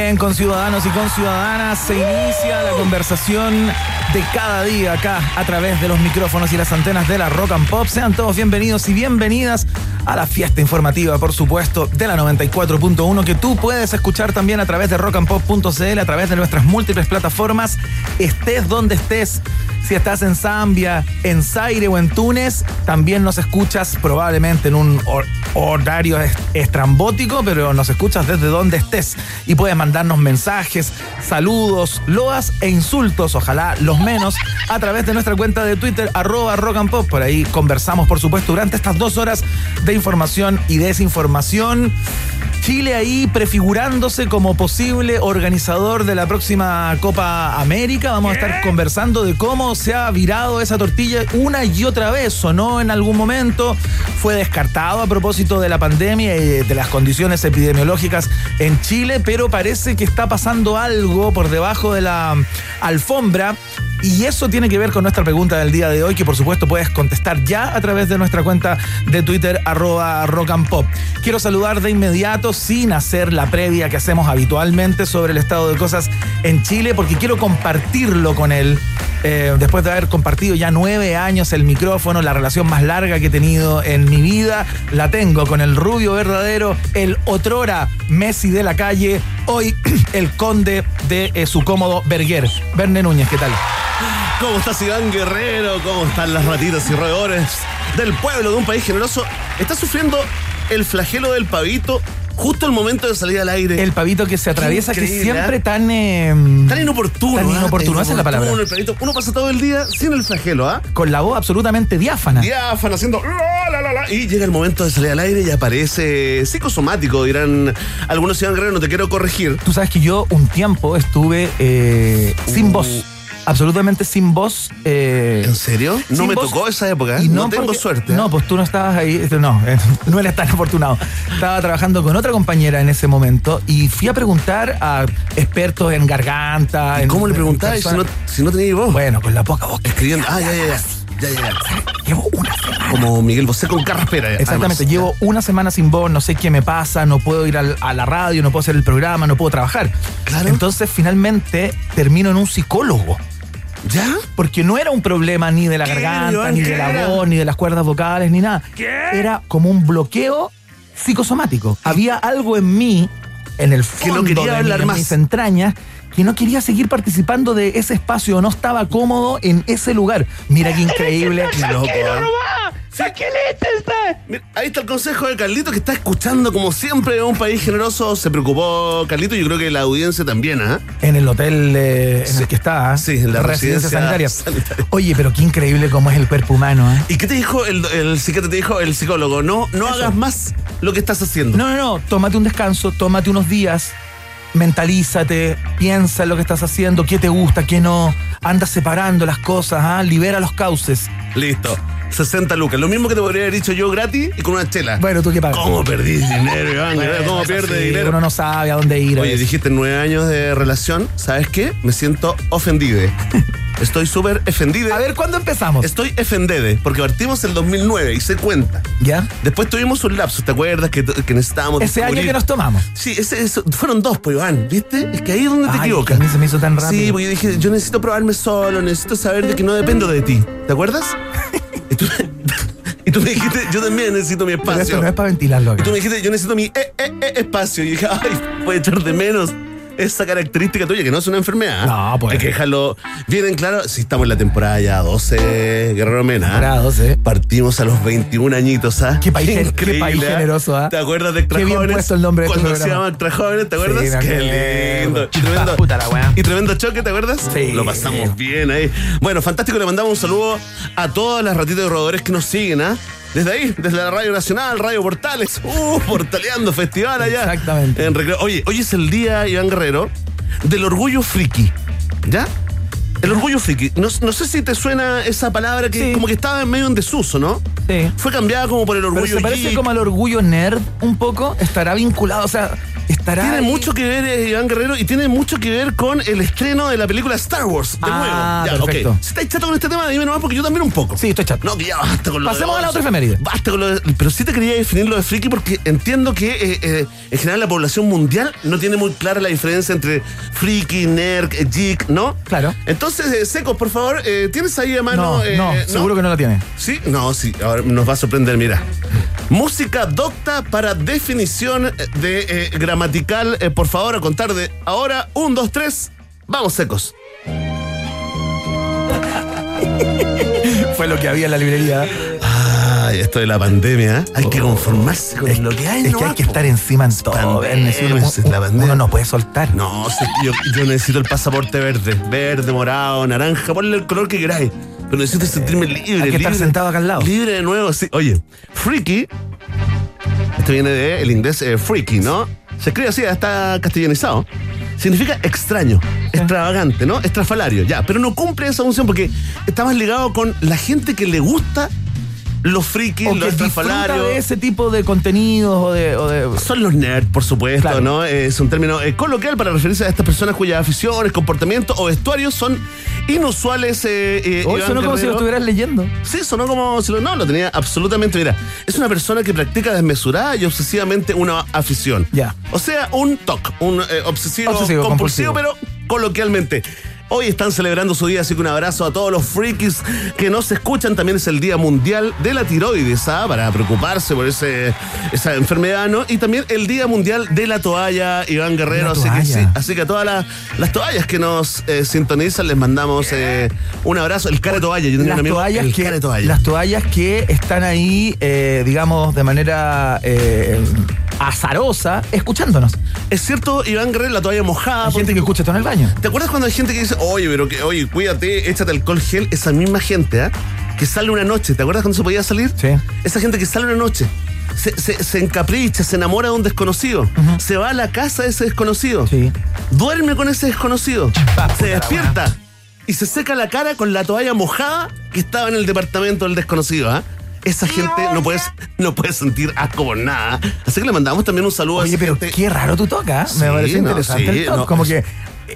Bien, con ciudadanos y con ciudadanas se inicia la conversación de cada día acá a través de los micrófonos y las antenas de la Rock and Pop. Sean todos bienvenidos y bienvenidas a la fiesta informativa, por supuesto, de la 94.1 que tú puedes escuchar también a través de rockandpop.cl, a través de nuestras múltiples plataformas, estés donde estés. Si estás en Zambia, en Zaire o en Túnez, también nos escuchas probablemente en un horario estrambótico, pero nos escuchas desde donde estés y puedes mandarnos mensajes, saludos, loas e insultos, ojalá los menos, a través de nuestra cuenta de Twitter, arroba rock and pop. Por ahí conversamos, por supuesto, durante estas dos horas de información y desinformación. Chile ahí prefigurándose como posible organizador de la próxima Copa América. Vamos a estar conversando de cómo se ha virado esa tortilla una y otra vez, o no en algún momento. Fue descartado a propósito de la pandemia y de las condiciones epidemiológicas en Chile, pero parece que está pasando algo por debajo de la alfombra y eso tiene que ver con nuestra pregunta del día de hoy, que por supuesto puedes contestar ya a través de nuestra cuenta de Twitter, arroba rock and pop. Quiero saludar de inmediato, sin hacer la previa que hacemos habitualmente sobre el estado de cosas en Chile, porque quiero compartirlo con él. Eh, después de haber compartido ya nueve años el micrófono, la relación más larga que he tenido en mi vida, la tengo con el rubio verdadero, el otrora Messi de la calle, hoy el conde de eh, su cómodo Berger. Verne Núñez, ¿qué tal? ¿Cómo estás, Iván Guerrero? ¿Cómo están las ratitas y roedores del pueblo de un país generoso? Está sufriendo el flagelo del pavito justo el momento de salir al aire. El pavito que se atraviesa, que siempre ¿eh? tan. Eh, tan inoportuno. Tan inoportuno, ¿eh? esa es la palabra. El pavito, uno pasa todo el día sin el flagelo, ¿ah? Con la voz absolutamente diáfana. Diáfana, haciendo. La, la, la, y llega el momento de salir al aire y aparece psicosomático, dirán algunos Guerrero, no te quiero corregir. Tú sabes que yo un tiempo estuve eh, sin Uh. voz absolutamente sin voz. Eh, ¿En serio? No me voz, tocó esa época. Y no, no tengo porque, suerte. ¿eh? No, pues tú no estabas ahí. No, eh, no eres tan afortunado. Estaba trabajando con otra compañera en ese momento y fui a preguntar a expertos en garganta. En, ¿Cómo le preguntabas si no, si no tenías voz? Bueno, con la poca voz. Escribiendo. Ah, ya, ya, ya. Ya, ya, ya. Llevo una semana. Como Miguel Bosé con carraspera. Exactamente, además. llevo una semana sin voz, no sé qué me pasa, no puedo ir al, a la radio, no puedo hacer el programa, no puedo trabajar. Claro. Entonces finalmente termino en un psicólogo. ¿Ya? Porque no era un problema ni de la garganta, ni de la voz, ni de las cuerdas vocales, ni nada. ¿Qué? Era como un bloqueo psicosomático. Había algo en mí, en el fondo que no quería de hablar mi, más. mis entrañas, que no quería seguir participando de ese espacio, no estaba cómodo en ese lugar. Mira qué increíble. Qué loco. ¿Eh? Mira, ahí está el consejo de Carlito que está escuchando como siempre un país generoso. Se preocupó Carlito y yo creo que la audiencia también, ¿ah? En el hotel eh, en Sí. el que está. ¿ah? Sí, en la residencia sanitaria. sanitaria. Oye, pero qué increíble cómo es el cuerpo humano. ¿eh? ¿Y qué te dijo el, el psiquiatra? Te dijo el psicólogo, no, no hagas más lo que estás haciendo. No, no, no. Tómate un descanso, tómate unos días, mentalízate, piensa en lo que estás haciendo, qué te gusta, qué no. Anda separando las cosas, ¿ah? libera los cauces. Listo. 60 lucas. Lo mismo que te podría haber dicho yo gratis y con una chela. Bueno, tú qué pagas. ¿Cómo perdí dinero, Iván? ¿Cómo pierde dinero? Uno no sabe a dónde ir. Oye, dijiste nueve años de relación. ¿Sabes qué? Me siento ofendido. Estoy súper ofendido. A ver, ¿cuándo empezamos? Estoy ofendede porque partimos el 2009 y se cuenta. ¿Ya? Después tuvimos un lapsus, ¿te acuerdas? Que, que necesitábamos. Ese año que nos tomamos. Sí, ese, eso- fueron dos, pues, Iván, ¿viste? Es que ahí es donde te equivocas. a mí se me hizo tan rápido. Sí, porque yo dije, yo necesito probarme solo, necesito saber de que no dependo de ti. ¿Te acuerdas? y, tú, y tú me dijiste, yo también necesito mi Pero esto espacio. no es para ventilarlo. Y tú me dijiste, yo necesito mi eh, eh, eh, espacio. Y dije, ay, puede echar de menos esa característica tuya, que no es una enfermedad. No, pues. Hay que dejarlo bien en claro. Si estamos en la temporada ya 12, Guerrero Mena. Temporada 12. Partimos a los 21 añitos, ¿ah? Qué país- qué Increíble, país ¿ah? generoso, ¿ah? ¿Te acuerdas de Extra Qué bien puesto el nombre de este Cuando se programa. llama Extra Jóvenes, ¿te acuerdas? Sí, Qué lindo. Y tremendo, Puta la weá. y tremendo choque, ¿te acuerdas? Sí. Lo pasamos bien ahí. Bueno, fantástico. Le mandamos un saludo a todas las ratitas de rodadores que nos siguen, ¿ah? Desde ahí, desde la Radio Nacional, Radio Portales, uh, portaleando festival allá. Exactamente. En recreo. Oye, hoy es el día, Iván Guerrero, del orgullo friki. ¿Ya? El orgullo friki. No, no sé si te suena esa palabra que Sí. como que estaba en medio en desuso, ¿no? Sí. Fue cambiada como por el Pero orgullo se parece geek. como al orgullo nerd un poco. Estará vinculado, o sea, estará. Tiene ahí. mucho que ver, eh, Iván Guerrero, y tiene mucho que ver con el estreno de la película Star Wars. De Ah, nuevo. Ya, perfecto. ok. Si estáis chato con este tema, dime nomás porque yo también un poco. Sí, estoy chato. No, que ya basta con lo Pasemos de- a la otra efeméride. Basta con lo de- Pero sí te quería definir lo de friki porque entiendo que eh, eh, en general la población mundial no tiene muy clara la diferencia entre friki, nerd, geek, ¿no? Claro. Entonces, Secos, por favor, ¿tienes ahí a mano? No, no, seguro que no la tiene. Sí, no, sí, ahora nos va a sorprender, mira. Música docta para definición de eh, gramatical, eh, por favor, a contar de ahora, un, dos, tres, vamos secos. Fue lo que había en la librería. Ay, esto de la pandemia, ¿eh? hay que conformarse con Es, lo que hay, es ¿no? que hay que estar encima en todo. Ernest, uno- uno no puede soltar. No, yo, yo necesito el pasaporte verde, verde, morado, naranja, ponle el color que queráis. Pero necesito sentirme libre. Hay que estar libre, sentado acá al lado. Libre de nuevo, sí. Oye, freaky, esto viene del inglés eh, freaky, ¿no? Se escribe así, está castellanizado. Significa extraño, extravagante, ¿no? Estrafalario, ya. Pero no cumple esa función porque está más ligado con la gente que le gusta los friki, O los estrafalarios. de ese tipo de contenidos o de. o de- Son los nerds, por supuesto, Claro. ¿no? Eh, Es un término eh, coloquial para referirse a estas personas cuyas aficiones, comportamientos o vestuarios son inusuales. Eh, eh, Hoy sonó como si lo estuvieras leyendo. Sí, sonó como si lo. No, lo tenía absolutamente. Mira, es una persona que practica desmesurada y obsesivamente una afición. Ya. O sea, un TOC, un eh, obsesivo, Obsesivo, compulsivo, compulsivo. pero coloquialmente. Hoy están celebrando su día, así que un abrazo a todos los frikis que nos escuchan. También es el Día Mundial de la Tiroides, ¿ah? para preocuparse por ese, esa enfermedad, ¿no? Y también el Día Mundial de la Toalla, Iván Guerrero. Así que, sí, así que a todas las, las toallas que nos eh, sintonizan les mandamos eh, un abrazo. El care toalla, yo tenía un Las amigo, toallas, el que, care toalla. las toallas que están ahí, eh, digamos, de manera azarosa, escuchándonos. Es cierto, Iván Guerrero, la toalla mojada. Hay gente que escucha esto en el baño. ¿Te acuerdas cuando hay gente que dice, oye, pero que, oye, cuídate, échate alcohol gel? Esa misma gente, ¿ah? Que sale una noche. ¿Te acuerdas cuando se podía salir? Sí. Esa gente que sale una noche. Se, se- se encapricha, se enamora de un desconocido. Se va a la casa de ese desconocido. Sí. Duerme con ese desconocido. Pa, se despierta. Y se seca la cara con la toalla mojada que estaba en el departamento del desconocido, ¿ah? Esa gente no puede, no puede sentir asco por nada. Así que le mandamos también un saludo a Oye, esa pero gente. qué raro tu toca. Sí, Me parece no, interesante sí, el top. no, Como es- que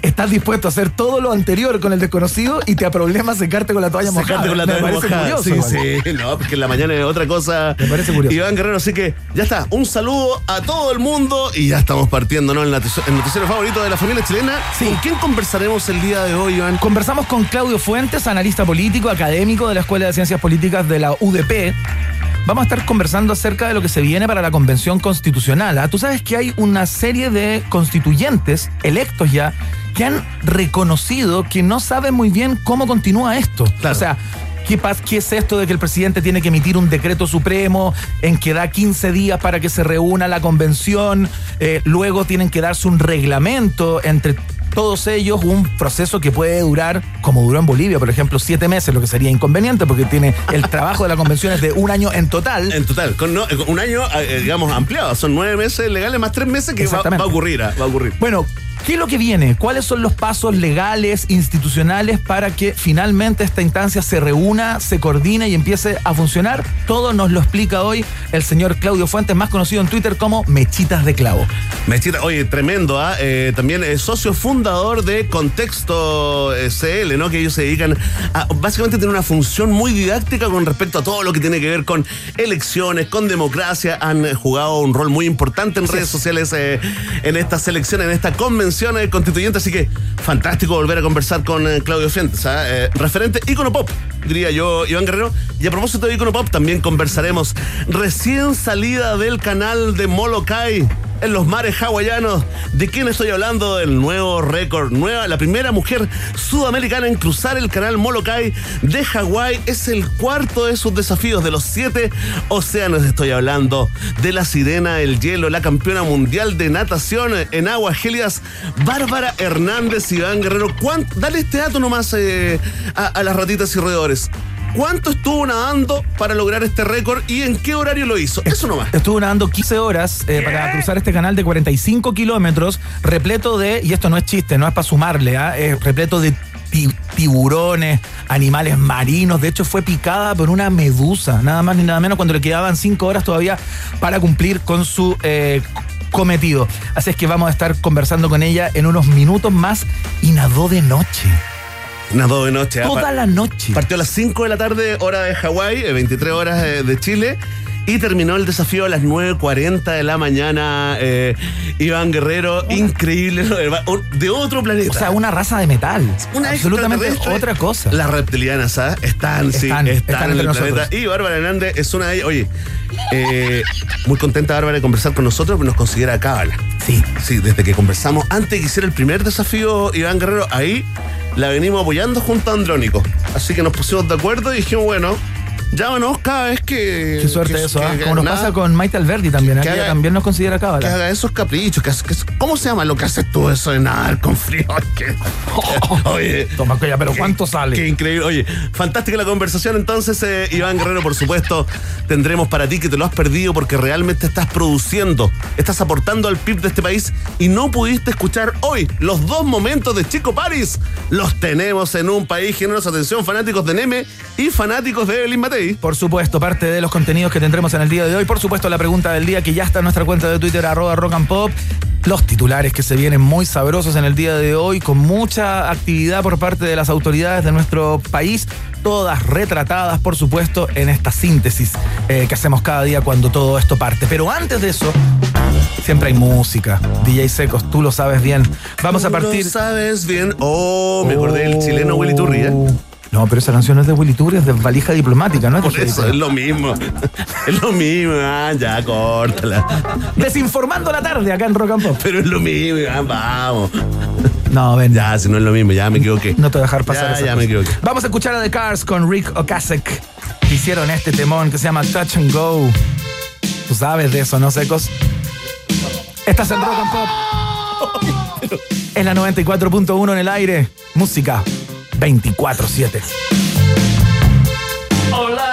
estás dispuesto a hacer todo lo anterior con el desconocido y te problema secarte con la toalla mojada. Sacarte con la Me toalla parece mojada. curioso. Sí, sí, no, porque en la mañana es otra cosa. Me parece curioso. Iván Guerrero, así que ya está. Un saludo a todo el mundo y ya estamos partiendo, ¿no? El noticiero, el noticiero favorito de la familia chilena. Sí. ¿Con quién conversaremos el día de hoy, Iván? Conversamos con Claudio Fuentes, analista político, académico de la Escuela de Ciencias Políticas de la UDP. Vamos a estar conversando acerca de lo que se viene para la Convención Constitucional. ¿ah? Tú sabes que hay una serie de constituyentes electos ya que han reconocido que no saben muy bien cómo continúa esto. Claro. O sea, ¿Qué, ¿Qué es esto de que el presidente tiene que emitir un decreto supremo en que da 15 días para que se reúna la convención? Eh, luego tienen que darse un reglamento entre todos ellos, un proceso que puede durar, como duró en Bolivia, por ejemplo, siete meses, lo que sería inconveniente porque tiene el trabajo de la convención es de un año en total. En total, con, no- con un año, eh, digamos, ampliado. Son nueve meses legales más tres meses que va a ocurrir. ah, Va a ocurrir. Bueno, ¿qué es lo que viene? ¿Cuáles son los pasos legales, institucionales para que finalmente esta instancia se reúna, se coordine y empiece a funcionar? Todo nos lo explica hoy el señor Claudio Fuentes, más conocido en Twitter como Mechitas de Clavo. Mechita, oye, tremendo, ¿ah? Eh, también es socio fundador de Contexto eh, CL, ¿no? Que ellos se dedican a básicamente tener una función muy didáctica con respecto a todo lo que tiene que ver con elecciones, con democracia. Han jugado un rol muy importante en redes sociales eh, en estas elecciones, en esta convención eh, constituyente. Así que fantástico volver a conversar con eh, Claudio Fuentes, ¿ah? Eh, referente ícono pop, diría yo, Iván Guerrero. Y a propósito de ícono pop, también conversaremos recién salida del canal de Molokai en los mares hawaianos. ¿De quién estoy hablando? Del nuevo récord. Nueva, la primera mujer sudamericana en cruzar el canal Molokai de Hawái. Es el cuarto de sus desafíos de los siete océanos. Estoy hablando de la sirena del hielo, la campeona mundial de natación en aguas gélidas, Bárbara Hernández Iván Guerrero. ¿Cuán- Dale este dato nomás eh, a, a las ratitas y roedores. Cuánto estuvo nadando para lograr este récord y en qué horario lo hizo. Eso nomás. Estuvo nadando 15 horas eh, para cruzar este canal de 45 kilómetros, repleto de, y esto no es chiste, no es para sumarle, ¿ah? es repleto de tiburones, animales marinos. De hecho, fue picada por una medusa, nada más ni nada menos, cuando le quedaban 5 horas todavía para cumplir con su eh, cometido. Así es que vamos a estar conversando con ella en unos minutos más y nadó de noche. Nadó de noche. ¿ah? Toda la noche. Partió a las 5 de la tarde, hora de Hawái, 23 eh, horas eh, de Chile. Y terminó el desafío a las 9.40 de la mañana. Eh, Iván Guerrero, increíble, de otro planeta. O sea, una raza de metal. Una absolutamente otra cosa. Las reptilianas, ¿ah? Están, sí, están, en el planeta. Y Bárbara Hernández es una de ellas. Oye, eh, muy contenta Bárbara de conversar con nosotros, porque nos considera cábala. Sí. Sí, desde que conversamos, antes de que hiciera el primer desafío Iván Guerrero, ahí la venimos apoyando junto a Andrónico. Así que nos pusimos de acuerdo y dijimos, bueno, Llámanos cada vez que. Qué suerte eso, ¿ah? Como nos pasa con Maite Alberti también, ¿eh? que también nos considera cábala. Que haga esos caprichos. Que, ¿Cómo se llama lo que haces tú eso de nadar con frío? oye. Toma coya, pero ¿cuánto sale? Qué increíble. Oye, fantástica la conversación. Entonces, eh, Iván Guerrero, por supuesto, tendremos para ti que te lo has perdido porque realmente estás produciendo, estás aportando al PIB de este país y no pudiste escuchar hoy los dos momentos de Chico Paris. Los tenemos en un país generoso. Atención, fanáticos de Neme y fanáticos de Evelyn Matei. Por supuesto, parte de los contenidos que tendremos en el día de hoy. Por supuesto, la pregunta del día que ya está en nuestra cuenta de Twitter, arroba rock and pop. Los titulares que se vienen muy sabrosos en el día de hoy, con mucha actividad por parte de las autoridades de nuestro país, todas retratadas, por supuesto, en esta síntesis eh, que hacemos cada día cuando todo esto parte. Pero antes de eso, siempre hay música. DJ Secos, tú lo sabes bien. Vamos a partir. Tú lo sabes bien. Oh, me acordé del chileno Willy Turri, ¿eh? No, pero esa canción es de Willy Turri, es de valija diplomática, ¿no? Por eso, es lo mismo. es lo mismo. Ah, ya, córtala. Desinformando la tarde acá en Rock and Pop. Pero es lo mismo, ah, vamos. No, ven. Ya, si no es lo mismo, ya me equivoqué. No te voy a dejar pasar Ya, ya me equivoqué. Vamos a escuchar a The Cars con Rick Ocasek. Hicieron este temón que se llama Touch and Go. Tú sabes de eso, ¿no, Secos? Estás en Rock and Pop. es la 94.1 en el aire. Música 24-7. All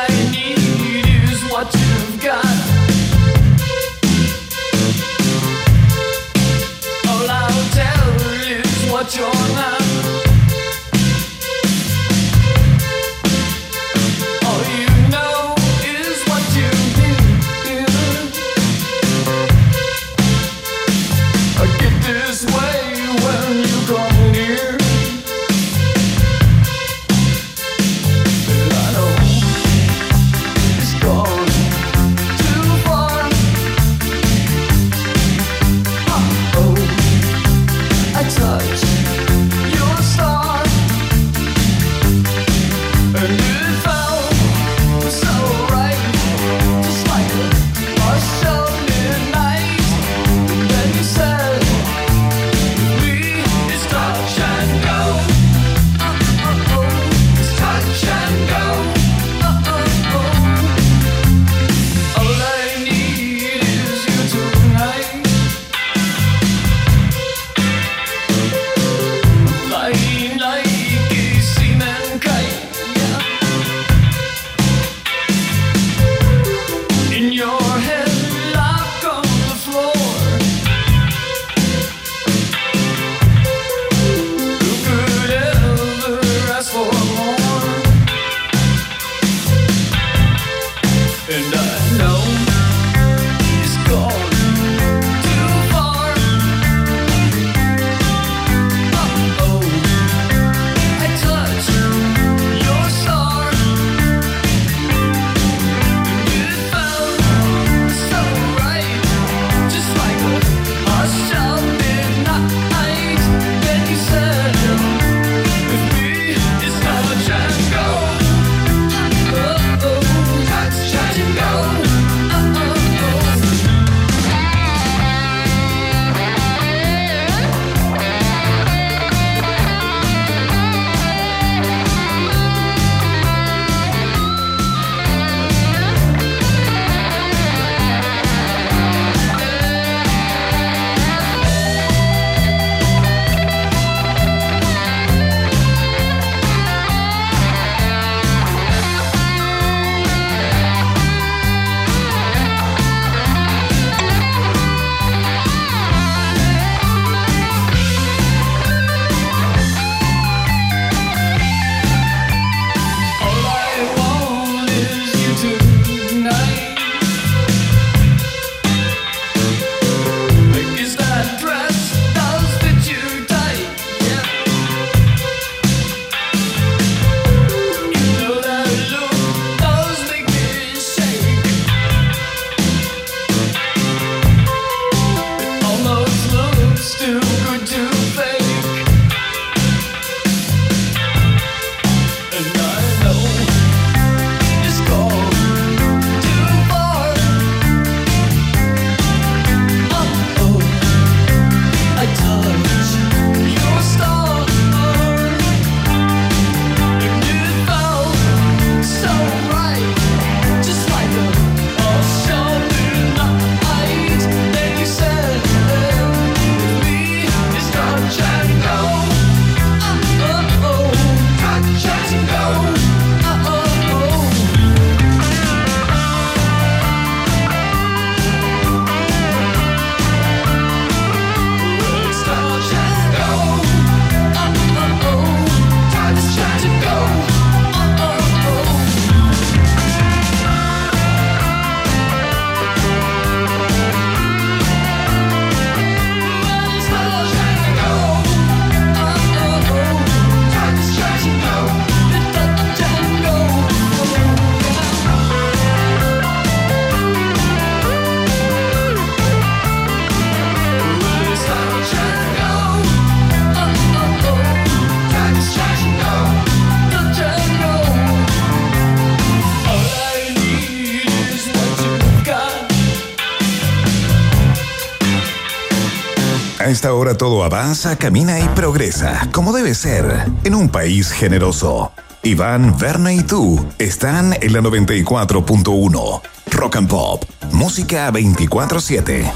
todo avanza, camina y progresa, como debe ser, en un país generoso. Iván, Verne y tú están en la 94.1. Rock and Pop, música 24-7.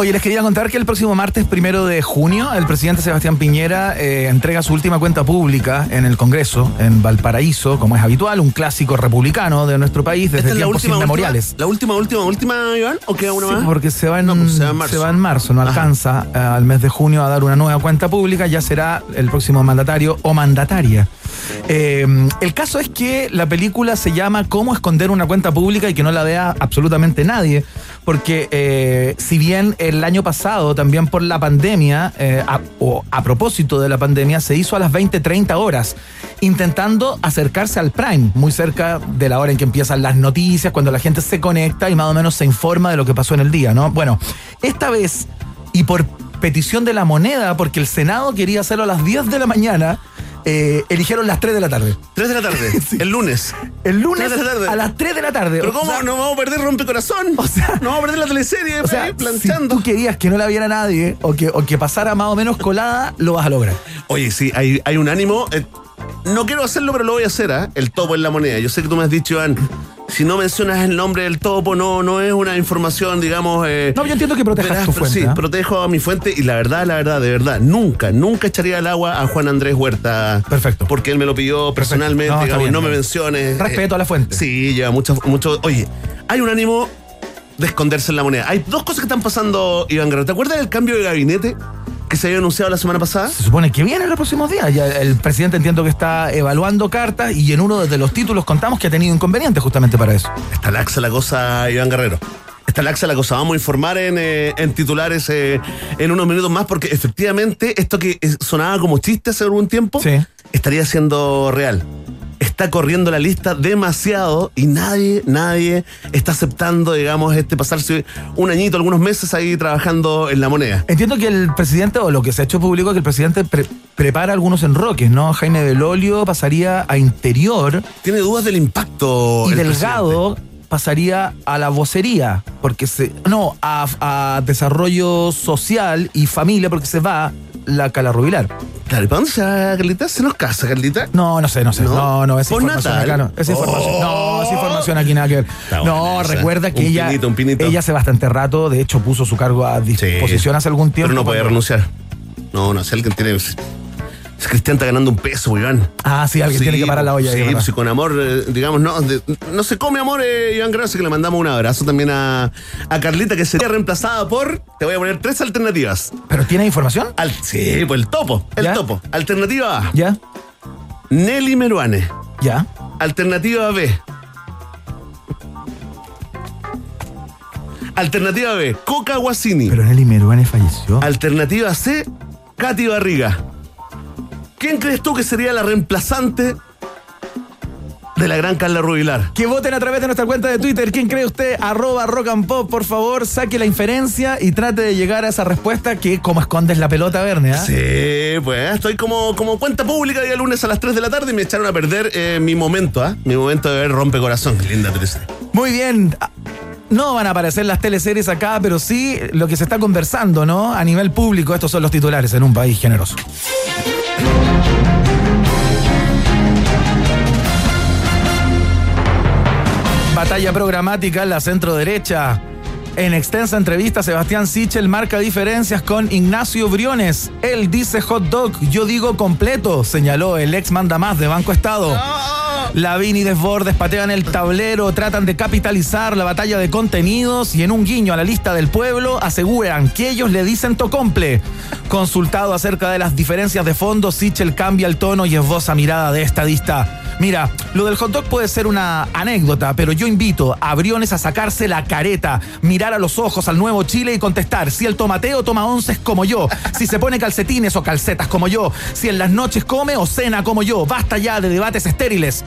Oye, les quería contar que el próximo martes primero de junio, el presidente Sebastián Piñera eh, entrega su última cuenta pública en el Congreso, en Valparaíso, como es habitual, un clásico republicano de nuestro país desde tiempos inmemoriales. ¿La última, última, última, Iván? ¿O queda una sí, más? Porque se va en, pues se va en marzo. no alcanza eh, al mes de junio a dar una nueva cuenta pública, ya será el próximo mandatario o mandataria. Eh, el caso es que la película se llama Cómo esconder una cuenta pública y que no la vea absolutamente nadie, porque si bien el año pasado, también por la pandemia, eh, o a propósito de la pandemia, se hizo a las 20, 30 horas, intentando acercarse al prime, muy cerca de la hora en que empiezan las noticias, cuando la gente se conecta y más o menos se informa de lo que pasó en el día, ¿no? Bueno, esta vez, y por petición de la moneda, porque el Senado quería hacerlo a las 10 de la mañana, eh, eligieron las 3 de la tarde. 3 de la tarde, el lunes. El lunes a las 3 de la tarde. Pero ¿cómo no vamos a perder rompecorazón? O sea, no vamos a perder la teleserie, o sea, planchando. Si tú querías que no la viera nadie o que, o que pasara más o menos colada, lo vas a lograr. Oye, sí, hay, hay un ánimo. Eh, no quiero hacerlo, pero lo voy a hacer, ¿ah? El topo en la moneda. Yo sé que tú me has dicho, Iván, si no mencionas el nombre del topo, no, no es una información, digamos. Eh, no, yo entiendo que protejas tu fuente. Sí, ¿ah? protejo a mi fuente y la verdad, la verdad, de verdad, nunca, nunca echaría el agua a Juan Andrés Huerta. Perfecto. Porque él me lo pidió personalmente, no, digamos, no me menciones. Respeto a la fuente. Sí, lleva mucho, mucho. Oye, hay un ánimo de esconderse en la moneda. Hay dos cosas que están pasando, Iván Guerrero. ¿Te acuerdas del cambio de gabinete? Que se había anunciado la semana pasada? Se supone que viene en los próximos días. Ya el presidente entiendo que está evaluando cartas y en uno de los títulos contamos que ha tenido inconvenientes justamente para eso. Está laxa la cosa, Iván Guerrero. Está laxa la cosa. Vamos a informar en, eh, titulares eh, en unos minutos más porque efectivamente esto que sonaba como chiste hace algún tiempo estaría siendo real está corriendo la lista demasiado y nadie, nadie está aceptando, digamos, este pasarse un añito, algunos meses ahí trabajando en la moneda. Entiendo que el presidente, o lo que se ha hecho público, es que el presidente prepara algunos enroques, ¿no? Jaime Belolio pasaría a interior. Tiene dudas del impacto. Y Delgado pasaría a la vocería, porque se. No, a, a desarrollo social y familia, porque se va la Cala Rubilar. Claro, ¿y para dónde se va, Carlita? ¿Se nos casa, Carlita? No, no sé, no sé. No, no, esa información acá no. Esa información. No, esa información aquí nada que ver. no, recuerda que ella. un pinito. Ella hace bastante rato, de hecho, puso su cargo a disposición hace algún tiempo. Pero no puede renunciar. No, no, si alguien tiene Cristian está ganando un peso, Iván. Ah, sí, alguien tiene que parar la olla. Sí, pues, con amor, eh, digamos, no, no se come amor, eh, Iván Gracias, que le mandamos un abrazo también a, a, Carlita, que sería reemplazada por, te voy a poner tres alternativas. ¿Pero tiene información? sí, pues el topo, el topo. Alternativa A. Ya. Nelly Meruane. Ya. Alternativa B. Alternativa B, Coca Guasini. Pero Nelly Meruane falleció. Alternativa C, Katy Barriga. ¿Quién crees tú que sería la reemplazante de la gran Carla Rubilar. Que voten a través de nuestra cuenta de Twitter. ¿Quién cree usted? Arroba rock and pop, por favor, saque la inferencia y trate de llegar a esa respuesta que como escondes la pelota, Verne. ¿ah? Sí, pues estoy como, como cuenta pública día lunes a las 3 de la tarde y me echaron a perder eh, mi momento, ¿ah? Mi momento de ver Rompe Corazón. Qué linda Teresa. Muy bien. No van a aparecer las teleseries acá, pero sí lo que se está conversando, ¿no? A nivel público, estos son los titulares en un país generoso. Batalla programática en la centro derecha. En extensa entrevista, Sebastián Sichel marca diferencias con Ignacio Briones. Él dice hot dog, yo digo completo, señaló el ex mandamás de Banco Estado. Lavín y Desbordes patean el tablero, tratan de capitalizar la batalla de contenidos y en un guiño a la lista del pueblo aseguran que ellos le dicen tocomple. Consultado acerca de las diferencias de fondo, Sichel cambia el tono y esboza mirada de estadista. Mira, lo del hot dog puede ser una anécdota, pero yo invito a Briones a sacarse la careta, mirar a los ojos al nuevo Chile y contestar si el tomateo toma onces como yo, si se pone calcetines o calcetas como yo, si en las noches come o cena como yo. Basta ya de debates estériles.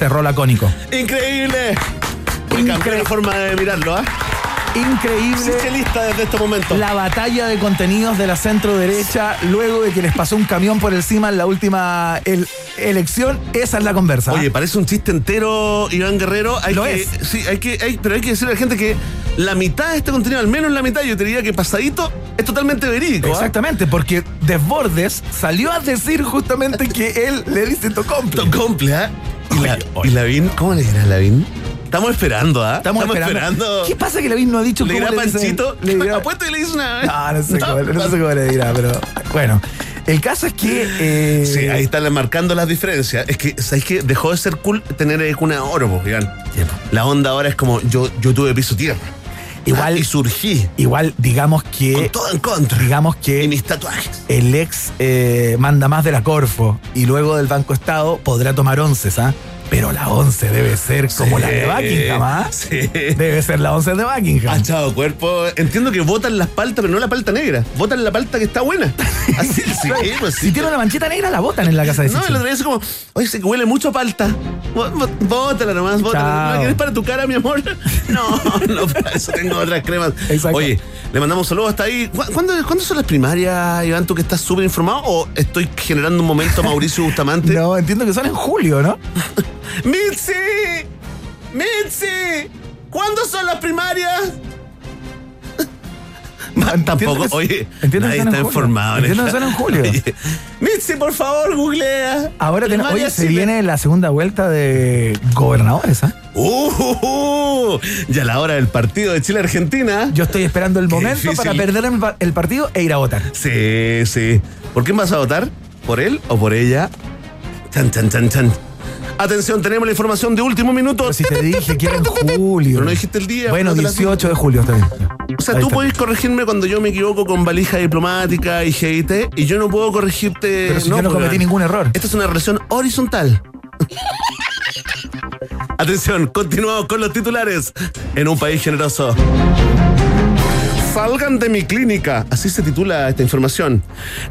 Cerró lacónico. ¡Increíble! Increíble forma de mirarlo, ¿ah? Increíble. lista desde este momento. La batalla de contenidos de la centro derecha, luego de que les pasó un camión por encima en la última el- elección, esa es la conversa. Oye, parece un chiste entero, Iván Guerrero. Hay Lo que, es. Sí, hay que, hay- pero hay que decirle a la gente que la mitad de este contenido, al menos la mitad, yo te diría que pasadito, es totalmente verídico. ¿ah? Exactamente, porque Desbordes salió a decir justamente que él le dice tocomple. Tocomple, ¿ah? Y, la, Oye, oye. y Lavín, ¿cómo le dirá a Lavín? Estamos esperando, ¿ah? Estamos, esperando. ¿Qué pasa que Lavín no ha dicho ¿Le cómo dirá? Panchito? Le dirá- Apuesto y le dice una vez. No, no sé, cómo, no sé cómo le dirá, pero bueno. El caso es que. eh, Sí, ahí están marcando las diferencias. Es que, ¿sabes qué? Dejó de ser cool tener cuna de oro, po, Iván. Sí, po. La onda ahora es como yo, yo tuve piso tierra. Igual- Ah, y surgí. Igual, digamos Con que. todo en contra. Digamos Y que mis tatuajes. el ex eh, manda más de la Corfo y luego del Banco Estado podrá tomar once, ¿ah? Pero la once debe ser como la de Buckingham, ¿ah? Sí. Debe ser la once de Buckingham. Achado cuerpo. Entiendo que votan las paltas, pero no la palta negra. Votan la palta que está buena. Así, sí, pues sí. Si tiene una manchita negra, la botan en la casa de No, el otro día es como, oye, se huele mucho a palta. Bó- bó- Bótala nomás, bótala. ¿No la quieres para tu cara, mi amor? No, no, para eso tengo otras cremas. Exacto. Oye, le mandamos saludos hasta ahí. ¿Cu- ¿Cuándo, ¿Cuándo son las primarias, Iván? ¿Tú que estás súper informado? ¿O estoy generando un momento a Mauricio Bustamante? No, entiendo que son en julio, ¿no? ¡Mitzi! ¡Mitzi! ¿Cuándo son las primarias? Tampoco, Entiendo que- oye, entiendo nadie en está julio. informado. en Entiendo que son en julio. Oye, Mitzi, por favor, googlea. Ahora tenemos. Oye, se Chile. viene la segunda vuelta de gobernadores, ¿ah? Uh, uh, uh, ya la hora del partido de Chile-Argentina. Yo estoy esperando el Qué momento difícil. para perder el partido e ir a votar. Sí, sí. ¿Por quién vas a votar? ¿Por él o por ella? Chan, chan, chan, chan. Atención, tenemos la información de último minuto. Pero si te dije que era en julio. Pero no dijiste el día. Bueno, no te la 18 de julio, está bien. O sea, Ahí tú está. puedes corregirme cuando yo me equivoco con valija diplomática y GIT y yo no puedo corregirte. Pero si yo no cometí ningún error. Esta es una relación horizontal. Atención, continuamos con los titulares en un país generoso. Salgan de mi clínica, así se titula esta información.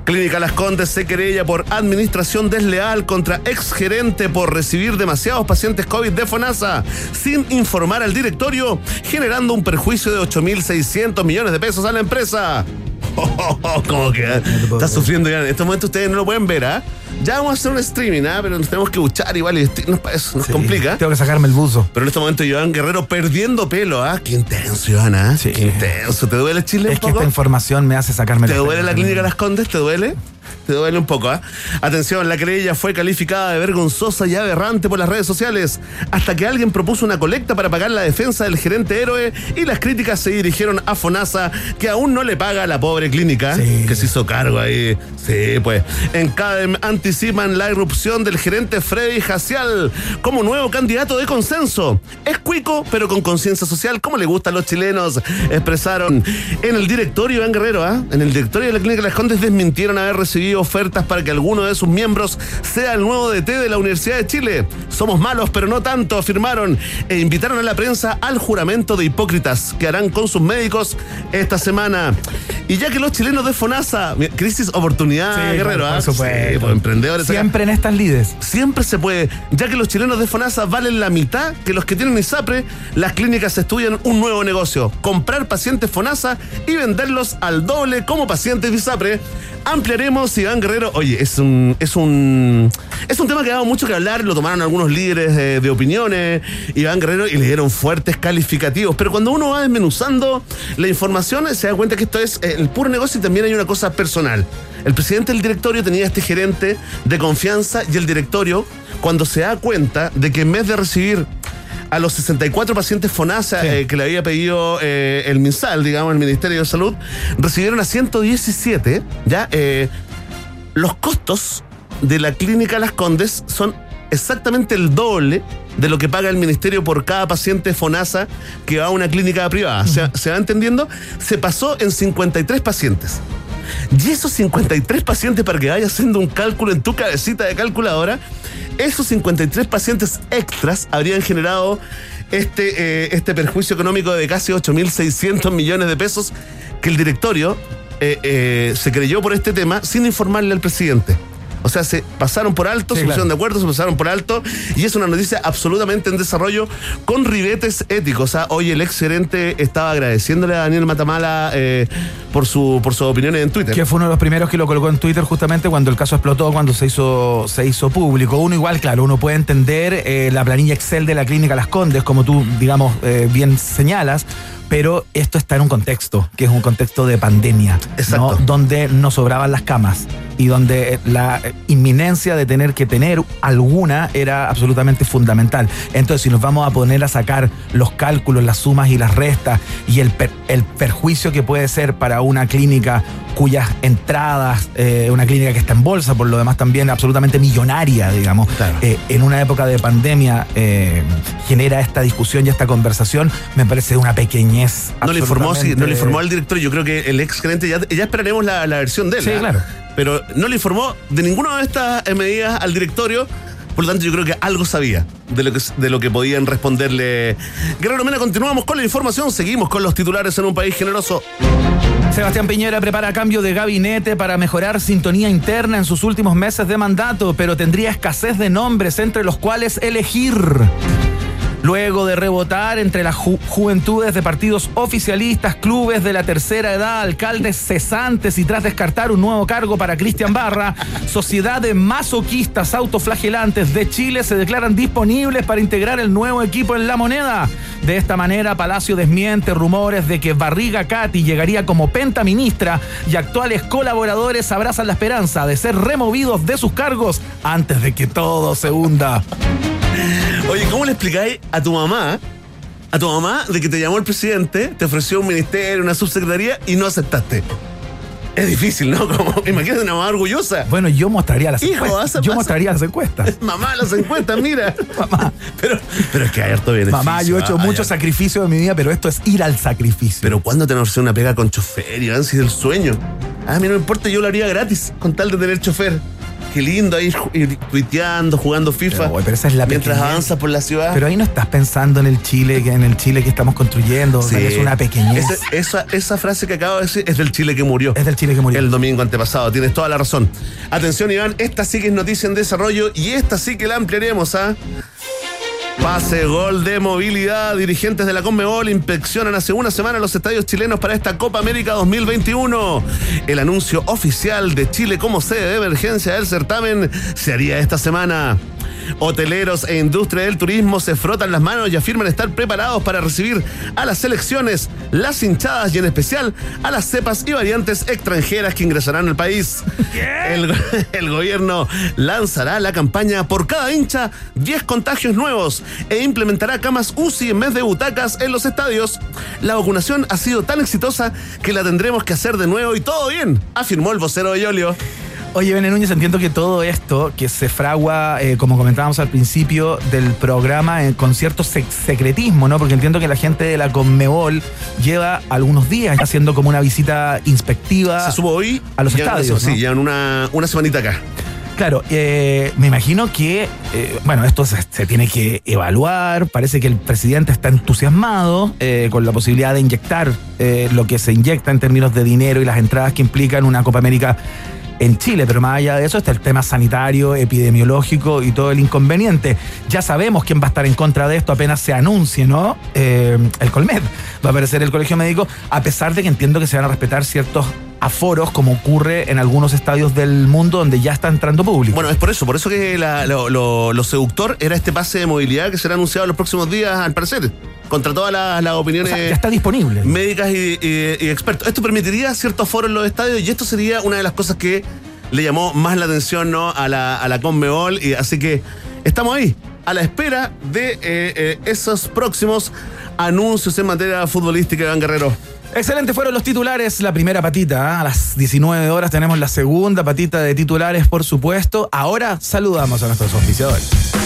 Clínica Las Condes se querella por administración desleal contra exgerente por recibir demasiados pacientes COVID de FONASA sin informar al directorio, generando un perjuicio de 8.600 millones de pesos a la empresa. ¿Cómo que? Está sufriendo ya. En estos momentos ustedes no lo pueden ver, ¿ah? Ya vamos a hacer un streaming, ¿ah? Pero nos tenemos que buchar igual y esto- nos, eso nos Sí, complica. Tengo que sacarme el buzo. Pero en este momento Iván Guerrero perdiendo pelo, ¿ah? Qué intenso, Iván, ¿ah? Sí. Qué intenso. ¿Te duele Chile Es un que esta información me hace sacarme ¿Te la duele la clínica Las Condes? ¿Te duele? Te duele un poco, ¿ah? Atención, la querella fue calificada de vergonzosa y aberrante por las redes sociales, hasta que alguien propuso una colecta para pagar la defensa del gerente héroe y las críticas se dirigieron a FONASA, que aún no le paga a la pobre clínica, Sí. que se hizo cargo ahí. Sí, pues. En CADEM anticipan la irrupción del gerente Freddy Jacial como nuevo candidato de consenso. Es cuico, pero con conciencia social, como le gustan los chilenos, expresaron. En el directorio, Iván Guerrero, ¿ah? En el directorio de la Clínica Las Condes desmintieron haber recibido ofertas para que alguno de sus miembros sea el nuevo DT de la Universidad de Chile. Somos malos, pero no tanto, afirmaron e invitaron a la prensa al juramento de hipócritas que harán con sus médicos esta semana. Y ya que los chilenos de FONASA, crisis oportunidad, Sí, Guerrero, por ¿ah? supuesto. Sí, pues, emprendedores. acá. Siempre en estas lides. Siempre se puede, ya que los chilenos de FONASA valen la mitad que los que tienen ISAPRE, las clínicas estudian un nuevo negocio, comprar pacientes FONASA y venderlos al doble como pacientes de ISAPRE. Ampliaremos, Iván Guerrero. Oye, es un, es un, es un tema que ha dado mucho que hablar, lo tomaron algunos líderes de, de opiniones, Iván Guerrero, y le dieron fuertes calificativos. Pero cuando uno va desmenuzando la información, se da cuenta que esto es eh, el puro negocio y también hay una cosa personal. El presidente del directorio tenía este gerente de confianza y el directorio, cuando se da cuenta de que en vez de recibir a los 64 pacientes FONASA Sí. eh, que le había pedido eh, el MinSal, digamos, el Ministerio de Salud, recibieron a 117, ¿ya? Eh, los costos de la clínica Las Condes son exactamente el doble de lo que paga el ministerio por cada paciente FONASA que va a una clínica privada. ¿Se, se va entendiendo? Se pasó en 53 pacientes. Y esos 53 pacientes, para que vayas haciendo un cálculo en tu cabecita de calculadora, esos 53 pacientes extras habrían generado este, eh, este perjuicio económico de casi 8.600 millones de pesos que el directorio eh, eh, se creyó por este tema sin informarle al presidente. O sea, se pasaron por alto, Sí, se pusieron claro. de acuerdo, se pasaron por alto, y es una noticia absolutamente en desarrollo con ribetes éticos. O sea, hoy el ex gerente estaba agradeciéndole a Daniel Matamala eh, por, su, por sus opiniones en Twitter. Que fue uno de los primeros que lo colocó en Twitter justamente cuando el caso explotó, cuando se hizo, se hizo público. Uno igual, claro, uno puede entender eh, la planilla Excel de la clínica Las Condes, como tú, digamos, eh, bien señalas, pero esto está en un contexto, que es un contexto de pandemia, Exacto. ¿no? donde no sobraban las camas y donde eh, la eh, inminencia de tener que tener alguna era absolutamente fundamental. Entonces, si nos vamos a poner a sacar los cálculos, las sumas y las restas y el, per- el perjuicio que puede ser para una clínica cuyas entradas, eh, una clínica que está en bolsa, por lo demás también absolutamente millonaria, digamos, Claro. eh, en una época de pandemia eh, genera esta discusión y esta conversación, me parece una No le informó, sí, no le informó al director. Yo creo que el ex gerente ya, ya esperaremos la, la versión de él. Sí, ¿ah? claro. Pero no le informó de ninguna de estas eh, medidas al directorio. Por lo tanto, yo creo que algo sabía de lo que, de lo que podían responderle. Guerrero Mena, continuamos con la información. Seguimos con los titulares en un país generoso. Sebastián Piñera prepara cambio de gabinete para mejorar sintonía interna en sus últimos meses de mandato, pero tendría escasez de nombres entre los cuales elegir. Luego de rebotar entre las ju- juventudes de partidos oficialistas, clubes de la tercera edad, alcaldes cesantes y tras descartar un nuevo cargo para Cristian Barra, Sociedad de Masoquistas Autoflagelantes de Chile se declaran disponibles para integrar el nuevo equipo en la moneda. De esta manera, Palacio desmiente rumores de que Barriga Cati llegaría como pentaministra y actuales colaboradores abrazan la esperanza de ser removidos de sus cargos antes de que todo se hunda. Oye, ¿cómo le explicáis a tu mamá, a tu mamá, de que te llamó el presidente, te ofreció un ministerio, una subsecretaría y no aceptaste? Es difícil, ¿no? Como, imagínate una mamá orgullosa. Bueno, yo mostraría las Hijo, encuestas. Yo mostraría las encuestas. Mamá, las encuestas, mira. Mamá. Pero, pero es que hay harto beneficio. Mamá, yo he hecho ah, mucho hay harto- sacrificio en mi vida, pero esto es ir al sacrificio. Pero ¿cuándo te ofrecer una pega con chofer, Iván? Si es el sueño. Ah, a mí no me importa, yo lo haría gratis, con tal de tener chofer. Qué lindo ahí ir tuiteando, jugando FIFA. Pero, pero esa es la Mientras pequeñez. avanzas por la ciudad. Pero ahí no estás pensando en el Chile, que en el Chile que estamos construyendo. Sí. Es una pequeñez. Esa frase que acabo de decir es del Chile que murió. Es del Chile que murió. El domingo antepasado, tienes toda la razón. Atención, Iván, esta sí que es noticia en desarrollo y esta sí que la ampliaremos, ¿ah? Pase gol de movilidad. Dirigentes de la Conmebol inspeccionan hace una semana los estadios chilenos para esta Copa América 2021. El anuncio oficial de Chile como sede de emergencia del certamen se haría esta semana. Hoteleros e industria del turismo se frotan las manos y afirman estar preparados para recibir a las selecciones, las hinchadas y en especial a las cepas y variantes extranjeras que ingresarán al país. El, el gobierno lanzará la campaña por cada hincha 10 contagios nuevos e implementará camas UCI en vez de butacas en los estadios. La vacunación ha sido tan exitosa que la tendremos que hacer de nuevo y todo bien, afirmó el vocero de Yolio. Oye, Bene Núñez, entiendo que todo esto que se fragua, eh, como comentábamos al principio del programa, eh, con cierto secretismo, ¿no? Porque entiendo que la gente de la Conmebol lleva algunos días haciendo como una visita inspectiva. Se subo hoy a los estadios. Sí, llevan una, una semanita acá. Claro, eh, me imagino que, eh, bueno, esto se, tiene que evaluar. Parece que el presidente está entusiasmado eh, con la posibilidad de inyectar lo que se inyecta en términos de dinero y las entradas que implican una Copa América en Chile, pero más allá de eso está el tema sanitario, epidemiológico y todo el inconveniente. Ya sabemos quién va a estar en contra de esto apenas se anuncie, ¿no? el Colmed va a aparecer el Colegio Médico, a pesar de que entiendo que se van a respetar ciertos aforos como ocurre en algunos estadios del mundo donde ya está entrando público. Bueno, es por eso, por eso que lo, seductor era este pase de movilidad que será anunciado en los próximos días, al parecer contra todas las, opiniones ya está disponible. médicas y, expertos. Esto permitiría cierto aforo en los estadios y esto sería una de las cosas que le llamó más la atención ¿no? a, la, a la Conmebol. Y así que estamos ahí, a la espera de eh, eh, esos próximos anuncios en materia futbolística, Iván Guerrero. Excelente fueron los titulares, la primera patita. ¿ah? A las 19 horas tenemos la segunda patita de titulares, por supuesto. Ahora saludamos a nuestros oficiadores.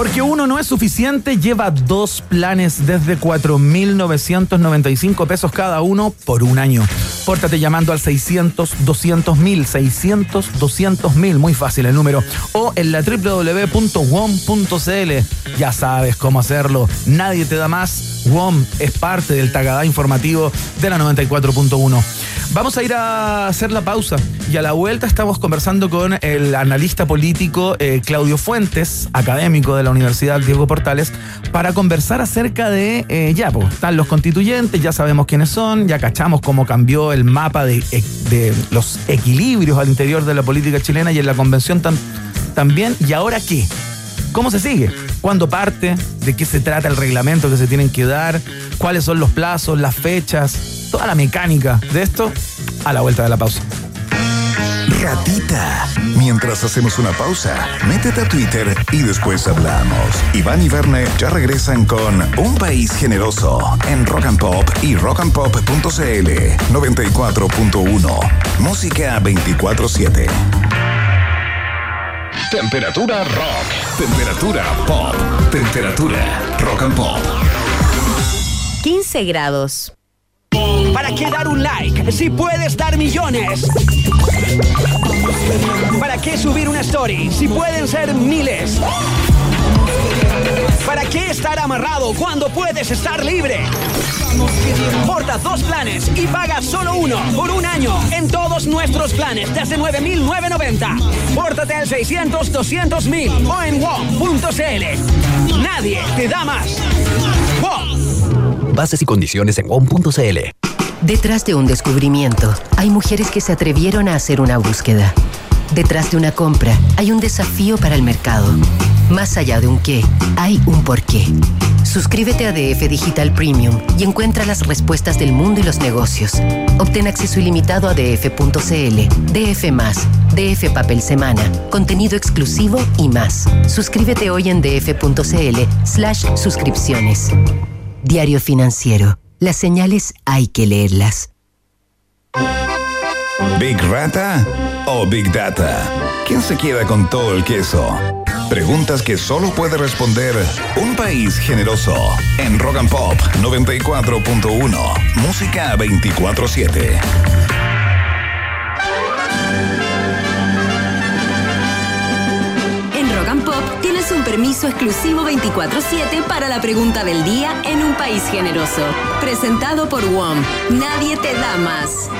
Porque uno no es suficiente, lleva dos planes desde 4.995 pesos cada uno por un año. Pórtate llamando al 600 200 mil, 600 200 mil, muy fácil el número, o en la www.wom.cl. Ya sabes cómo hacerlo, nadie te da más. WOM es parte del Tagadá informativo de la 94.1. Vamos a ir a hacer la pausa y a la vuelta estamos conversando con el analista político eh, Claudio Fuentes, académico de la Universidad Diego Portales, para conversar acerca de, eh, ya, pues, están los constituyentes, ya sabemos quiénes son, ya cachamos cómo cambió el mapa de, de los equilibrios al interior de la política chilena y en la convención también, ¿y ahora qué? ¿Cómo se sigue? ¿Cuándo parte? ¿De qué se trata el reglamento que se tienen que dar? ¿Cuáles son los plazos, las fechas? toda la mecánica de esto a la vuelta de la pausa. Ratita. Mientras hacemos una pausa, métete a Twitter y después hablamos. Iván y Verne ya regresan con Un País Generoso en Rock and Pop y rockandpop.cl 94.1. Música 24-7. Temperatura rock. Temperatura pop. Temperatura rock and pop. 15 grados. ¿Para qué dar un like si puedes dar millones? ¿Para qué subir una story si pueden ser miles? ¿Para qué estar amarrado cuando puedes estar libre? Porta dos planes y paga solo uno por un año en todos nuestros planes desde 9.990. Pórtate al 600-200.000 o en WOM.cl. Nadie te da más. WOM. Bases y condiciones en WOM.cl. Detrás de un descubrimiento, hay mujeres que se atrevieron a hacer una búsqueda. Detrás de una compra, hay un desafío para el mercado. Más allá de un qué, hay un por qué. Suscríbete a DF Digital Premium y encuentra las respuestas del mundo y los negocios. Obtén acceso ilimitado a df.cl, DF DF Papel Semana, contenido exclusivo y más. Suscríbete hoy en df.cl slash suscripciones. Diario Financiero las señales hay que leerlas. ¿Big Rata o Big Data? ¿Quién se queda con todo el queso? Preguntas que solo puede responder un país generoso. En Rock and Pop 94.1. Música 24-7. un permiso exclusivo 24/7 para la pregunta del día en un país generoso. Presentado por WOM. Nadie te da más.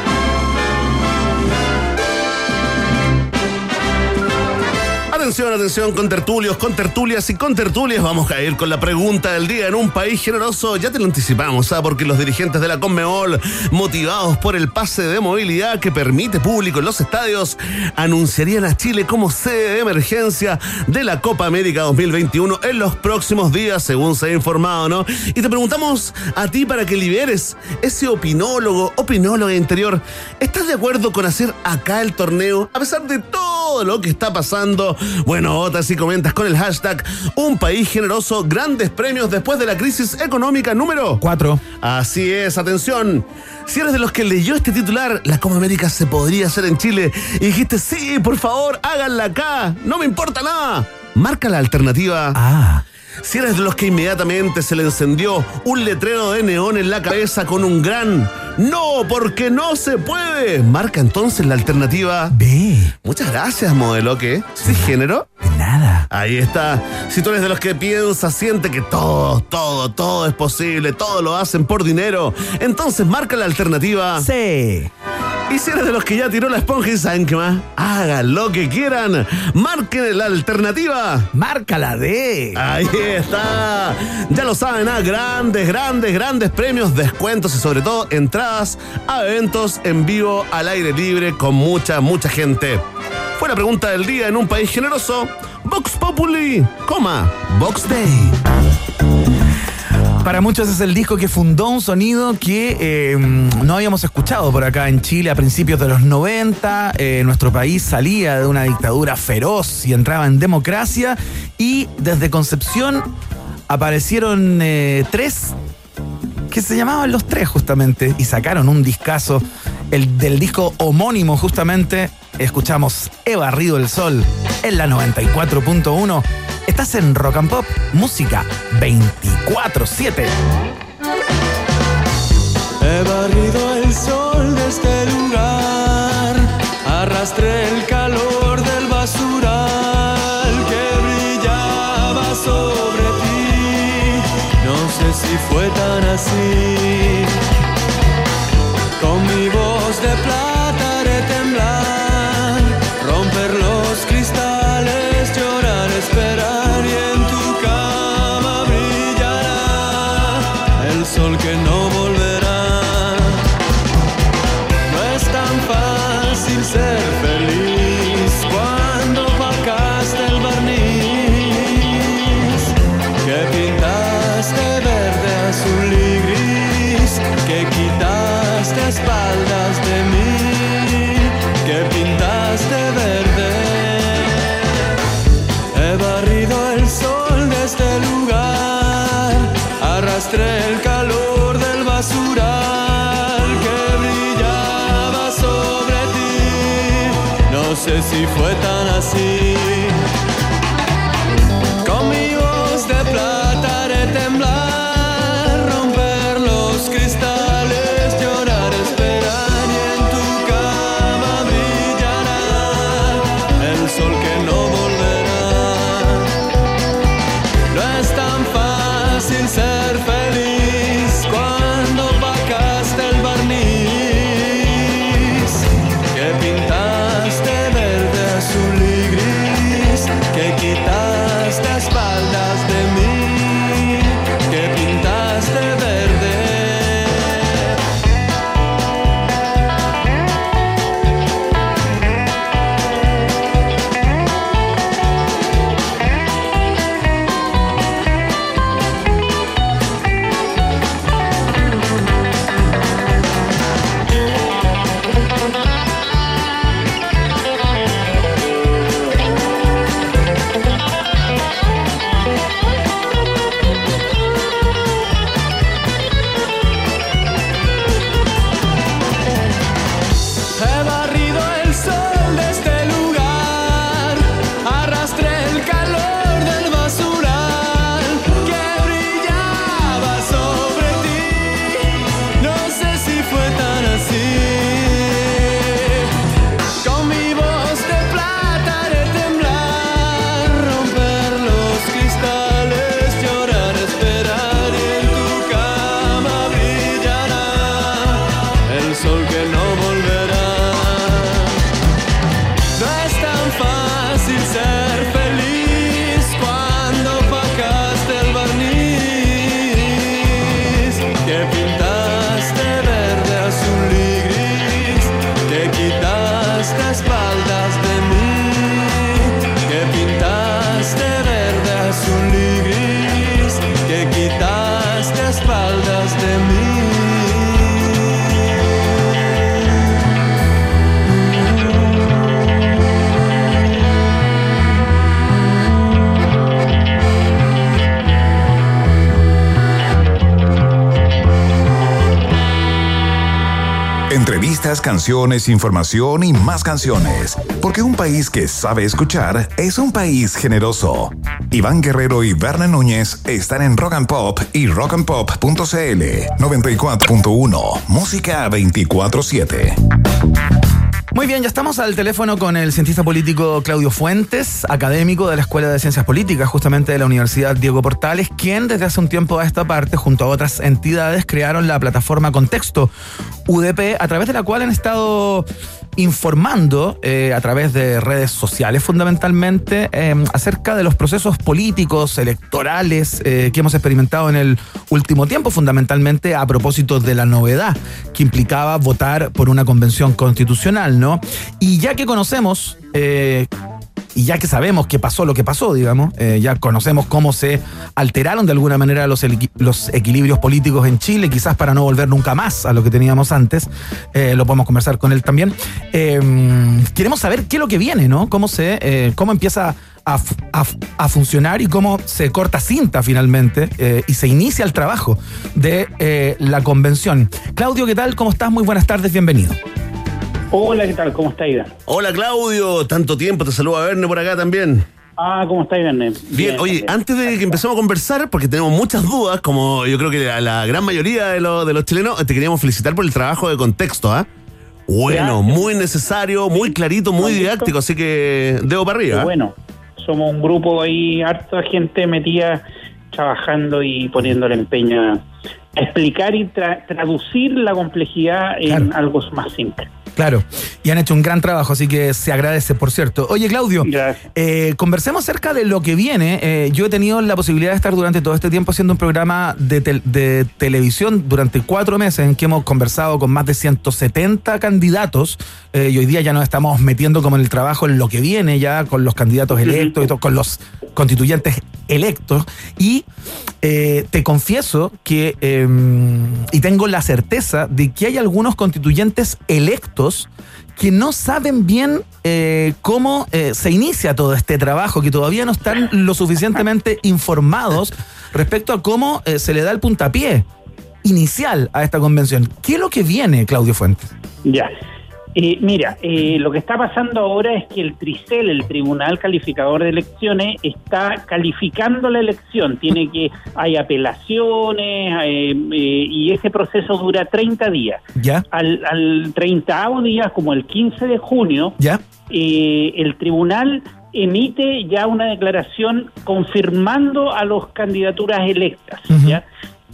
Atención, atención, con tertulios, con tertulias y con tertulias. Vamos a ir con la pregunta del día en un país generoso. Ya te lo anticipamos, ¿ah? porque los dirigentes de la Conmebol, motivados por el pase de movilidad que permite público en los estadios, anunciarían a Chile como sede de emergencia de la Copa América 2021 en los próximos días, según se ha informado, ¿no? Y te preguntamos a ti para que liberes ese opinólogo, opinóloga interior. ¿Estás de acuerdo con hacer acá el torneo a pesar de todo? todo lo que está pasando. Bueno, votas y comentas con el hashtag Un País Generoso, grandes premios después de la crisis económica número Cuatro. Así es, atención. Si eres de los que leyó este titular, la Copa América se podría hacer en Chile y dijiste, sí, por favor, háganla acá, no me importa nada. Marca la alternativa. Ah. Si eres de los que inmediatamente se le encendió un letrero de neón en la cabeza con un gran No, porque no se puede. Marca entonces la alternativa. B. Muchas gracias, modelo que sí género. De nada. Ahí está. Si tú eres de los que piensa, siente que todo, todo, todo es posible, todo lo hacen por dinero, entonces marca la alternativa. C. Y si eres de los que ya tiró la esponja y saben qué más, hagan lo que quieran, marquen la alternativa. Marca la D. Ahí está. Ya lo saben, ¿ah? grandes, grandes, grandes premios, descuentos y sobre todo entradas a eventos en vivo al aire libre con mucha, mucha gente. Fue la pregunta del día en un país generoso. Vox Populi, coma, Vox Day. Para muchos es el disco que fundó un sonido que eh, no habíamos escuchado por acá en Chile a principios de los 90. Eh, nuestro país salía de una dictadura feroz y entraba en democracia. Y desde Concepción aparecieron eh, tres que se llamaban Los Tres justamente y sacaron un discazo el, del disco homónimo justamente. Escuchamos He barrido el sol en la 94.1. Estás en Rock and Pop, música 24-7. He barrido el sol de este lugar, arrastré el calor del basural que brillaba sobre ti. No sé si fue tan así. Con mi voz de plata información y más canciones. Porque un país que sabe escuchar es un país generoso. Iván Guerrero y Berna Núñez están en Rock and Pop y rockandpop.cl 94.1. Música 24-7. Muy bien, ya estamos al teléfono con el cientista político Claudio Fuentes, académico de la Escuela de Ciencias Políticas, justamente de la Universidad Diego Portales, quien desde hace un tiempo a esta parte, junto a otras entidades, crearon la plataforma Contexto UDP, a través de la cual han estado informando eh, a través de redes sociales fundamentalmente eh, acerca de los procesos políticos, electorales eh, que hemos experimentado en el último tiempo, fundamentalmente a propósito de la novedad que implicaba votar por una convención constitucional, ¿no? Y ya que conocemos eh, y ya que sabemos que pasó lo que pasó, digamos, eh, ya conocemos cómo se alteraron de alguna manera los, los equilibrios políticos en Chile, quizás para no volver nunca más a lo que teníamos antes, eh, lo podemos conversar con él también. Eh, queremos saber qué es lo que viene, ¿no? Cómo se, eh, cómo empieza a, a fu- a funcionar y cómo se corta cinta finalmente y se inicia el trabajo de la convención. Claudio, ¿qué tal? ¿Cómo estás? Muy buenas tardes, bienvenido. Hola, ¿qué tal? ¿Cómo está Ida? Hola Claudio, tanto tiempo, te saluda Verne por acá también. Ah, ¿cómo está Ida? Bien, Bien, oye, antes de que empecemos a conversar, porque tenemos muchas dudas, como yo creo que la, la gran mayoría de, los- de los chilenos, te queríamos felicitar por el trabajo de contexto, ¿ah? Bueno, Gracias. muy necesario, muy clarito, muy didáctico, así que dedo para arriba. ¿ah? bueno, somos un grupo ahí, harta gente metida trabajando y poniendo el empeño a explicar y tra- traducir la complejidad en algo más simple. Claro, y han hecho un gran trabajo, así que se agradece, por cierto. Oye, Claudio, eh, conversemos acerca de lo que viene. Eh, yo he tenido la posibilidad de estar durante todo este tiempo haciendo un programa de, tel- de televisión durante cuatro meses en que hemos conversado con más de 170 candidatos eh, y hoy día ya nos estamos metiendo como en el trabajo en lo que viene ya con los candidatos electos y todo, con los constituyentes electos. Y eh, te confieso que, eh, y tengo la certeza de que hay algunos constituyentes electos que no saben bien eh, cómo eh, se inicia todo este trabajo, que todavía no están lo suficientemente informados respecto a cómo eh, se le da el puntapié inicial a esta convención. ¿Qué es lo que viene, Claudio Fuentes? Ya. Eh, mira, eh, lo que está pasando ahora es que el TRICEL, el Tribunal Calificador de Elecciones, está calificando la elección. Tiene que, hay apelaciones eh, y ese proceso dura 30 días. ¿Ya? Al, al 30 día, como el 15 de junio, ¿Ya? eh, el tribunal emite ya una declaración confirmando a las candidaturas electas. ¿ya?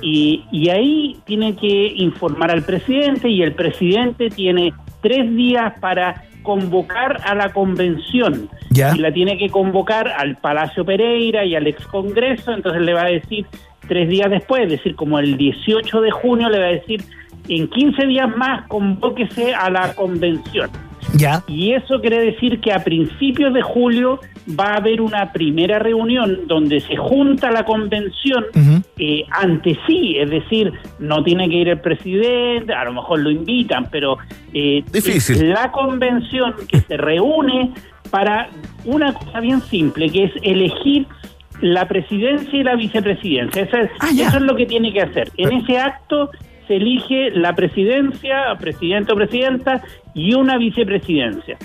Y, y ahí tiene que informar al presidente y el presidente tiene tres días para convocar a la convención ¿Ya? y la tiene que convocar al Palacio Pereira y al ex Congreso, entonces le va a decir tres días después, es decir, como el 18 de junio, le va a decir en 15 días más convóquese a la convención. ¿Ya? Y eso quiere decir que a principios de julio va a haber una primera reunión donde se junta la convención eh, ante sí, es decir, no tiene que ir el presidente, a lo mejor lo invitan, pero eh, Difícil. es la convención que se reúne para una cosa bien simple, que es elegir la presidencia y la vicepresidencia. Eso es, Ah, eso es lo que tiene que hacer. En ese acto se elige la presidencia, presidente o presidenta y una vicepresidencia.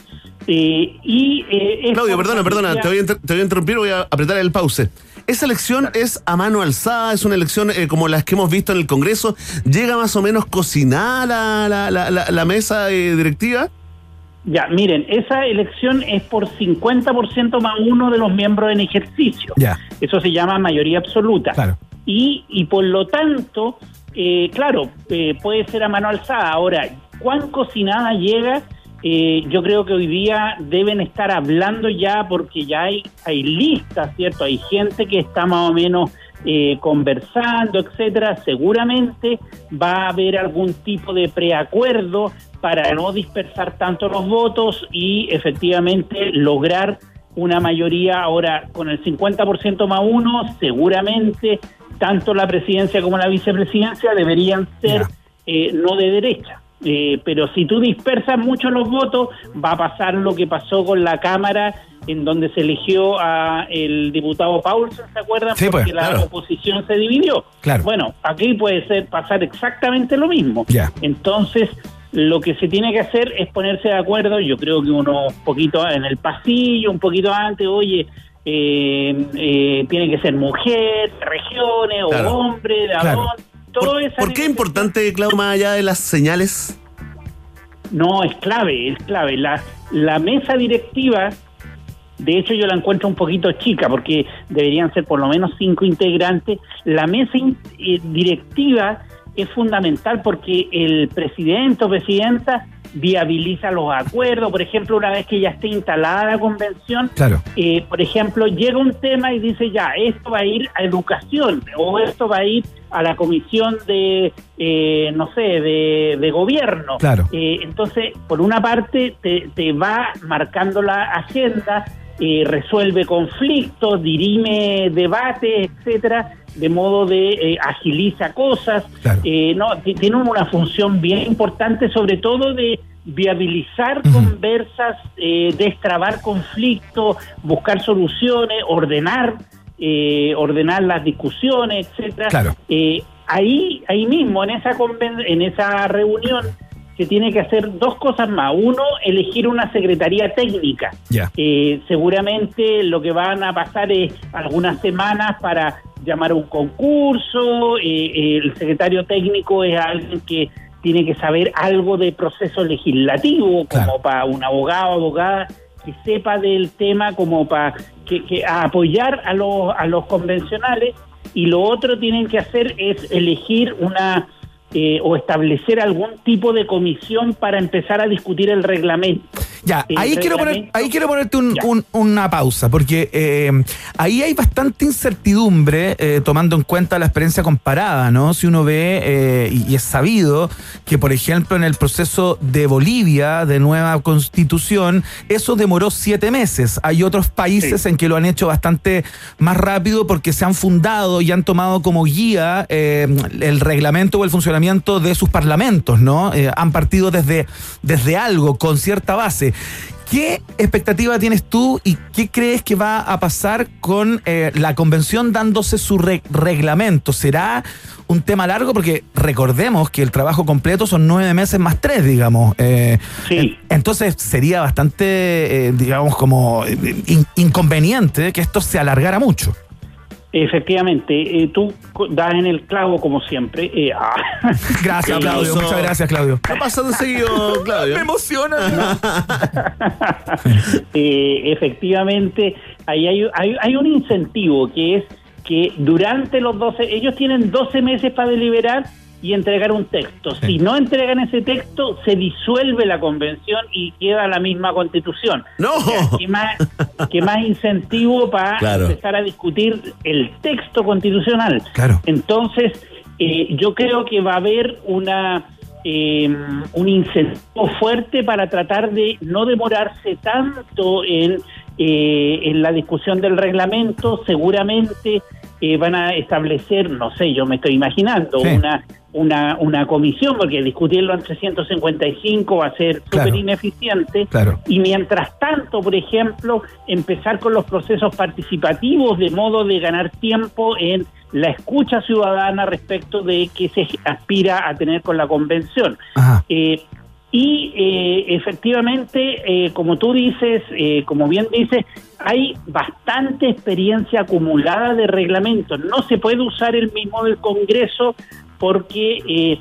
Eh, y eh, Claudio, perdona, perdona, te voy, a inter- te voy a interrumpir, voy a apretar el pause. ¿Esa elección es a mano alzada? ¿Es una elección eh, como las que hemos visto en el Congreso? ¿Llega más o menos cocinada la, la, la, la- la mesa directiva? Ya, miren, esa elección es por 50% más uno de los miembros en ejercicio. Ya. Eso se llama mayoría absoluta. Claro. Y, y por lo tanto, eh, claro, eh, puede ser a mano alzada. Ahora, ¿cuán cocinada llega? Eh, yo creo que hoy día deben estar hablando ya porque ya hay, hay listas, ¿cierto? Hay gente que está más o menos eh, conversando, etcétera. Seguramente va a haber algún tipo de preacuerdo para no dispersar tanto los votos y efectivamente lograr una mayoría ahora con el 50% más uno, seguramente tanto la presidencia como la vicepresidencia deberían ser eh, no de derecha. Eh, pero si tú dispersas mucho los votos, va a pasar lo que pasó con la Cámara, en donde se eligió a el diputado Paulson, ¿se acuerdan? Sí, pues, Porque la claro. oposición se dividió. Claro. Bueno, aquí puede ser pasar exactamente lo mismo. Ya. Entonces, lo que se tiene que hacer es ponerse de acuerdo, yo creo que uno un poquito en el pasillo, un poquito antes, oye, eh, eh, tiene que ser mujer, regiones, Claro. o hombre, de Claro. Todo ¿Por, esa por qué es importante, Claudio, más allá de las señales? No, es clave, es clave. La, la mesa directiva, de hecho yo la encuentro un poquito chica porque deberían ser por lo menos cinco integrantes. La mesa in- eh, directiva es fundamental porque el presidente o presidenta viabiliza los acuerdos. Por ejemplo, una vez que ya esté instalada la convención, Claro. eh, por ejemplo, llega un tema y dice ya, esto va a ir a educación o esto va a ir a la comisión de, eh, no sé, de, de gobierno. Claro. Eh, entonces, por una parte, te, te va marcando la agenda, eh, resuelve conflictos, dirime debates, etcétera, de modo de eh, agiliza cosas. Claro. Eh, no, tiene una función bien importante, sobre todo de viabilizar conversas, eh, destrabar conflictos, buscar soluciones, ordenar, eh, ordenar las discusiones, etcétera. Claro. Eh, ahí, ahí mismo, en esa conven- en esa reunión, se tiene que hacer dos cosas más. Uno, elegir una secretaría técnica. Ya. Eh, seguramente lo que van a pasar es algunas semanas para llamar a un concurso. eh, eh, el secretario técnico es alguien que tiene que saber algo de proceso legislativo, Claro. como para un abogado, abogada que sepa del tema, como para que, que a apoyar a los, a los convencionales. Y lo otro tienen que hacer es elegir una eh, o establecer algún tipo de comisión para empezar a discutir el reglamento. Ya, El ahí quiero, poner, ahí quiero ponerte un- Ya. un- una pausa, porque eh, ahí hay bastante incertidumbre, eh, tomando en cuenta la experiencia comparada, ¿no? Si uno ve, eh, y, y es sabido, que por ejemplo en el proceso de Bolivia, de nueva constitución, eso demoró siete meses. Hay otros países Sí. en que lo han hecho bastante más rápido porque se han fundado y han tomado como guía el reglamento o el funcionamiento de sus parlamentos, ¿no? Eh, han partido desde, desde algo, con cierta base. ¿Qué expectativa tienes tú y qué crees que va a pasar con eh, la convención dándose su re- reglamento? ¿Será un tema largo? Porque recordemos que el trabajo completo son nueve meses más tres, digamos. Eh, Sí. en- entonces sería bastante, eh, digamos, como in- inconveniente que esto se alargara mucho. Efectivamente, eh, tú co- das en el clavo como siempre. eh, ah. Gracias, Claudio. Muchas gracias, Claudio. Está pasando seguido, Claudio. emociona. Eh, efectivamente, ahí hay, hay, hay un incentivo que es que durante los 12, ellos tienen 12 meses para deliberar y entregar un texto. Sí. Si no entregan ese texto, se disuelve la convención y queda la misma constitución. ¡No! O sea, ¿Qué más, qué más incentivo para Claro. empezar a discutir el texto constitucional? Claro. Entonces, eh, yo creo que va a haber una eh, un incentivo fuerte para tratar de no demorarse tanto en, eh, en la discusión del reglamento. Seguramente eh, van a establecer, no sé, yo me estoy imaginando, Sí. una, una, una comisión, porque discutirlo en 355 va a ser Claro. súper ineficiente. Claro. Y mientras tanto, por ejemplo, empezar con los procesos participativos de modo de ganar tiempo en la escucha ciudadana respecto de qué se aspira a tener con la convención. Eh, y eh, efectivamente, eh, como tú dices, eh, como bien dices, hay bastante experiencia acumulada de reglamentos. No se puede usar el mismo del Congreso porque eh,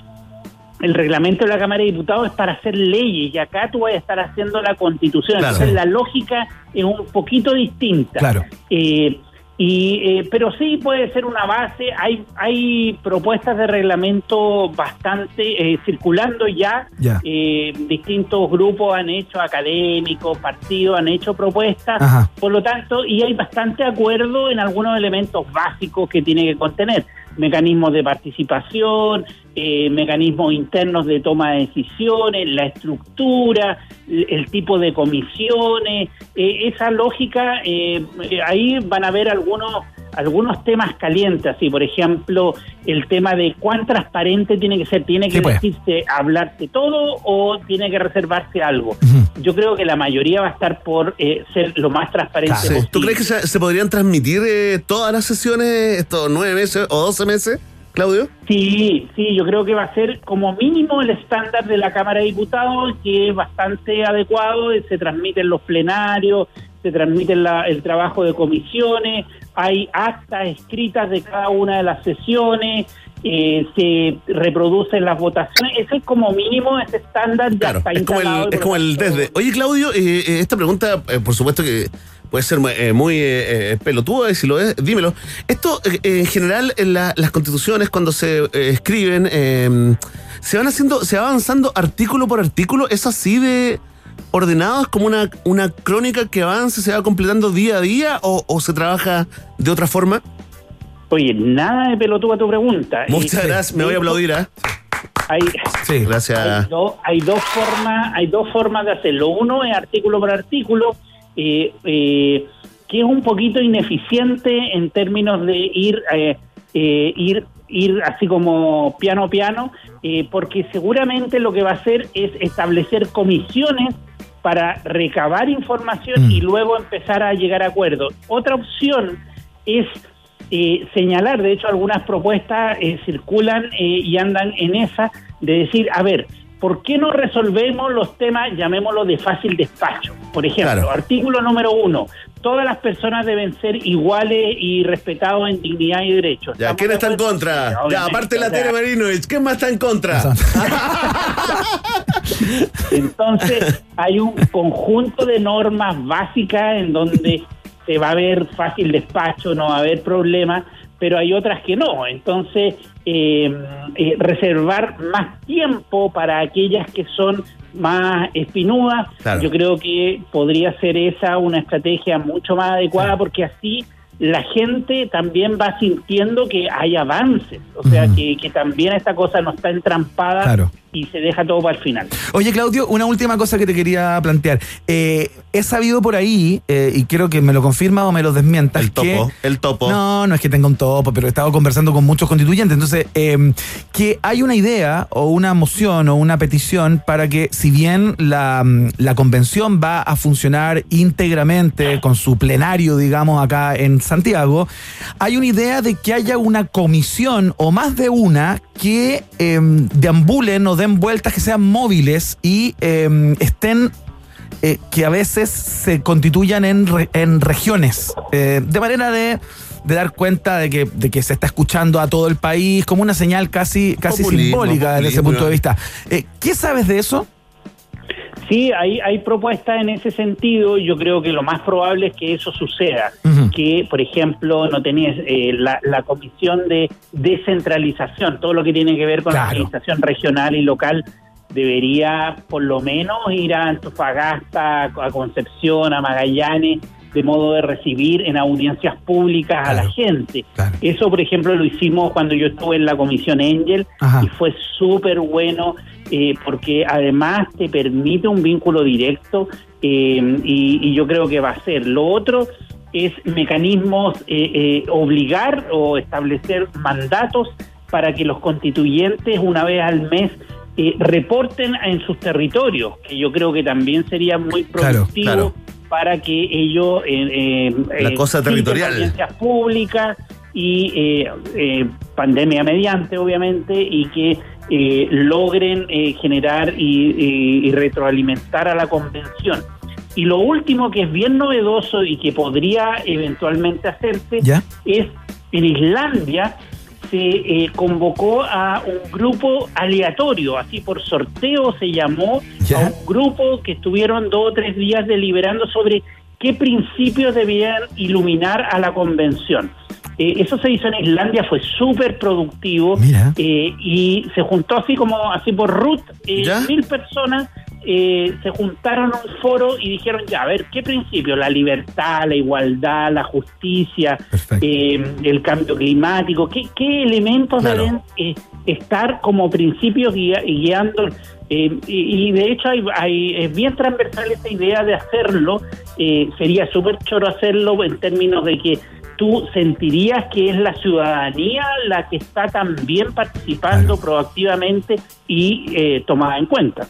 el reglamento de la Cámara de Diputados es para hacer leyes y acá tú vas a estar haciendo la constitución. Claro. Entonces la lógica es un poquito distinta. Claro. Eh, y, eh, pero sí puede ser una base. Hay, hay propuestas de reglamento bastante eh, circulando ya. Ya. Eh, distintos grupos han hecho, académicos, partidos han hecho propuestas. Ajá. Por lo tanto, y hay bastante acuerdo en algunos elementos básicos que tiene que contener. Mecanismos de participación, eh, mecanismos internos de toma de decisiones, la estructura, el, el tipo de comisiones, eh, esa lógica, eh, ahí van a haber algunos algunos temas calientes, así por ejemplo el tema de cuán transparente tiene que ser, tiene que Sí, pues. decirse, hablarse todo o tiene que reservarse algo. Ujú. Yo creo que la mayoría va a estar por eh, ser lo más transparente Claro. posible. ¿Tú crees que se, se podrían transmitir eh, todas las sesiones estos nueve meses o doce meses? Claudio. Sí, sí, yo creo que va a ser como mínimo el estándar de la Cámara de Diputados, que es bastante adecuado, se transmiten los plenarios, se transmite la- el trabajo de comisiones, hay actas escritas de cada una de las sesiones, eh, se reproducen las votaciones, ese es como mínimo ese estándar ya Claro, está es como el, es como el desde. Oye, Claudio, eh, eh, esta pregunta, eh, por supuesto que puede ser eh, muy pelotuda, y si lo es, dímelo. Esto, en general, en la- las constituciones, cuando se escriben, eh, se van haciendo, se va avanzando artículo por artículo, ¿es así de ordenado? ¿Es como una, una crónica que avanza, se va completando día a día, o, o se trabaja de otra forma? Oye, nada de pelotuda tu pregunta. Muchas Y- gracias, me voy a aplaudir, ¿ah? Hay, Sí. Gracias. hay, do- hay dos formas hay dos formas de hacerlo uno es artículo por artículo eh, eh, que es un poquito ineficiente en términos de ir eh, eh, ir ir así como piano a piano eh, porque seguramente lo que va a hacer es establecer comisiones para recabar información Mm. y luego empezar a llegar a acuerdos otra opción es eh, señalar, de hecho algunas propuestas eh, circulan eh, y andan en esa, de decir, a ver, ¿por qué no resolvemos los temas, llamémoslo de fácil despacho? Por ejemplo, Claro. artículo número uno, todas las personas deben ser iguales y respetados en dignidad y derechos. Ya, ¿Estamos ¿quién está en contra? Ya, aparte la Tere Marinovich, ¿quién más está en contra? Entonces, hay un conjunto de normas básicas en donde se va a ver fácil despacho, no va a haber problema, pero hay otras que no. Entonces, eh, eh, reservar más tiempo para aquellas que son más espinudas, Claro. yo creo que podría ser esa una estrategia mucho más adecuada porque así la gente también va sintiendo que hay avances, o sea, que, que también esta cosa no está entrampada Claro. Y se deja todo para el final. Oye, Claudio, una última cosa que te quería plantear. Eh, he sabido por ahí, eh, y quiero que me lo confirma o me lo desmientas. El topo, que- el topo. No, no es que tenga un topo, pero he estado conversando con muchos constituyentes. Entonces, eh, que hay una idea o una moción o una petición para que, si bien la, mm, la convención va a funcionar íntegramente con su plenario, digamos, acá en Santiago, hay una idea de que haya una comisión o más de una que eh, deambulen o den vueltas que sean móviles y eh, estén eh, que a veces se constituyan en, re- en regiones, eh, de manera de, de dar cuenta de que, de que se está escuchando a todo el país, como una señal casi, casi Populismo, simbólica desde ese punto de vista. Eh, ¿Qué sabes de eso? Sí, hay, hay propuestas en ese sentido. Yo creo que lo más probable es que eso suceda. Que, por ejemplo, no tenías eh, la, la comisión de descentralización, todo lo que tiene que ver con la administración regional y local, debería por lo menos ir a Antofagasta, a Concepción, a Magallanes, de modo de recibir en audiencias públicas a la gente. Claro. Eso, por ejemplo, lo hicimos cuando yo estuve en la comisión Angel Ajá. y fue súper bueno eh, porque además te permite un vínculo directo eh, y, y yo creo que va a ser. Lo otro es mecanismos, eh, eh, obligar o establecer mandatos para que los constituyentes una vez al mes eh, reporten en sus territorios, que yo creo que también sería muy productivo claro. Para que ellos... eh, eh, La cosa citen territorial. audiencias públicas y eh, eh, pandemia mediante, obviamente, y que eh, logren eh, generar y, y- y retroalimentar a la convención. Y lo último que es bien novedoso y que podría eventualmente hacerse ¿Ya? es en Islandia se eh, convocó a un grupo aleatorio, así por sorteo se llamó, Ya. a un grupo que estuvieron dos o tres días deliberando sobre qué principios debían iluminar a la convención. Eh, eso se hizo en Islandia, fue súper productivo eh, y se juntó así como así por root eh, mil personas eh, se juntaron a un foro y dijeron ya a ver qué principios la libertad la igualdad la justicia eh, el cambio climático qué, qué elementos Claro. deben eh, estar como principios guia- guiando eh, y, y de hecho hay, hay- es bien transversal esa idea de hacerlo eh, sería súper choro hacerlo en términos de que tú sentirías que es la ciudadanía la que está también participando Claro. proactivamente y eh, tomada en cuenta.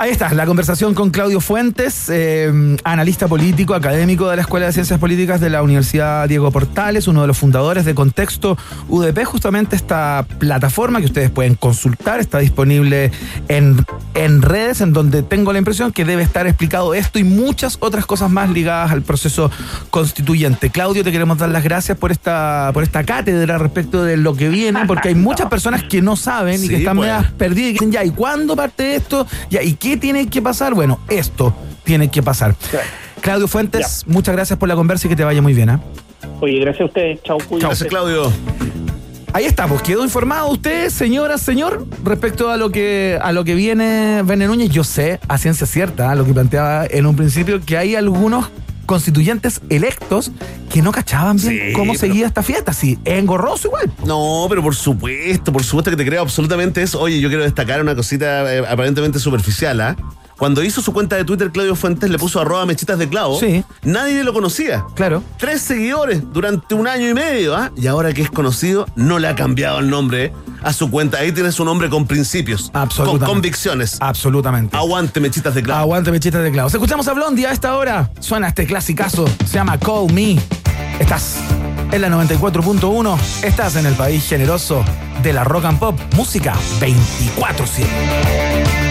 Ahí está, la conversación con Claudio Fuentes, eh, analista político, académico de la Escuela de Ciencias Políticas de la Universidad Diego Portales, uno de los fundadores de Contexto UDP, justamente esta plataforma que ustedes pueden consultar, está disponible en, en redes, en donde tengo la impresión que debe estar explicado esto y muchas otras cosas más ligadas al proceso constituyente. Claudio, te queremos dar las gracias por esta, por esta cátedra respecto de lo que viene, porque hay muchas personas que no saben y Sí, que están pues. perdidas y que dicen, ya, ¿y cuándo parte esto? Ya, ¿y qué tiene que pasar? Bueno, esto tiene que pasar. Claudio Fuentes, muchas gracias por la conversa y que te vaya muy bien. ¿ah? Oye, gracias a ustedes. Chau, cuídense. Gracias, Claudio. Ahí está, pues quedó informado usted, señora, señor, respecto a lo que a lo que viene Verne Núñez. Yo sé, a ciencia cierta, lo que planteaba en un principio, que hay algunos constituyentes electos que no cachaban bien Sí, cómo pero- seguía esta fiesta. Sí, es engorroso igual. No, pero por supuesto, por supuesto que te creo absolutamente eso. Oye, yo quiero destacar una cosita eh, aparentemente superficial, ¿ah? Cuando hizo su cuenta de Twitter, Claudio Fuentes le puso arroba mechitas de clavo. Sí. Nadie lo conocía. Claro. Tres seguidores durante un año y medio, ¿ah? Y ahora que es conocido, no le ha cambiado el nombre ¿eh? a su cuenta. Ahí tiene su nombre con principios. Absolutamente. Con convicciones. Absolutamente. Aguante, mechitas de clavo. Aguante mechitas de clavos. Escuchamos a Blondie a esta hora. Suena este clasicazo. Se llama Call Me. Estás en la 94.1. Estás en el país generoso de la rock and pop. Música 24-7.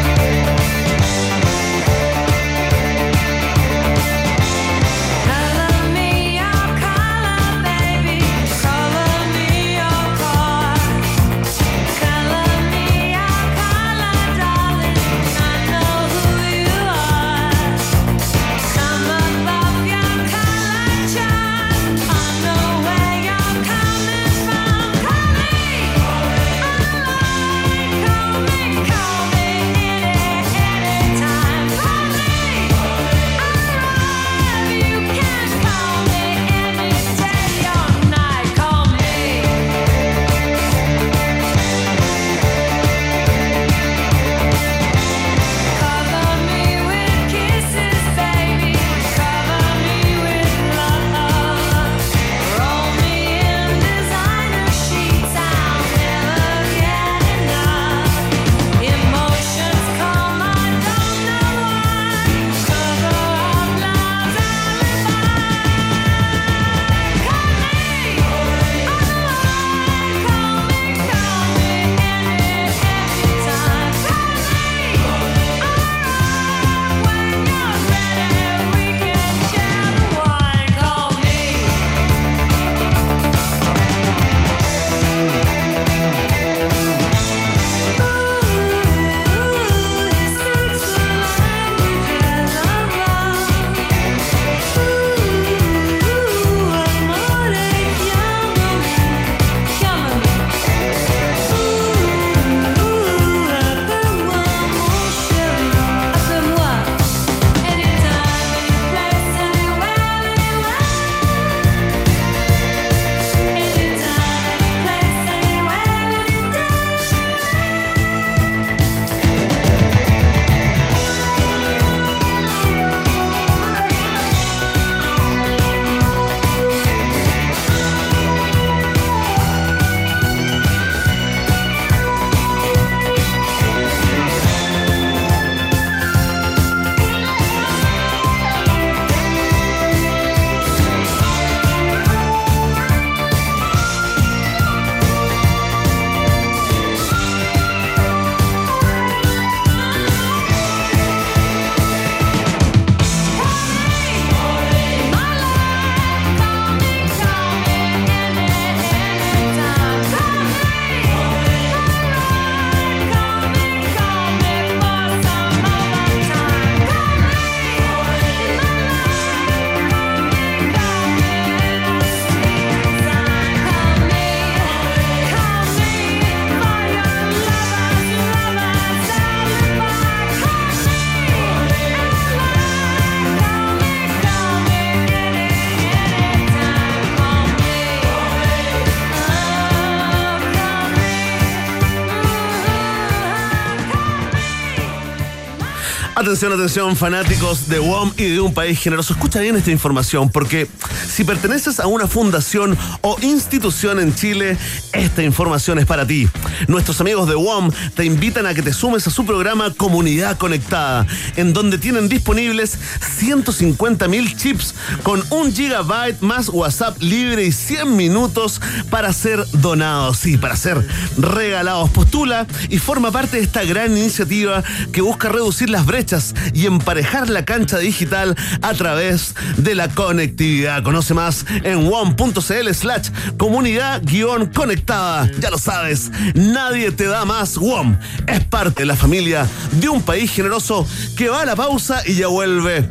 Atención, atención, fanáticos de WOM y de un país generoso. Escucha bien esta información, porque si perteneces a una fundación o institución en Chile, esta información es para ti. Nuestros amigos de WOM te invitan a que te sumes a su programa Comunidad Conectada, en donde tienen disponibles 150 mil chips con un gigabyte más WhatsApp libre y 100 minutos para ser donados y para ser regalados. Postula y forma parte de esta gran iniciativa que busca reducir las brechas y emparejar la cancha digital a través de la conectividad. Conoce más en one.cl slash comunidad guion conectada. Ya lo sabes, nadie te da más. WOM es parte de la familia de un país generoso que va a la pausa y ya vuelve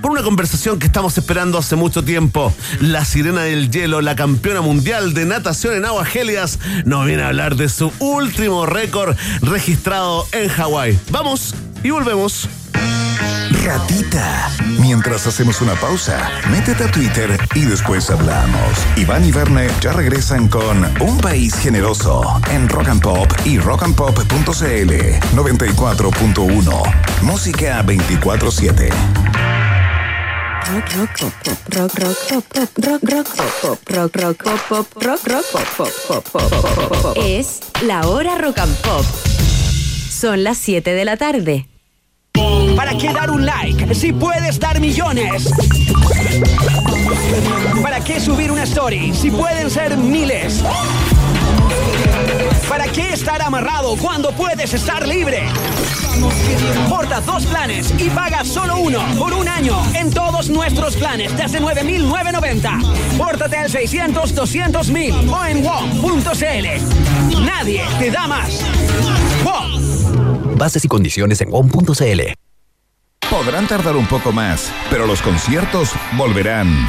por una conversación que estamos esperando hace mucho tiempo. La sirena del hielo, la campeona mundial de natación en aguas gélidas, nos viene a hablar de su último récord registrado en Hawái. Vamos y volvemos. Ratita. Mientras hacemos una pausa, métete a Twitter y después hablamos. Iván y Verne ya regresan con Un País Generoso en Rock and Pop y rockandpop.cl 94.1. Música 24-7. Es la hora rock and pop. Son las 7 de la tarde. ¿Para qué dar un like si puedes dar millones? ¿Para qué subir una story si pueden ser miles? ¿Para qué estar amarrado cuando puedes estar libre? Porta dos planes y paga solo uno por un año en todos nuestros planes desde 9.990. Pórtate al 600-200.000 o en WOM.cl. Nadie te da más. WOM. Bases y condiciones en WOM.cl. Podrán tardar un poco más, pero los conciertos volverán.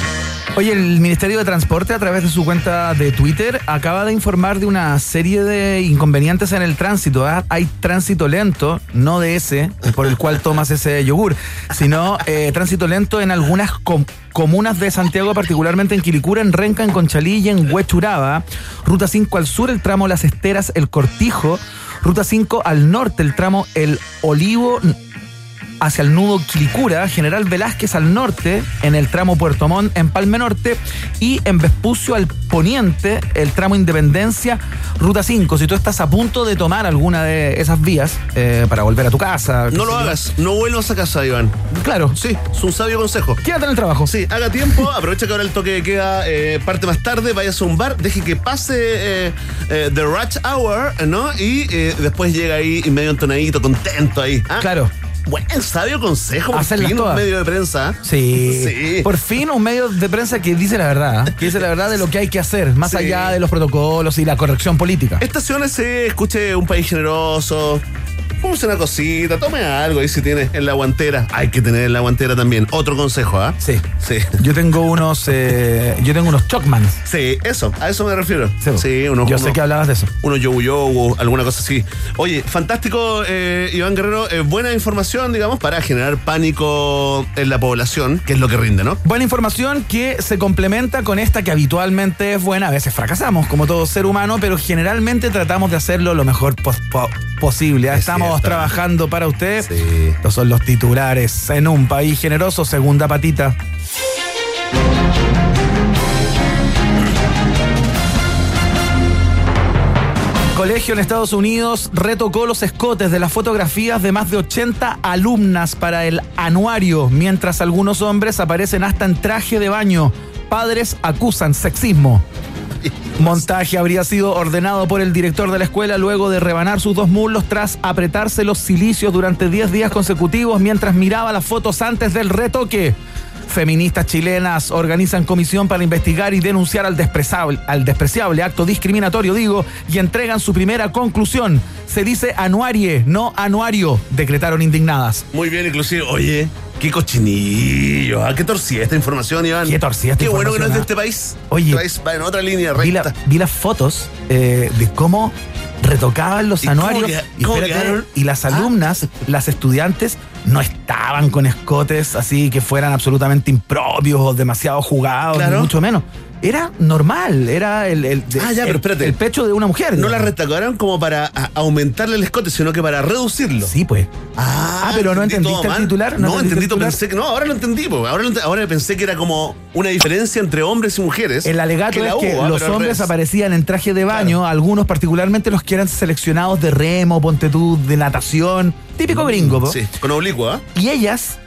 Oye, el Ministerio de Transporte a través de su cuenta de Twitter acaba de informar de una serie de inconvenientes en el tránsito. ¿ah? Hay tránsito lento, no de ese, por el cual tomas ese yogur, sino eh, tránsito lento en algunas com- comunas de Santiago, particularmente en Quilicura, en Renca, en Conchalí y en Huechuraba. Ruta 5 al sur, el tramo Las Esteras, El Cortijo. Ruta 5 al norte, el tramo El Olivo hacia el nudo Quilicura, General Velázquez al norte, en el tramo Puerto Montt en Palme Norte y en Vespucio al poniente, el tramo Independencia, Ruta 5. Si tú estás a punto de tomar alguna de esas vías eh, para volver a tu casa. No lo hagas, no vuelvas a casa, Iván. Claro, Sí, es un sabio consejo. quédate en el trabajo. Sí, haga tiempo, aprovecha que ahora el toque de queda eh, parte más tarde, vayas a un bar, deje que pase eh, The Rush Hour, ¿no? Y después llega ahí y medio entonadito, contento ahí. ¿ah? Claro. Buen sabio consejo, por fin, un todas. medio de prensa. Sí. Sí. Por fin un medio de prensa que dice la verdad, ¿eh? que dice la verdad de lo que hay que hacer, más Sí. allá de los protocolos y la corrección política. Estaciones, eh, escuche un país generoso. Puse una cosita, tome algo ahí si tiene en la guantera. Hay que tener en la guantera también. Otro consejo, ¿ah? Sí. Sí. Yo tengo unos, eh, yo tengo unos Chocmans. Sí, eso, a eso me refiero. Sí, Sí, unos, yo sé que hablabas de eso. unos yogu yogu, alguna cosa así. Oye, fantástico, eh, Iván Guerrero. eh, buena información, digamos, para generar pánico en la población, que es lo que rinde, ¿no? Buena información que se complementa con esta que habitualmente es buena. A veces fracasamos, como todo ser humano, pero generalmente tratamos de hacerlo lo mejor pos- po- posible. ¿ah? Es Estamos trabajando para usted. Sí. Estos son los titulares en un país generoso, segunda patita. Colegio en Estados Unidos retocó los escotes de las fotografías de más de 80 alumnas para el anuario, mientras algunos hombres aparecen hasta en traje de baño. Padres acusan sexismo. Montaje habría sido ordenado por el director de la escuela luego de rebanar sus dos muslos tras apretarse los cilicios durante 10 días consecutivos mientras miraba las fotos antes del retoque. Feministas chilenas organizan comisión para investigar y denunciar al despreciable, al despreciable acto discriminatorio, digo, y entregan su primera conclusión. Se dice anuarie, no anuario, decretaron indignadas. Muy bien, inclusive. Oye, qué cochinillo. ¿ah? Qué torcida esta información, Iván. Qué torcida esta Qué bueno que no es de información, este país. Oye. País va en otra línea Vi, la- recta. vi las fotos eh, de cómo retocaban los ¿Y cómo anuarios queda- y, cómo espérate, quedaron? y las Ah. alumnas, las estudiantes, no estaban con escotes así que fueran absolutamente impropios o demasiado jugados, Claro. ni mucho menos. Era normal, era el, el- de- Ah, ya, pero el- espérate. el pecho de una mujer. No la retacaron como para aumentarle el escote, sino que para reducirlo. Sí, pues. Ah, Ah, pero no entendí entendiste todo el titular, no entendí, titular. pensé que no, ahora lo entendí, po. ahora, lo ent- ahora pensé que era como una diferencia entre hombres y mujeres. El alegato es que hubo, ah, los hombres aparecían en traje de baño, algunos particularmente los que eran seleccionados de remo, ponte tú, de natación, típico gringo, po. Sí, con oblicuo, ¿ah? Y ellas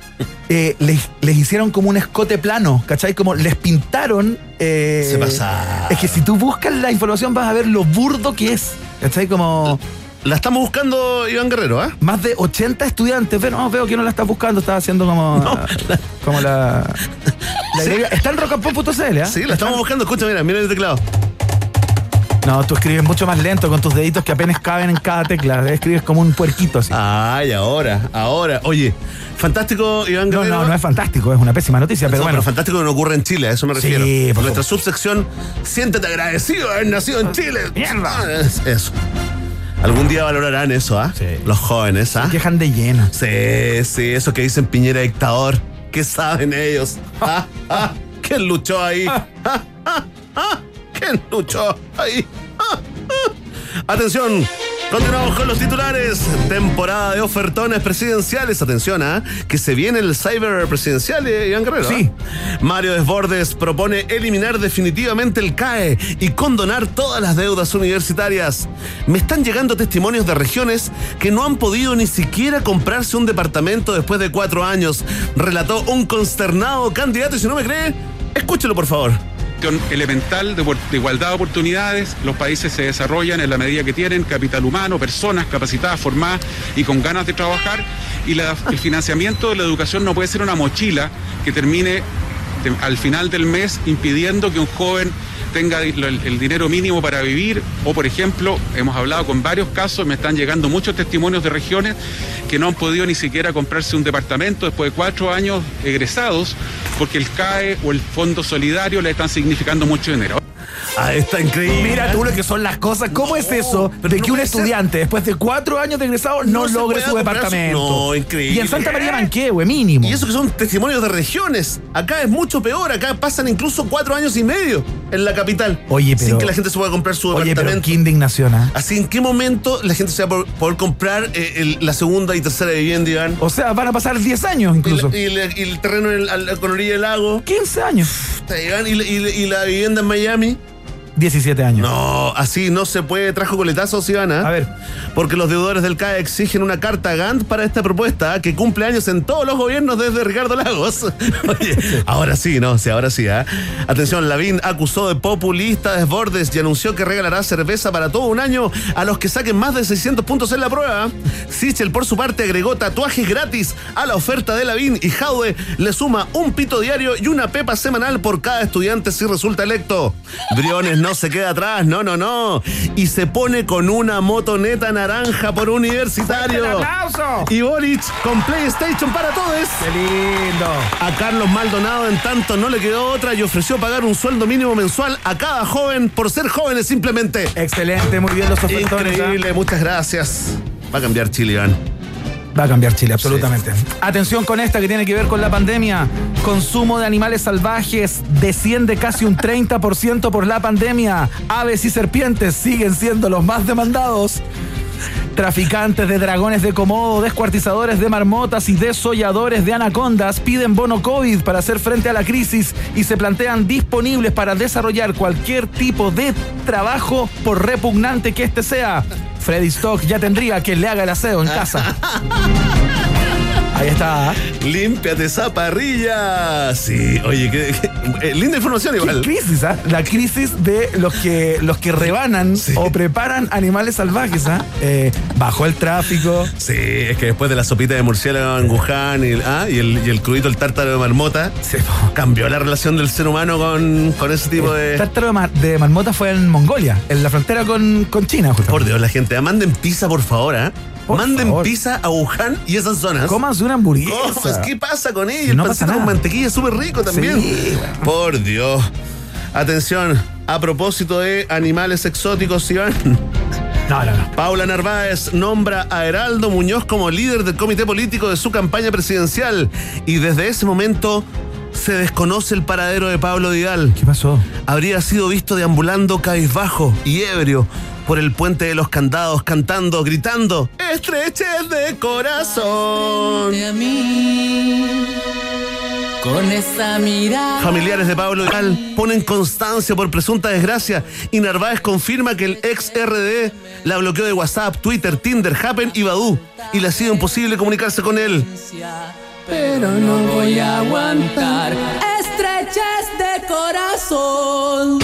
eh, les, les hicieron como un escote plano, ¿cachai? Como les pintaron. eh, Se pasa. Es que si tú buscas la información vas a ver lo burdo que es, ¿cachai? Como La estamos buscando Iván Guerrero, ¿ah? más de 80 estudiantes. Pero no, veo que no la estás buscando, estás haciendo como. Como la. la Sí. idea- Está en rockandpop.cl, ¿ah? Sí, la estamos buscando. Escucha, mira, mira el teclado. No, tú escribes mucho más lento con tus deditos que apenas caben en cada tecla. Escribes como un puerquito así. Ay, ahora, ahora. Oye, fantástico, Iván no, Guerrero. no, no es fantástico, es una pésima noticia, pero No, bueno. fantástico que no ocurre en Chile, a eso me Sí, refiero. por Nuestra subsección, siéntete agradecido de haber nacido en Chile. Mierda. Ah, es- Eso. Algún día valorarán eso, ¿ah? Sí. Los jóvenes, ¿ah? Quejan de llena. Sí, sí, eso que dicen Piñera dictador. ¿Qué saben ellos? ¿Ah? ¿Ah? ¿Quién luchó ahí? ¿Ah? ¿Ah? ¿Ah? ¿Quién luchó ahí? ¿Ah? ¿Ah? Atención, continuamos con los titulares. Temporada de ofertones presidenciales. Atención, ¿ah? Que se viene el cyber presidencial, eh, Iván Guerrero. Sí. ¿ah? Mario Desbordes propone eliminar definitivamente el CAE y condonar todas las deudas universitarias. Me están llegando testimonios de regiones que no han podido ni siquiera comprarse un departamento después de cuatro años, relató un consternado candidato. Y si no me cree, escúchelo por favor. Elemental de, igualdad de oportunidades. Los países se desarrollan en la medida que tienen capital humano, personas capacitadas, formadas y con ganas de trabajar. Y el financiamiento de la educación no puede ser una mochila que termine al final del mes impidiendo que un joven tenga el, dinero mínimo para vivir o por ejemplo hemos hablado con varios casos me están llegando muchos testimonios de regiones que no han podido ni siquiera comprarse un departamento después de cuatro años egresados porque el CAE o el Fondo Solidario le están significando mucho dinero. Ah, está increíble. Mira tú lo que son las cosas. ¿Cómo es eso de no que un ser. estudiante, después de cuatro años de egresado, no, logre su departamento? No, increíble. Y en Santa María Manquehue, mínimo. Y eso que son testimonios de regiones. Acá es mucho peor. Acá pasan incluso cuatro años y medio en la capital. Oye, pero- Sin que la gente se pueda comprar su Oye, pero departamento. qué indignación, ¿ah? Así, ¿en qué momento la gente se va a poder- poder comprar eh, el- la segunda y tercera vivienda, Iván? O sea, van a pasar 10 años Y, incluso. la- y la- y el terreno en el- al- con orilla del lago. 15 años. Puta, Iván, ¿Y, la- y la- y la vivienda en Miami? 17 años. No, así no se puede. Trajo coletazos, Iván. ¿ah? A ver. Porque los deudores del CAE exigen una carta Gantt para esta propuesta que cumple años en todos los gobiernos desde Ricardo Lagos. Oye, ahora sí, ¿no? Sí, ahora sí. ¿ah? Atención, Lavín acusó de populista desbordes y anunció que regalará cerveza para todo un año a los que saquen más de 600 puntos en la prueba. Sichel, por su parte, agregó tatuajes gratis a la oferta de Lavín y Jaude le suma un pito diario y una pepa semanal por cada estudiante si resulta electo. Briones no se queda atrás, no, no, no. Y se pone con una motoneta naranja por universitario. ¡Fuerte el aplauso! Y Boric con PlayStation para todos. ¡Qué lindo! A Carlos Maldonado, en tanto, no le quedó otra y ofreció pagar un sueldo mínimo mensual a cada joven por ser jóvenes simplemente. Excelente, muy bien los ofertones. ¿ah? Increíble, muchas gracias. Va a cambiar Chile, Iván. Va a cambiar Chile, absolutamente. Atención con esta que tiene que ver con la pandemia. Consumo de animales salvajes desciende casi un 30% por la pandemia. Aves y serpientes siguen siendo los más demandados. Traficantes de dragones de Komodo, descuartizadores de marmotas y desolladores de anacondas piden bono COVID para hacer frente a la crisis y se plantean disponibles para desarrollar cualquier tipo de trabajo por repugnante que este sea. Freddy Stock ya tendría que le haga el aseo en casa. Ahí está. Límpiate esa parrilla. Sí, oye, que- eh, linda información ¿Qué igual. crisis, ¿ah? La crisis de los que los que rebanan o preparan animales salvajes, ¿ah? Eh, bajó el tráfico. Sí, es que después de la sopita de murciélago en Wuhan y, el- ah, y, el, y el crudito, el tártaro de marmota, Sí, cambió la relación del ser humano con, con ese tipo El de... tártaro de, mar- de marmota fue en Mongolia, en la frontera con, con China, justamente. Por Dios, la gente, ah, manden pizza por favor, ¿ah? Por Manden favor. pizza a Wuhan y esas zonas. Cómanse una hamburguesa. ¿Qué pasa con ella? El No pasa pancito con mantequilla es súper rico también. Sí, bueno. Por Dios. Atención, a propósito de animales exóticos, Iván. No, no, no. Paula Narváez nombra a Heraldo Muñoz como líder del comité político de su campaña presidencial y desde ese momento se desconoce el paradero de Pablo Vidal. ¿Qué pasó? Habría sido visto deambulando cabizbajo y ebrio por el puente de los candados, cantando, gritando, estreches de corazón. a mí con esa mirada. Familiares de Pablo Vidal ponen constancia por presunta desgracia y Narváez confirma que el ex RD la bloqueó de WhatsApp, Twitter, Tinder, Happen y Badoo y le ha sido imposible comunicarse con él. Pero no voy a aguantar estreches de corazón.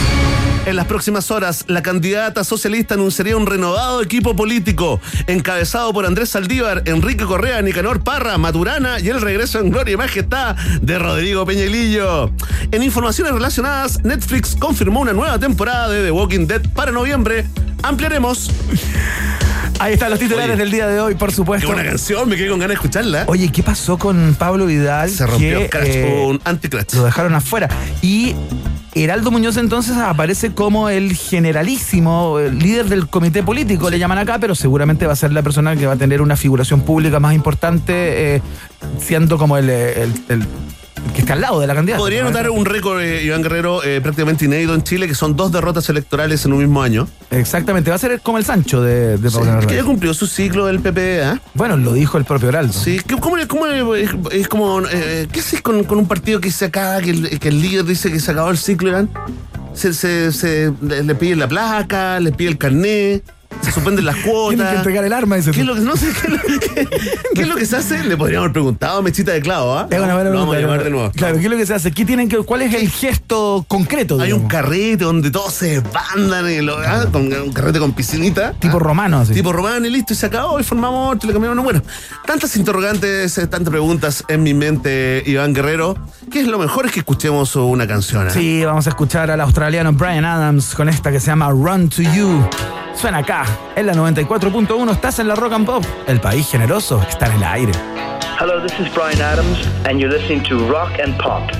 En las próximas horas, la candidata socialista anunciaría un renovado equipo político, encabezado por Andrés Saldívar, Enrique Correa, Nicanor Parra, Maturana y el regreso en gloria y majestad de Rodrigo Peñalillo. En informaciones relacionadas, Netflix confirmó una nueva temporada de The Walking Dead para noviembre. Ampliaremos. Ahí están los titulares Oye. del día de hoy, por Qué supuesto. buena canción, me quedé con ganas de escucharla. Oye, ¿qué pasó con Pablo Vidal? Se rompió Que, Crash, eh, un anti-Crash. lo dejaron afuera. Y Heraldo Muñoz entonces aparece como el generalísimo, el líder del comité político, le llaman acá, pero seguramente va a ser la persona que va a tener una figuración pública más importante, eh, siendo como el, eh, el que está al lado de la candidata. Podría ¿no? notar un récord, eh, Iván Guerrero, eh, prácticamente inédito en Chile, que son dos derrotas electorales en un mismo año. Exactamente, va a ser como el Sancho de, de Sí, es que ya cumplió su ciclo del PPD, ¿ah? Bueno, lo dijo el propio Heraldo. Sí, ¿qué- ¿cómo, cómo es, es como, eh, qué haces con, con un partido que se acaba, que el, que el líder dice que se acabó el ciclo, Iván? Se, se, se- le, le pide la placa, le pide el carnet, se suspenden las cuotas. Tienen que entregar el arma, ¿Qué es lo que, no sé, ¿qué es lo que, qué es lo que se hace? Le podríamos haber preguntado a Mechita de Clavo, ¿ah? Buena Lo vamos a llamar de nuevo. Claro, ¿qué es lo que se hace? ¿Qué tienen que, ¿Cuál es el gesto concreto? Hay digamos? un carrete donde todos se lo- ah, con, un carrete con piscinita. tipo ah, romano, así. Tipo romano y listo, y se acabó, y formamos otro, y le cambiamos. Bueno, tantas interrogantes, eh, tantas preguntas en mi mente, Iván Guerrero, que es lo mejor es que escuchemos una canción. ¿ah? Sí, vamos a escuchar al australiano Brian Adams con esta que se llama Run to You. Suena acá, en la 94.1, estás en la Rock and Pop. El país generoso está en el aire. Hello, this is Brian Adams, and you're listening to Rock and Pop.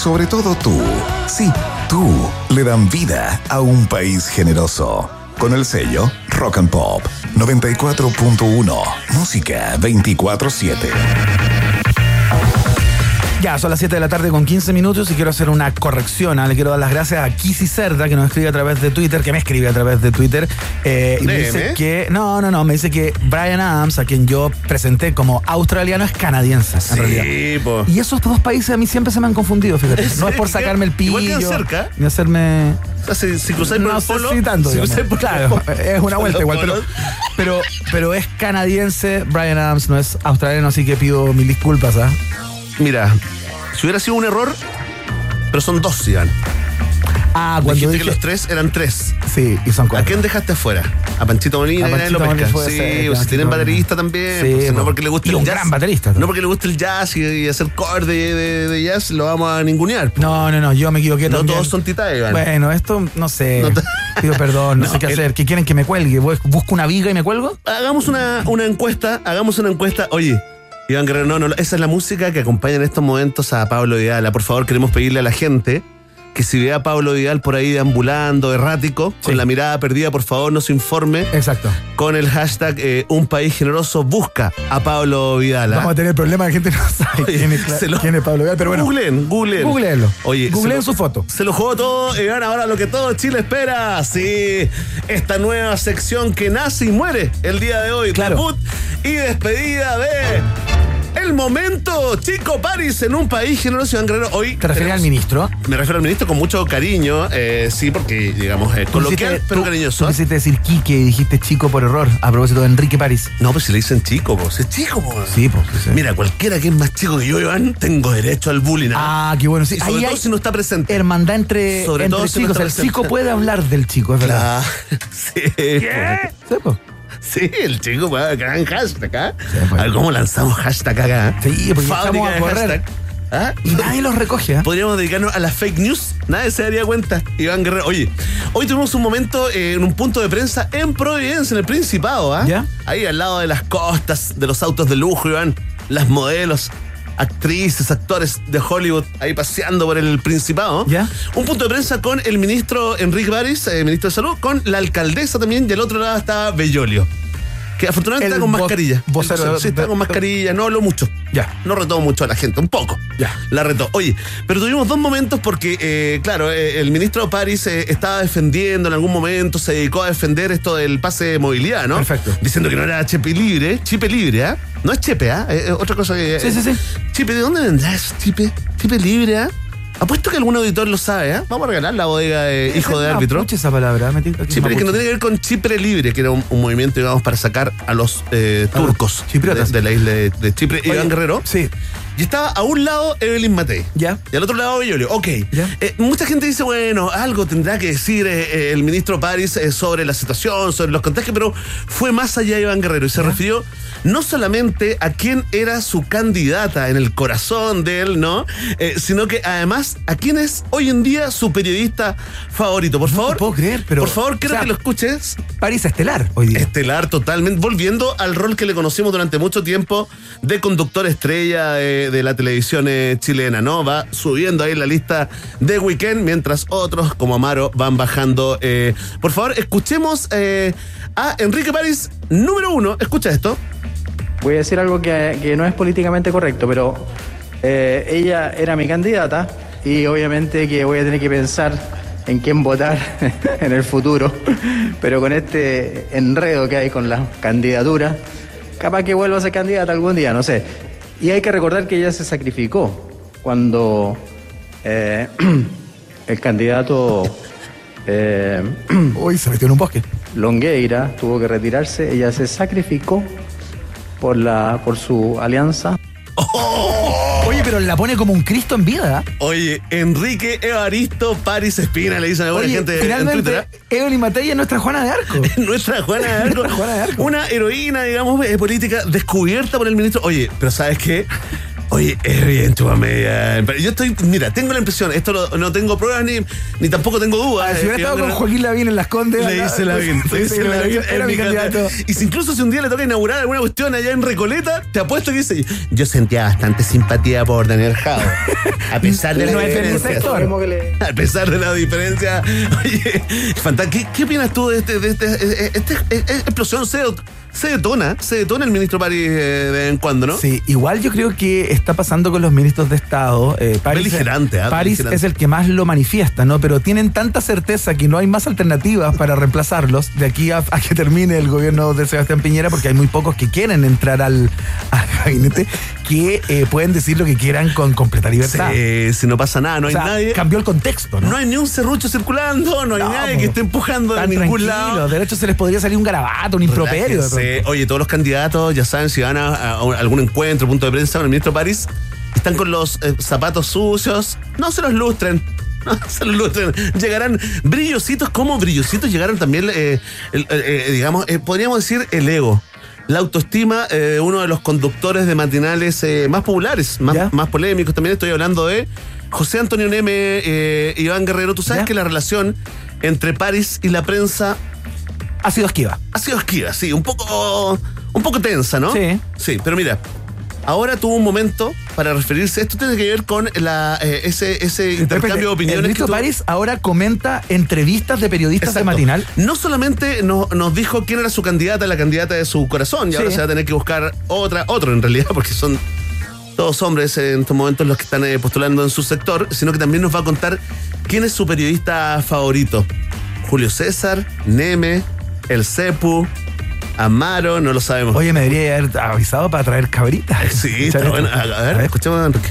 Sobre todo tú, sí, tú, le dan vida a un país generoso. Con el sello Rock and Pop 94.1, música 24-7. Ya, son las 7 de la tarde con 15 minutos y quiero hacer una corrección. ¿ah? Le quiero dar las gracias a Kissy Cerda, que nos escribe a través de Twitter, que me escribe a través de Twitter. eh, y me dice que. No, no, no. Me dice que Brian Adams, a quien yo presenté como australiano, es canadiense, en realidad. Sí, po. Y esos dos países a mí siempre se me han confundido, fíjate. No es por sacarme el pillo. Igual cerca. Ni hacerme. O sea, si, si cruzáis por No el polo. si tanto, si por Claro, es una vuelta igual, pero, pero, pero es canadiense, Brian Adams no es australiano, así que pido mil disculpas, ¿ah? Mira, si hubiera sido un error, pero son dos, Iván. Ah, cuando Dijiste dije, que los tres eran tres. Sí, y son ¿A cuatro. quién dejaste afuera? A Panchito Molina A Panchito puede Sí, ser, pues, si tienen baterista también. Sí, pues, no po. porque le gusta Y el un jazz. gran baterista No también. porque le gusta el jazz y, y hacer covers de, de- de jazz, lo vamos a ningunear. No, no, no, yo me equivoqué No también. todos son titanes, Iván. Bueno, esto no sé. No te- Pido perdón, no, No, sé qué el- hacer. ¿Qué quieren que me cuelgue? ¿Bus- ¿Busco una viga y me cuelgo? Hagamos una, una encuesta, hagamos una encuesta. Oye, Iván Guerrero, no, no, esa es la música que acompaña en estos momentos a Pablo Vidal. Por favor, queremos pedirle a la gente que si ve a Pablo Vidal por ahí deambulando, errático, con la mirada perdida, por favor nos informe Exacto. con el hashtag eh, Un País Generoso busca a Pablo Vidal. ¿ah? Vamos a tener problemas de gente no sabe Oye, quién, es, se lo- quién es Pablo Vidal, pero bueno. Googleen, googleen. Googleenlo. Oye, Googleen su foto. Se lo jugó todo y van ahora lo que todo Chile espera. Sí, esta nueva sección que nace y muere el día de hoy. Claro. Debut y despedida de El Momento Chico París en un país generoso. Iván Guerrero, hoy ¿Te refieres al ministro? Me refiero al ministro con mucho cariño, eh, sí, porque digamos, eh, coloquial, Quisiste- pero tú- cariñoso. Tú quisiste decir Quique y dijiste chico por error a propósito de Enrique París. No, pues si le dicen chico, pues es chico, pues. Sí, pues. sí. Mira, cualquiera que es más chico que yo, Iván, tengo derecho al bullying. ¿ah? Ah, qué bueno. Sí, sobre ahí todo hay si no está presente. hermandad entre, Sobre entre todo si no chicos. el chico puede hablar del chico, es verdad. Claro. Sí. ¿Qué? Sí, pues. Sí, el chico, pues, gran hashtag acá. pues. A ver cómo lanzamos hashtag acá. Sí, porque Fábrica echamos a correr. ¿Ah? Y nadie los recoge, ¿ah? Podríamos dedicarnos a las fake news. Nadie se daría cuenta. Iván Guerrero. Oye, hoy tuvimos un momento eh, en un punto de prensa en Providencia, en el Principado, ¿ah? ¿Ya? Ahí al lado de las costas, de los autos de lujo, Iván. Las modelos, actrices, actores de Hollywood ahí paseando por el Principado. ¿Ya? Un punto de prensa con el ministro Enrique Baris, eh, ministro de Salud, con la alcaldesa también, y al otro lado estaba Bellolio. Que afortunadamente está con mascarilla. vocero sí, está con mascarilla, no habló mucho. Ya. No retó mucho a la gente, un poco. Ya. La retó. Oye, pero tuvimos dos momentos porque, eh, claro, eh, el ministro París eh, estaba defendiendo en algún momento, se dedicó a defender esto del pase de movilidad, ¿no? Perfecto. Diciendo que no era chepe libre, chipe libre, ¿ah? No es chepe, ¿ah? Es otra cosa que. Sí, sí, sí. Chipe, ¿de dónde vendrá ese chipe? Chipe libre, ¿ah? Apuesto que algún auditor lo sabe, ¿ah? Vamos a regalar la bodega de hijo de árbitro. pucha esa palabra. me tinca que es Chipre que no tiene que ver con Chipre Libre, que era un, un movimiento, digamos, para sacar a los eh, turcos chipriotas. de, de la isla de, de Chipre, Oye, Iván Guerrero. Sí. Y estaba a un lado Evelyn Matei. Ya. Y al otro lado Bellolio. Ok. Ya. Eh, mucha gente dice, bueno, algo tendrá que decir eh, eh, el ministro París eh, sobre la situación, sobre los contagios, pero fue más allá de Iván Guerrero y se refirió no solamente a quién era su candidata en el corazón de él, ¿no? Sino que además a quién es hoy en día su periodista favorito. Por favor. puedo creer, pero- Por favor, quiero o sea, que lo escuches. París Estelar hoy día. Estelar totalmente, volviendo al rol que le conocimos durante mucho tiempo de conductor estrella de, de la televisión eh, chilena, ¿no? Va subiendo ahí la lista de weekend, mientras otros como Amaro van bajando. eh. Por favor, escuchemos eh, a Enrique París, número uno. Escucha esto. Voy a decir algo que, que no es políticamente correcto, pero ella era mi candidata y obviamente que voy a tener que pensar en quién votar en el futuro. Pero con este enredo que hay con las candidaturas, capaz que vuelva a ser candidata algún día, no sé. Y hay que recordar que ella se sacrificó cuando eh, el candidato eh, Uy, se metió en un bosque. Longueira tuvo que retirarse, ella se sacrificó por la por su alianza. Oye, pero la pone como un Cristo en vida. ¿ah? Oye, Enrique Evaristo París Espina, le dicen a alguna Oye, gente en finalmente, Twitter. ¿ah? Evelyn Matei es nuestra Juana de Arco. Nuestra Juana de Arco. Juana de Arco. Una heroína, digamos, eh, política descubierta por el ministro. Oye, pero ¿sabes qué? Oye, es bien, Chupamedia. Pero yo estoy, mira, tengo la impresión, esto lo- no tengo pruebas ni, ni tampoco tengo dudas. Ah, si hubiera Eh, estado con Joaquín Lavín en las Condes. Le dice la bien, le dice la bien, Era mi candidato. Y si incluso si un día le toca inaugurar alguna cuestión allá en Recoleta, te apuesto que dice, yo sentía bastante simpatía por Daniel Jao. A pesar de la diferencia. A pesar de la diferencia. Oye, Fanta, ¿qué, qué opinas tú de este, de este, eh, eh, eh, explosión? Se detona, se detona el ministro París eh, de vez en cuando, ¿no? Sí, igual yo creo que está pasando con los ministros de Estado. Eh, París, Beligerante, ¿ah? París Beligerante. es el que más lo manifiesta, ¿no? Pero tienen tanta certeza que no hay más alternativas para reemplazarlos de aquí a, a que termine el gobierno de Sebastián Piñera, porque hay muy pocos que quieren entrar al, al gabinete, que eh, pueden decir lo que quieran con completa libertad. Sí, si no pasa nada, no O hay nadie. Cambió el contexto, ¿no? No hay ni un serrucho circulando, no hay No, nadie po. que esté empujando de ningún lado. De hecho, se les podría salir un garabato, un improperio. Relájense. Oye, todos los candidatos, ya saben, si van a, a algún encuentro, punto de prensa con el ministro París, están con los eh, zapatos sucios, no se los lustren. No se los lustren. Llegarán brillositos, como brillositos llegaron también, eh, el- eh, eh, digamos, eh, podríamos decir el ego. La autoestima eh, uno de los conductores de matinales eh, más populares, más, ¿Ya? más polémicos. También estoy hablando de José Antonio Neme, eh, Iván Guerrero. Tú sabes ¿Ya? que la relación entre París y la prensa Ha sido esquiva. ha sido esquiva, sí, un poco, un poco tensa, ¿no? Sí. Sí, pero mira, ahora tuvo un momento para referirse. Esto tiene que ver con la, eh, ese, ese intercambio de opiniones. tuvo- París ahora comenta entrevistas de periodistas de matinal. No solamente no- nos dijo quién era su candidata, la candidata de su corazón, y Sí. ahora se va a tener que buscar otra, otro en realidad, porque son todos hombres en estos momentos los que están eh, postulando en su sector, sino que también nos va a contar quién es su periodista favorito. Julio César, Neme, El Cepu, Amaro, no lo sabemos. Oye, me debería haber avisado para traer cabritas. sí, está Escuchar bueno. esto. A, a ver, escuchemos a Enrique.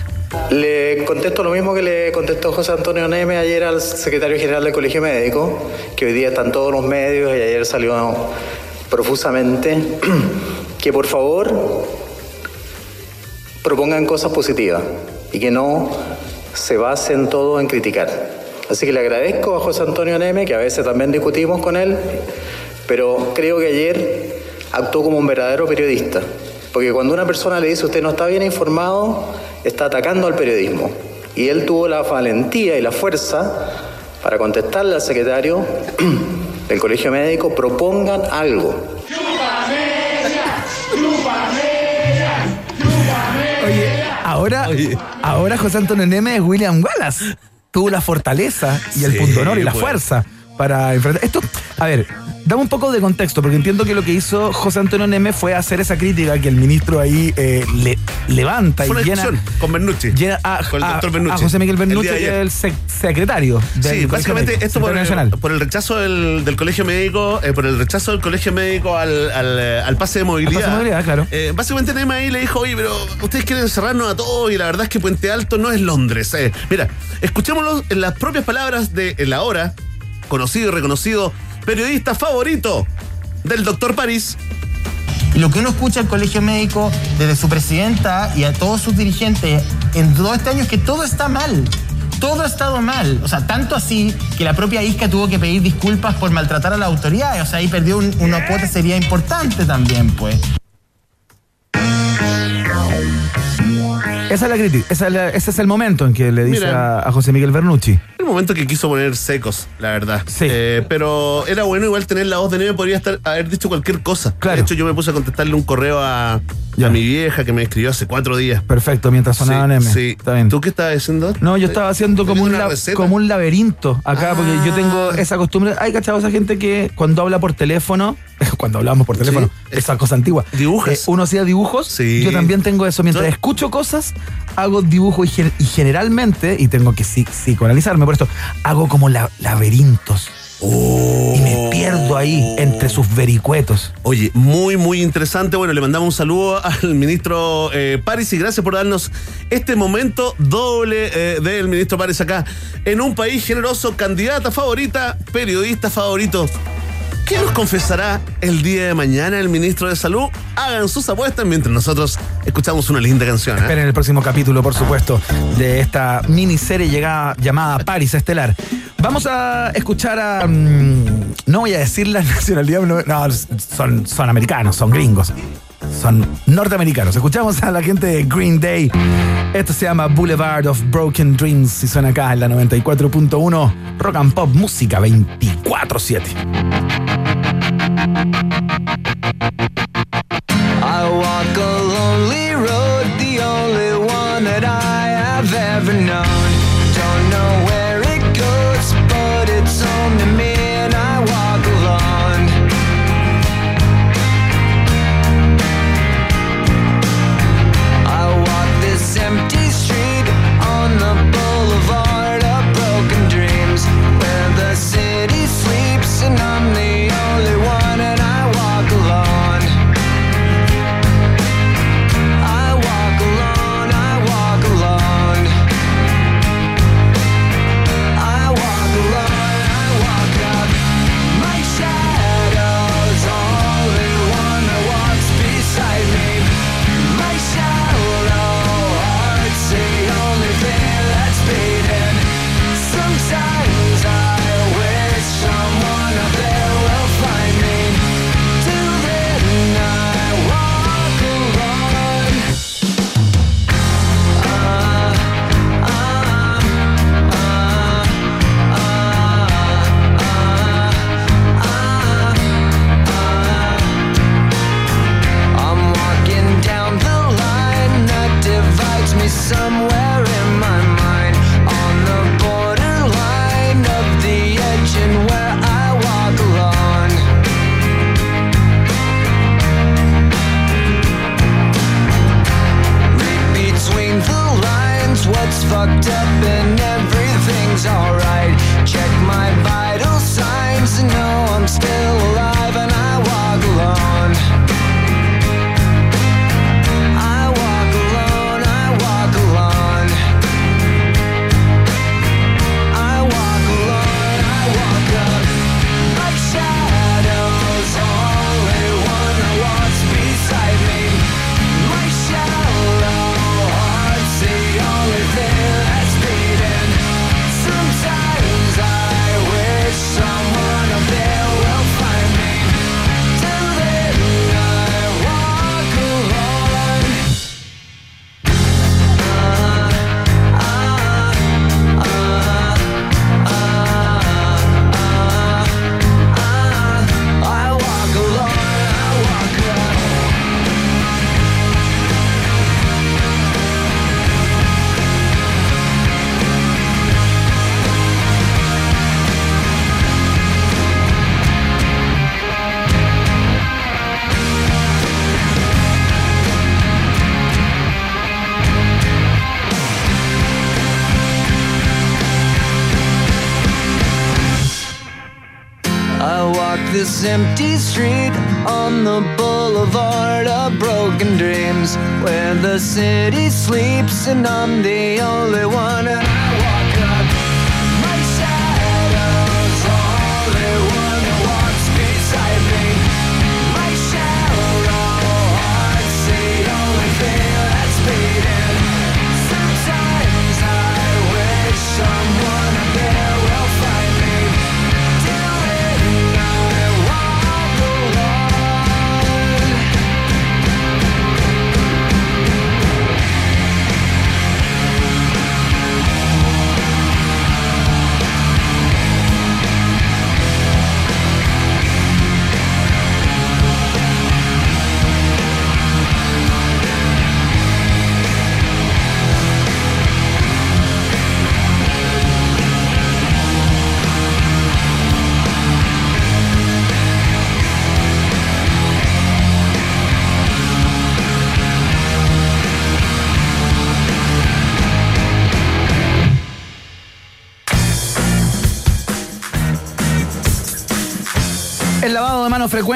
Le contesto lo mismo que le contestó José Antonio Neme ayer al secretario general del Colegio Médico, que hoy día están todos los medios y ayer salió profusamente, que por favor propongan cosas positivas y que no se basen todo en criticar. Así que le agradezco a José Antonio Neme, que a veces también discutimos con él, pero creo que ayer actuó como un verdadero periodista. Porque cuando una persona le dice usted no está bien informado, está atacando al periodismo. Y él tuvo la valentía y la fuerza para contestarle al secretario del Colegio Médico, propongan algo. Oye, ahora, ahora José Antonio Neme es William Wallace. Tuvo la fortaleza y el Sí, pundonor y la pues. fuerza para enfrentar. Esto, a ver, dame un poco de contexto, porque entiendo que lo que hizo José Antonio Neme fue hacer esa crítica que el ministro ahí eh, le, levanta Fue una y llena. con Bernucci. llena a, con el a- doctor a Bernucci. José Miguel el Bernucci, que es el sec- secretario. del Sí, básicamente Médico, esto por el, por el rechazo del, del colegio médico, eh, por el rechazo del colegio médico al, al, al pase de movilidad. pase de movilidad, claro. Eh, básicamente Nema ahí le dijo, oye, pero ustedes quieren encerrarnos a todos y la verdad es que Puente Alto no es Londres. eh". Mira, escuchémoslo en las propias palabras de el ahora conocido y reconocido periodista favorito del doctor París. Lo que uno escucha al colegio médico desde su presidenta y a todos sus dirigentes en todo este año es que todo está mal. Todo ha estado mal. O sea, tanto así que la propia Isca tuvo que pedir disculpas por maltratar a la autoridad. O sea, ahí perdió un- una cuota sería importante también, pues. Esa es la crítica, esa es la- ese es el momento en que le dice a, a José Miguel Bernucci. El momento que quiso poner secos, la verdad. Sí. Eh, pero era bueno igual tener la voz de Neme, podría estar, haber dicho cualquier cosa. Claro. De hecho, yo me puse a contestarle un correo a, Ya. a mi vieja que me escribió hace cuatro días. Perfecto, mientras sonaba sí, Neme. sí. Está bien. ¿Tú qué estabas haciendo? No, yo estaba haciendo como un, la- como un laberinto acá, Ah. porque yo tengo esa costumbre. Hay cachado esa gente que cuando habla por teléfono, cuando hablamos por teléfono, Sí. esa cosa antigua. ¿Dibujas? eh, uno hacía dibujos. Sí. Yo también tengo eso. Mientras escucho cosas, hago dibujos y, y generalmente, y tengo que psi- psicoanalizarme por esto, hago como la- laberintos. Y me pierdo ahí entre sus vericuetos. Oye, muy, muy interesante. Bueno, le mandamos un saludo al ministro eh, París y gracias por darnos este momento doble eh, del ministro París acá en un país generoso, candidata favorita, periodista favorito. ¿Qué nos confesará el día de mañana el ministro de Salud? Hagan sus apuestas mientras nosotros escuchamos una linda canción. ¿eh? Esperen el próximo capítulo, por supuesto, de esta miniserie llegada, llamada Paris Estelar. Vamos a escuchar a. mm, no voy a decir la nacionalidad, no, son, son americanos, son gringos. Son norteamericanos. Escuchamos a la gente de Green Day. Esto se llama Boulevard of Broken Dreams y suena acá en la 94.1 Rock and Pop Música 24-7. I walk a lonely road, the only one that I have ever known.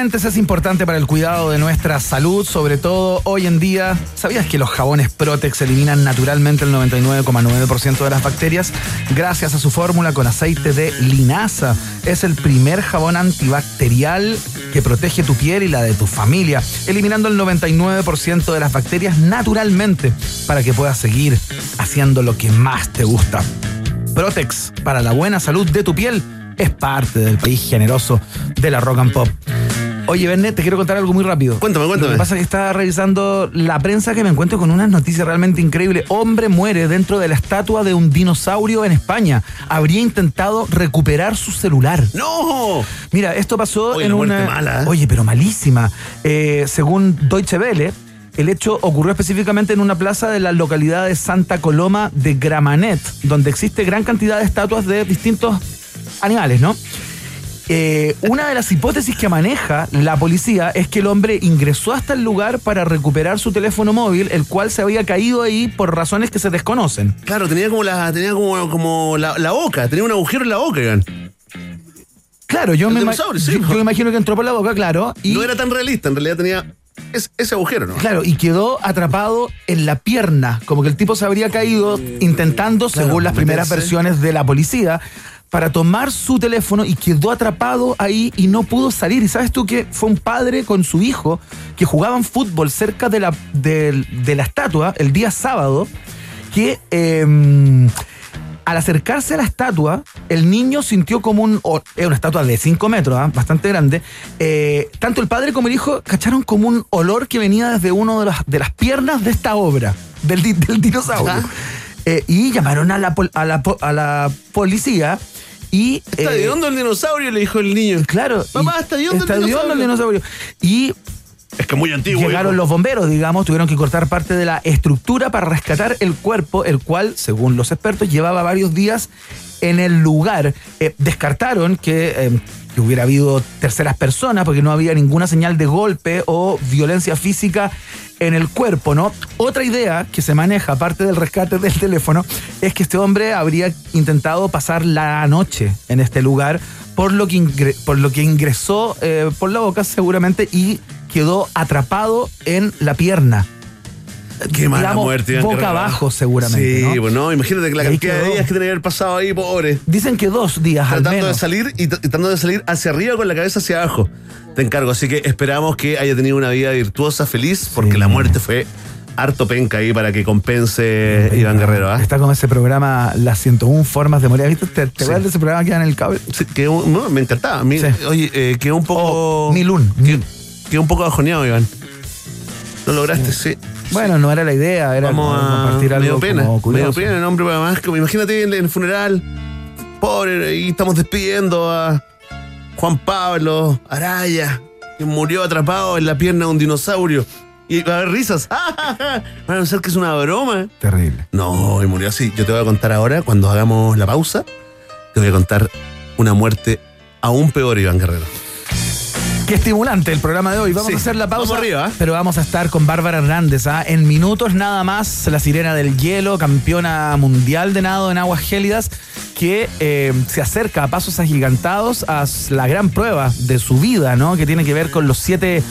Es importante para el cuidado de nuestra salud, sobre todo hoy en día. ¿Sabías que los jabones Protex eliminan naturalmente el 99,9% de las bacterias gracias a su fórmula con aceite de linaza? Es el primer jabón antibacterial que protege tu piel y la de tu familia, eliminando el 99% de las bacterias naturalmente para que puedas seguir haciendo lo que más te gusta. Protex para la buena salud de tu piel es parte del país generoso de la rock and pop. Oye, Verne, te quiero contar algo muy rápido. Cuéntame, cuéntame. Lo que pasa es que estaba revisando la prensa que me encuentro con unas noticias realmente increíbles. Hombre muere dentro de la estatua de un dinosaurio en España. Habría intentado recuperar su celular. ¡No! Mira, esto pasó Oye, en una. mala, ¿eh? Oye, pero malísima. Eh, según Deutsche Welle. El hecho ocurrió específicamente en una plaza de la localidad de Santa Coloma de Gramanet, donde existe gran cantidad de estatuas de distintos animales, ¿no? Eh, una de las hipótesis que maneja la policía es que el hombre ingresó hasta el lugar para recuperar su teléfono móvil, el cual se había caído ahí por razones que se desconocen. Claro, tenía como la, tenía como, como la, la boca, tenía un agujero en la boca, Iván. Claro, yo me, ima- dinosaurio, sí, yo- po. yo me imagino que entró por la boca, claro. Y, No era tan realista, en realidad tenía es- ese agujero, ¿no? Claro, y quedó atrapado en la pierna, como que el tipo se habría caído intentando, Claro, según las primeras versiones de la policía, para tomar su teléfono y quedó atrapado ahí y no pudo salir. Y sabes tú que fue un padre con su hijo que jugaban fútbol cerca de la, de, de la estatua el día sábado, que eh, al acercarse a la estatua, el niño sintió como un. Es una estatua de 5 metros, ¿ah? bastante grande. eh, tanto el padre como el hijo cacharon como un olor que venía desde una de las, de las piernas de esta obra, del, del dinosaurio. Ajá. Eh, y llamaron a la, a la, a la policía y. Está eh, hediondo el dinosaurio, le dijo el niño. Claro. Y- está hediondo el está hediondo el dinosaurio. Y Es que muy antiguo. Llegaron hijo. los bomberos, digamos, tuvieron que cortar parte de la estructura para rescatar el cuerpo, el cual, según los expertos, llevaba varios días en el lugar. Eh, descartaron que, eh, que hubiera habido terceras personas porque no había ninguna señal de golpe o violencia física en el cuerpo, ¿no? Otra idea que se maneja, aparte del rescate del teléfono, es que este hombre habría intentado pasar la noche en este lugar, por lo que, ingre- por lo que ingresó eh, por la boca seguramente y quedó atrapado en la pierna. Qué mala digamos, muerte. Iván boca abajo seguramente, Sí, ¿no? bueno, imagínate que la cantidad de días que tiene que haber pasado ahí, pobre. Dicen que dos días al Tratando de salir y, tratando de salir hacia arriba con la cabeza hacia abajo. Te encargo, así que esperamos que haya tenido una vida virtuosa, feliz, porque la muerte fue harto penca ahí para que compense Iván Guerrero, ¿ah? Está como ese programa Las 101 formas de morir. ¿Viste? ¿Te, te Sí. acuerdas de ese programa que da en el cable? Sí, un- no, me encantaba. A mí- Sí. Oye, eh, quedó un poco. Milun. Quedó, quedó un poco bajoneado, Iván. Lo lograste, sí. Bueno, no era la idea, era Vamos como a. compartir Me algo dio pena. como curioso. pena el hombre, además, como imagínate en el funeral. Pobre, y estamos despidiendo a Juan Pablo Araya, que murió atrapado en la pierna de un dinosaurio. Y va a haber risas. Van a pensar que es una broma. Terrible. No, y murió así. Yo te voy a contar ahora, cuando hagamos la pausa, te voy a contar una muerte aún peor, Iván Guerrero. Qué estimulante el programa de hoy. Vamos Sí. a hacer la pausa. Vamos arriba, ¿eh? Pero vamos a estar con Bárbara Hernández. ¿ah? En minutos nada más, la sirena del hielo, campeona mundial de nado en aguas gélidas, que eh, se acerca a pasos agigantados a la gran prueba de su vida, ¿no? Que tiene que ver con los siete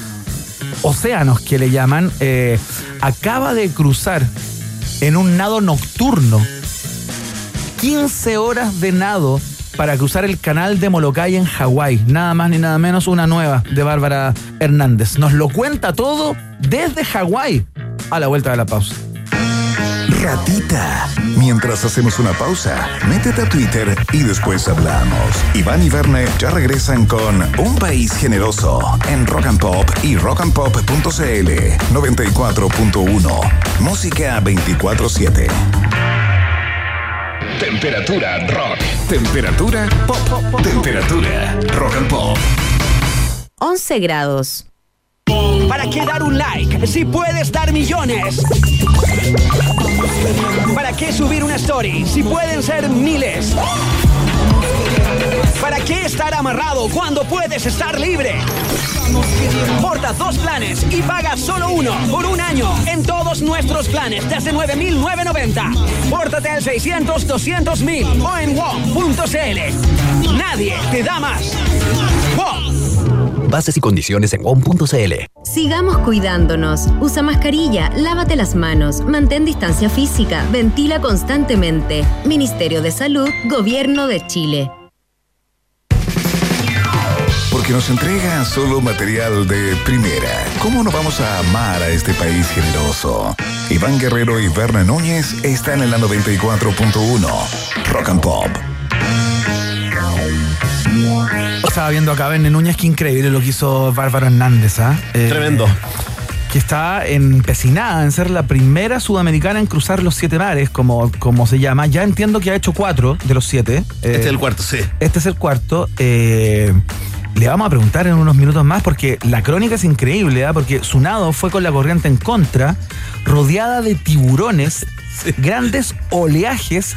océanos que le llaman. Eh, acaba de cruzar en un nado nocturno 15 horas de nado para cruzar el canal de Molokai en Hawái. Nada más ni nada menos una nueva de Bárbara Hernández. Nos lo cuenta todo desde Hawái a la vuelta de la pausa. Ratita. Mientras hacemos una pausa, métete a Twitter y después hablamos. Iván y Verne ya regresan con Un País Generoso en Rock and Pop y rockandpop.cl 94.1. Música 24-7. Temperatura rock. Temperatura pop. Temperatura rock and pop. 11 grados. ¿Para qué dar un like si puedes dar millones? ¿Para qué subir una story si pueden ser miles? ¿Para qué estar amarrado cuando puedes estar libre? Porta dos planes y paga solo uno por un año en todos nuestros planes desde 9.990. Pórtate al 600-200.000 o en WOM.cl. Nadie te da más. WOM. Bases y condiciones en WOM.cl. Sigamos cuidándonos. Usa mascarilla, lávate las manos, mantén distancia física, ventila constantemente. Ministerio de Salud, Gobierno de Chile. Porque nos entrega solo material de primera. ¿Cómo no vamos a amar a este país generoso? Iván Guerrero y Berna Núñez están en la 94.1. Rock and Pop. Estaba viendo acá a Verne Núñez, que increíble lo que hizo Bárbara Hernández, ¿ah? Eh, Tremendo. Que está empecinada en ser la primera sudamericana en cruzar los siete mares, como, como se llama. Ya entiendo que ha hecho cuatro de los siete. Eh, Este es el cuarto, sí. Este es el cuarto. Eh, le vamos a preguntar en unos minutos más porque la crónica es increíble, ¿ah? porque su nado fue con la corriente en contra, rodeada de tiburones, grandes oleajes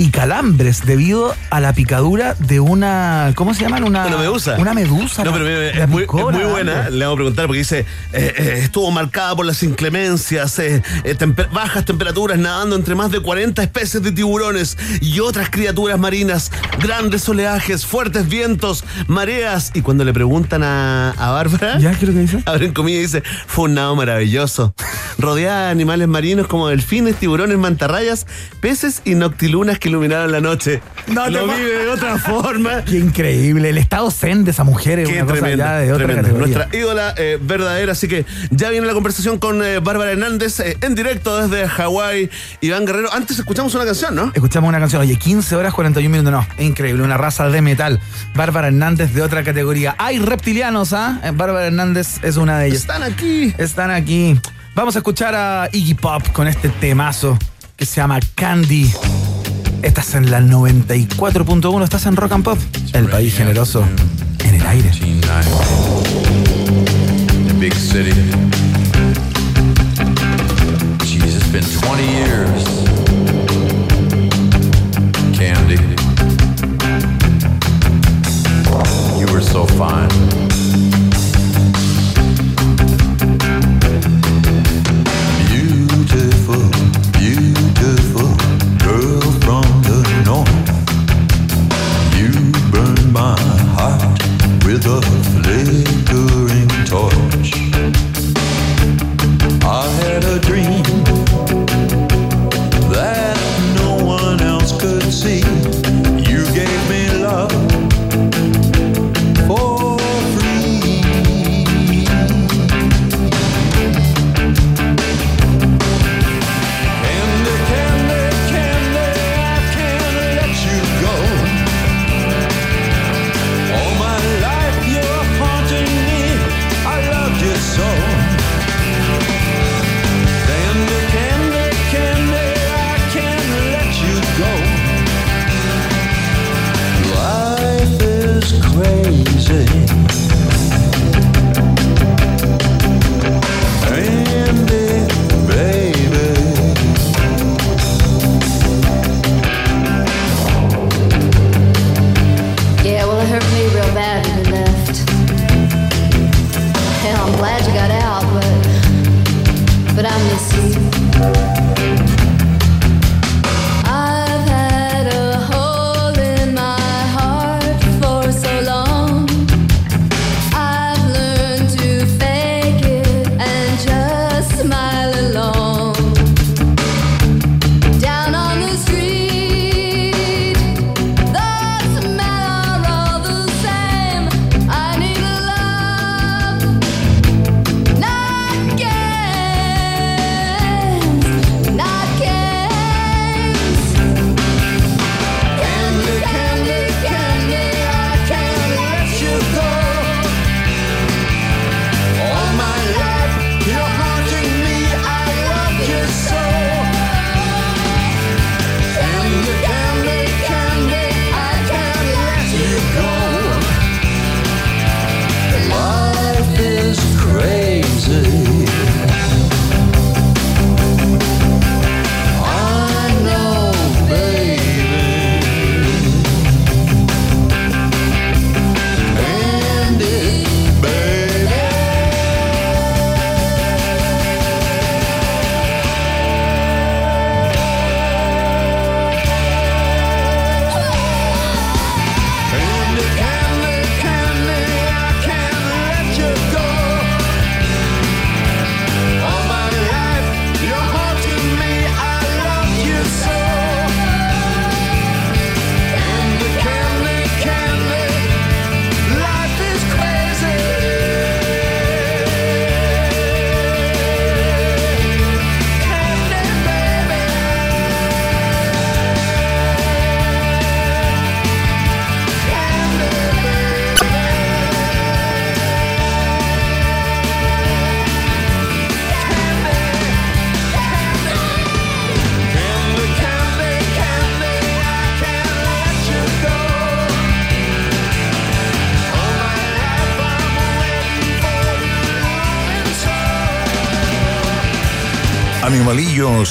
y calambres debido a la picadura de una. ¿Cómo se llaman? Una, Una medusa. Una medusa. No, pero mira, la es muy, es buena. Le vamos a preguntar porque dice: eh, eh, estuvo marcada por las inclemencias, eh, eh, bajas temperaturas, nadando entre más de 40 especies de tiburones y otras criaturas marinas, grandes oleajes, fuertes vientos, mareas. Y cuando le preguntan a, a Bárbara, ¿Ya? ¿Qué es lo que dice? abren comida y dice: fue un nado maravilloso. Rodeada de animales marinos como delfines, tiburones, mantarrayas, peces y noctilunas que iluminaron la noche. No Lo vive de otra forma. Qué increíble. El estado zen de esa mujer es Qué una cosa tremendo, ya de otra categoría. Nuestra ídola eh, verdadera. Así que ya viene la conversación con eh, Bárbara Hernández eh, en directo desde Hawái. Iván Guerrero. Antes escuchamos una canción, ¿no? Escuchamos una canción, oye, 15 horas 41 minutos, no, es increíble, una raza de metal. Bárbara Hernández de otra categoría. Hay reptilianos, ¿ah? Eh, Bárbara Hernández es una de ellas. Están aquí. Están aquí. Vamos a escuchar a Iggy Pop con este temazo que se llama Candy. Estás en la 94.1, estás en Rock and Pop, el país generoso en el aire. Big city. Jeez, it's been 20 years. Candy. You were so fine. With a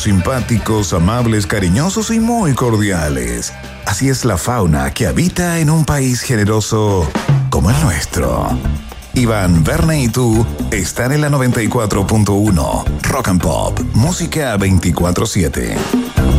simpáticos, amables, cariñosos y muy cordiales. Así es la fauna que habita en un país generoso como el nuestro. Iván, Verne y tú están en la 94.1 Rock and Pop, música 24-7.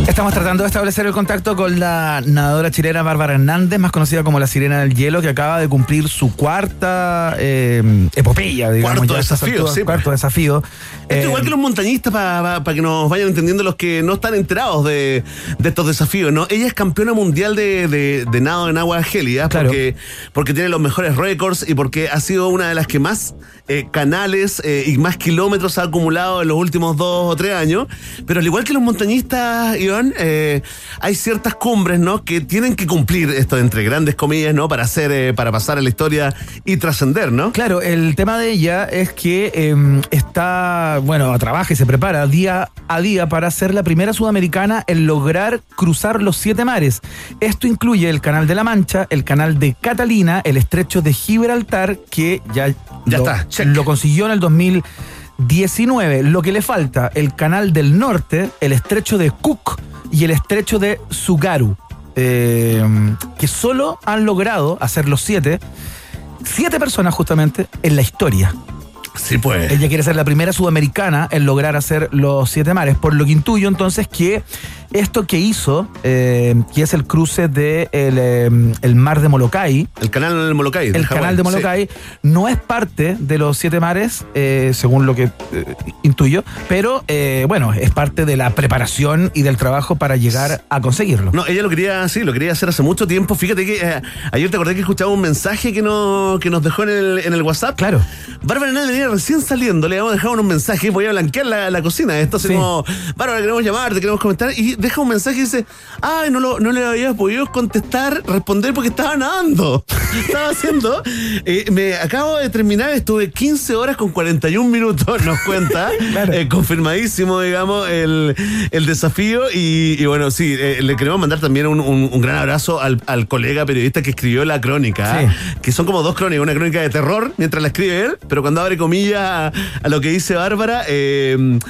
Estamos tratando de establecer el contacto con la nadadora chilena Bárbara Hernández, más conocida como la Sirena del Hielo, que acaba de cumplir su cuarta eh, epopeya, digamos. Cuarto ya desafío, sí, Cuarto desafío. Esto Eh, igual que los montañistas para que nos vayan entendiendo los que no están enterados de, de estos desafíos, ¿no? Ella es campeona mundial de, de- de nado en aguas gélidas porque, porque tiene los mejores récords y porque ha sido una de las que más eh, canales eh, y más kilómetros ha acumulado en los últimos dos o tres años. Pero al igual que los montañistas, Iván, eh, hay ciertas cumbres, ¿no? Que tienen que cumplir esto entre grandes comillas, ¿no? Para hacer, para pasar a la historia y trascender, ¿no? Claro, el tema de ella es que eh, está, bueno, trabaja y se prepara día a día para ser la primera sudamericana en lograr cruzar los siete mares. Esto incluye el Canal de la Mancha, el Canal de Catalina, el Estrecho de Gibraltar, que ya, Ya lo, está, check. lo consiguió en el 2019. Lo que le falta, el Canal del Norte, el Estrecho de Cook y el Estrecho de Sugaru. eh, que solo han logrado hacer los siete siete personas justamente en la historia. Sí, pues. Ella quiere ser la primera sudamericana en lograr hacer los siete mares, por lo que intuyo entonces que esto que hizo, eh, que es el cruce de el, eh, el mar de Molokai, El canal del Molokai. el del canal de Molokai, no es parte de los siete mares, eh, según lo que eh, intuyo, pero bueno, es parte de la preparación y del trabajo para llegar a conseguirlo. No, ella lo quería, sí, lo quería hacer hace mucho tiempo. Fíjate que ayer te acordé que escuchaba un mensaje que, no, que nos dejó en el, en el WhatsApp. Claro. Bárbara Hernández venía recién saliendo, le habíamos dejado un mensaje, voy a blanquear la, la cocina. Esto así Sí. como, Bárbara, queremos llamarte, queremos comentar. Y deja un mensaje y dice, ay, no, lo, no le había podido contestar, responder porque estaba nadando. estaba haciendo. eh, me acabo de terminar, estuve 15 horas con 41 minutos, nos cuenta. eh, confirmadísimo, digamos, el, el desafío. Y, y bueno, sí, eh, le queremos mandar también un, un- un gran abrazo al, al colega periodista que escribió la crónica, ¿ah? que son como dos crónicas, una crónica de terror mientras la escribe él, pero cuando abre comillas a, a lo que dice Bárbara,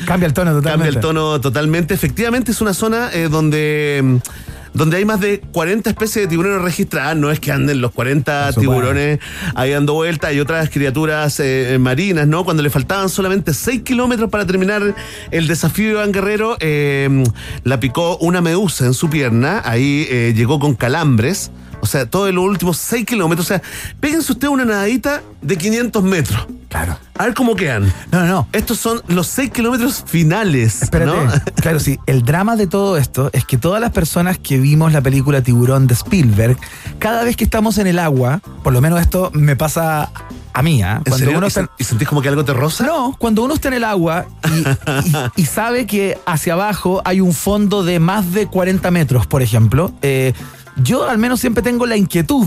Cambia el tono totalmente. Cambia el tono totalmente. Efectivamente es una zona eh, donde, mm, donde hay más de 40 especies de tiburones registradas. No es que anden los 40 Por supuesto. tiburones ahí dando vuelta. Hay otras criaturas eh, marinas, ¿no? Cuando le faltaban solamente 6 kilómetros para terminar el desafío de Iván Guerrero, eh, la picó una medusa en su pierna. Ahí eh, llegó con calambres. O sea, todos los últimos 6 kilómetros. O sea, péguense usted una nadadita de 500 metros. Claro. A ver cómo quedan. No, no. Estos son los 6 kilómetros finales. Espérate. ¿no? Claro, sí. El drama de todo esto es que todas las personas que vimos la película Tiburón de Spielberg, cada vez que estamos en el agua, por lo menos esto me pasa a mí, ¿ah? ¿En serio? uno ¿Y, está- y sentís como que algo te roza? No, cuando uno está en el agua y, y- y sabe que hacia abajo hay un fondo de más de 40 metros, por ejemplo, eh, yo al menos siempre tengo la inquietud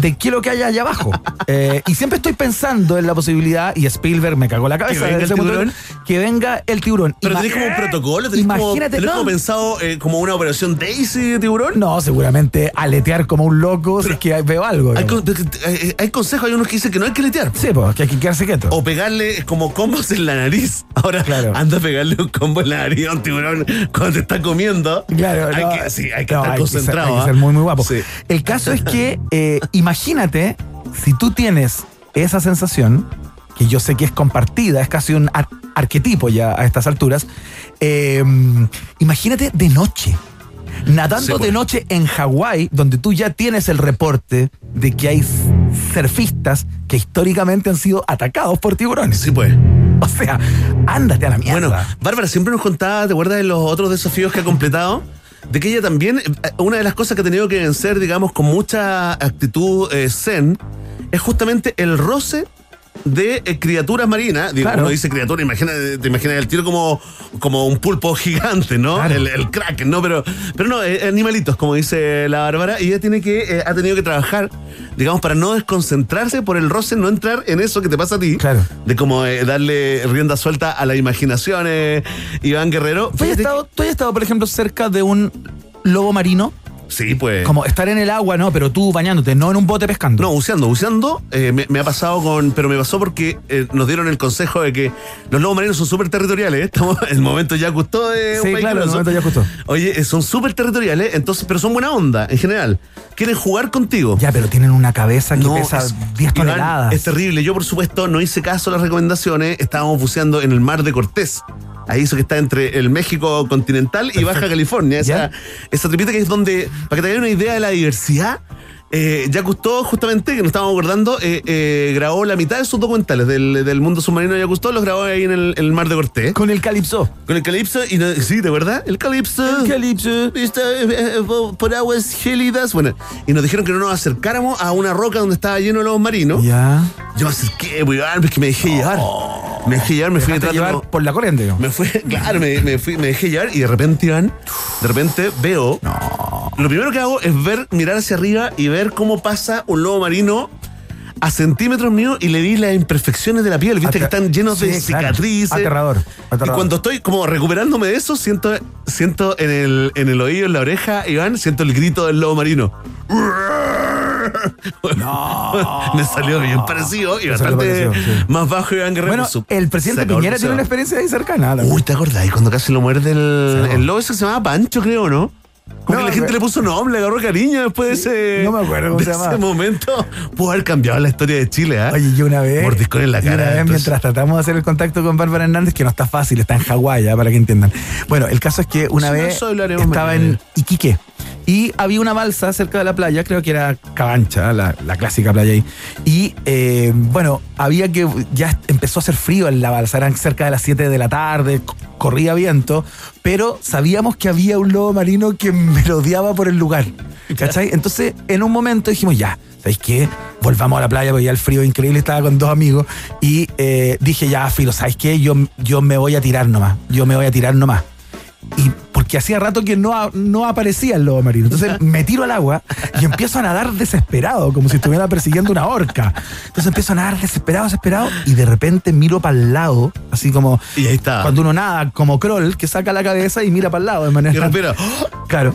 de qué es lo que hay allá abajo. Eh, y siempre estoy pensando en la posibilidad, y Spielberg me cagó la cabeza, ¿Que venga el tiburón? vista, que venga el tiburón. Pero Ima- tenés como un protocolo, tenés como, Imagínate, tenés no. como pensado eh, como una operación Daisy de tiburón. No, seguramente aletear como un loco si es que veo algo. Hay, digamos. con- hay- hay consejos, hay unos que dicen que no hay que letear. Sí, pues, que hay que quedarse quieto. O pegarle como combos en la nariz. Ahora, Claro. anda a pegarle un combo en la nariz a un tiburón cuando te está comiendo. Claro, hay no, que, sí, hay que no, estar hay que ser- concentrado. hay que ¿ah? ser muy, muy guapo. Sí. El caso es que, eh, imagínate, si tú tienes esa sensación, que yo sé que es compartida, es casi un ar- arquetipo ya a estas alturas, eh, imagínate de noche. Nadando Sí, de noche en Hawái, donde tú ya tienes el reporte de que hay surfistas que históricamente han sido atacados por tiburones. Sí, pues. O sea, ándate a la mierda. Bueno, Bárbara siempre nos contaba, ¿te acuerdas de los otros desafíos que ha completado? De que ella también, eh, una de las cosas que ha tenido que vencer, digamos, con mucha actitud eh, zen, es justamente el roce de eh, criaturas marinas. Digo, Claro. Uno dice criatura, imagina, te imaginas el tiro como, como un pulpo gigante, ¿no? Claro. El, el kraken, ¿no? Pero, pero no, eh, animalitos, como dice la Bárbara, y ella tiene que, eh, ha tenido que trabajar, digamos, para no desconcentrarse por el roce, no entrar en eso que te pasa a ti. Claro. De como darle rienda suelta a la imaginación, Iván Guerrero. ¿Tú has, estado, tú has estado, por ejemplo, cerca de un lobo marino? Sí, pues. Como estar en el agua, no, pero tú bañándote, no en un bote pescando. No, buceando, buceando. eh, me, me ha pasado con. Pero me pasó porque eh, nos dieron el consejo de que los lobos marinos son súper territoriales. ¿eh? Estamos en el momento ya gustó de. Sí, país claro, el momento ya gustó. Oye, son súper territoriales, entonces, pero son buena onda en general. Quieren jugar contigo. Ya, pero tienen una cabeza que No, pesa es- 10 Iván, toneladas. Es terrible. Yo, por supuesto, no hice caso a las recomendaciones. Estábamos buceando en el mar de Cortés. Ahí eso que está entre el México continental y Baja California. Esa, esa tripita que es donde, para que te hagan una idea de la diversidad, eh, Jacques Cousteau, justamente, que nos estábamos acordando, eh, eh, grabó la mitad de sus documentales del, del mundo submarino de Jacques Cousteau, los grabó ahí en el, en el mar de Cortés. Con el calipso. Con el calipso, y no- sí, ¿de verdad? El calipso. El calipso. Está, eh, eh, por- aguas gélidas. Bueno, y nos dijeron que no nos acercáramos a una roca donde estaba lleno de lobos marinos. Ya. Yo me acerqué, pues, Iván, pues que me dejé llevar. Me dejé llevar, me fui de llevar por la corriente. Me fui, claro, me, me fui, me dejé llevar y de repente, Iván, de repente veo. Lo primero que hago es ver, mirar hacia arriba y ver cómo pasa un lobo marino a centímetros míos y le vi las imperfecciones de la piel, viste que están llenos de claro. cicatrices. Aterrador, Y aterrador. cuando estoy como recuperándome de eso, siento, siento en el, en el oído, en la oreja, Iván, siento el grito del lobo marino. Me salió bien parecido y bastante parecido, sí. más bajo Iván Guerrero. Bueno, su- el presidente Piñera tiene una experiencia ahí cercana. Uy, ¿te acordás? Y cuando casi lo muerde el, el lobo ese que se llamaba Pancho, creo, ¿no? Como No, que la gente me- le puso nombre, le agarró cariño después de ese. no me acuerdo cómo de se ese momento. Pudo haber cambiado la historia de Chile, ¿ah? Oye, yo una vez. Mordiscón en la y una cara. vez, entonces- mientras tratamos de hacer el contacto con Bárbara Hernández, que no está fácil, está en Hawái, ya, para que entiendan. Bueno, el caso es que una vez estaba mañana. en Iquique y había una balsa cerca de la playa, creo que era Cabancha, la, la clásica playa ahí. Y eh, bueno, había que. Ya empezó a hacer frío en la balsa, eran cerca de las 7 de la tarde, corría viento, pero sabíamos que había un lobo marino que merodeaba por el lugar. ¿Cachai? Entonces, en un momento dijimos, ya, ¿sabéis qué? Volvamos a la playa porque ya el frío increíble, estaba con dos amigos y eh, dije, ya, Filo, ¿sabéis qué? Yo, yo me voy a tirar nomás, yo me voy a tirar nomás. Y porque hacía rato que no, no aparecía el lobo marino. Entonces me tiro al agua y empiezo a nadar desesperado, como si estuviera persiguiendo una orca. Entonces empiezo a nadar desesperado, desesperado, y de repente miro para el lado, así como Y ahí está. cuando uno nada, como Kroll, que saca la cabeza y mira para el lado de manera. Y respira. Claro.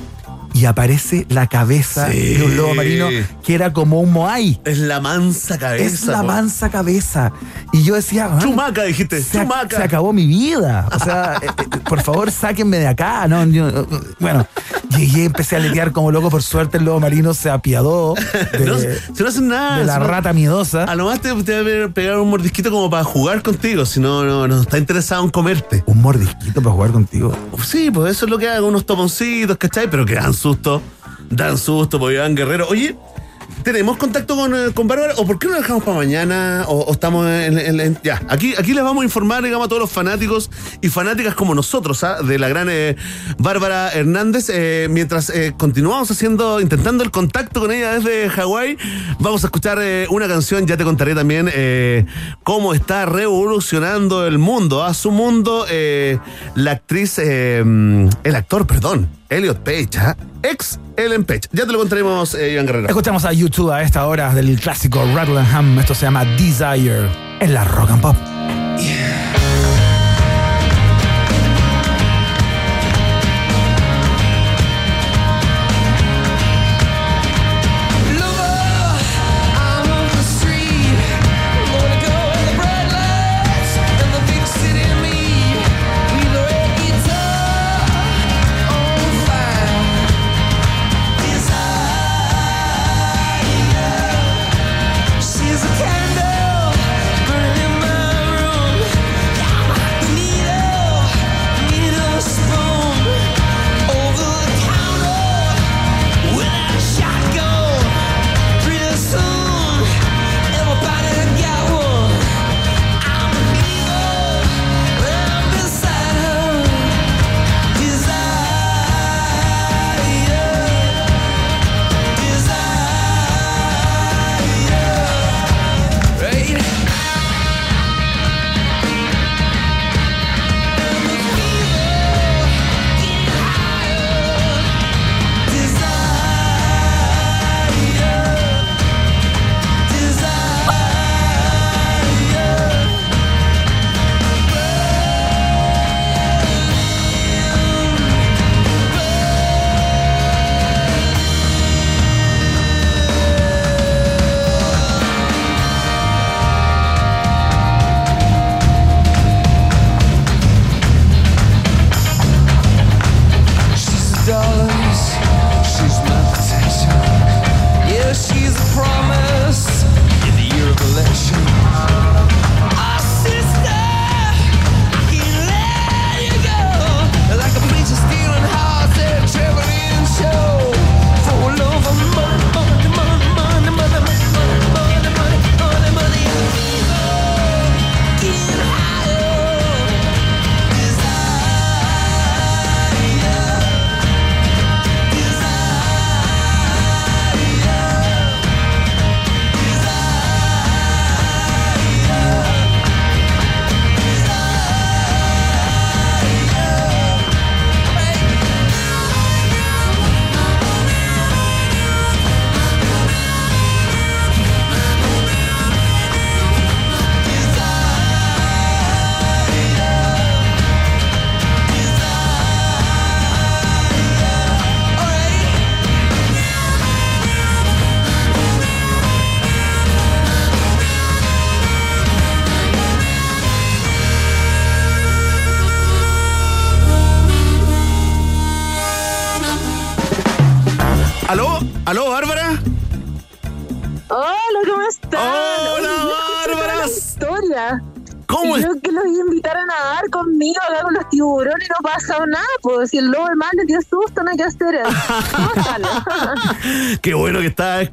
Y aparece la cabeza Sí. de un lobo marino que era como un moai. Es la mansa cabeza. Es la po. mansa cabeza. Y yo decía, "Ah, Chumaca, dijiste. se, ac- Chumaca. se acabó mi vida. O sea, eh, eh, por favor, sáquenme de acá. No, yo, eh, bueno, llegué, empecé a letear como loco. Por suerte, el lobo marino se apiadó de, No, si no hacen nada. de la no- rata miedosa. A lo más te, te va a pegar un mordisquito como para jugar contigo, si no, no, no está interesado en comerte. Un mordisquito para jugar contigo. Sí, pues eso es lo que hago, unos toponcitos, ¿cachai? Pero que dan susto. Dan susto, pues Iván Guerrero. Oye, ¿tenemos contacto con, eh, con Bárbara? ¿O por qué no lo dejamos para mañana? ¿O, estamos en, Ya, aquí, aquí les vamos a informar, digamos, a todos los fanáticos y fanáticas como nosotros, ¿ah? De la gran eh, Bárbara Hernández. Eh, mientras continuamos haciendo, intentando el contacto con ella desde Hawái, vamos a escuchar una canción. Ya te contaré también cómo está revolucionando el mundo, a su mundo, la actriz, el actor, perdón, Elliot Page, ¿ah? ex Ellen Page. Ya te lo contaremos, eh, Iván Guerrero. Escuchamos a YouTube a esta hora del clásico Rattle and Ham. Esto se llama Desire en la Rock and Pop.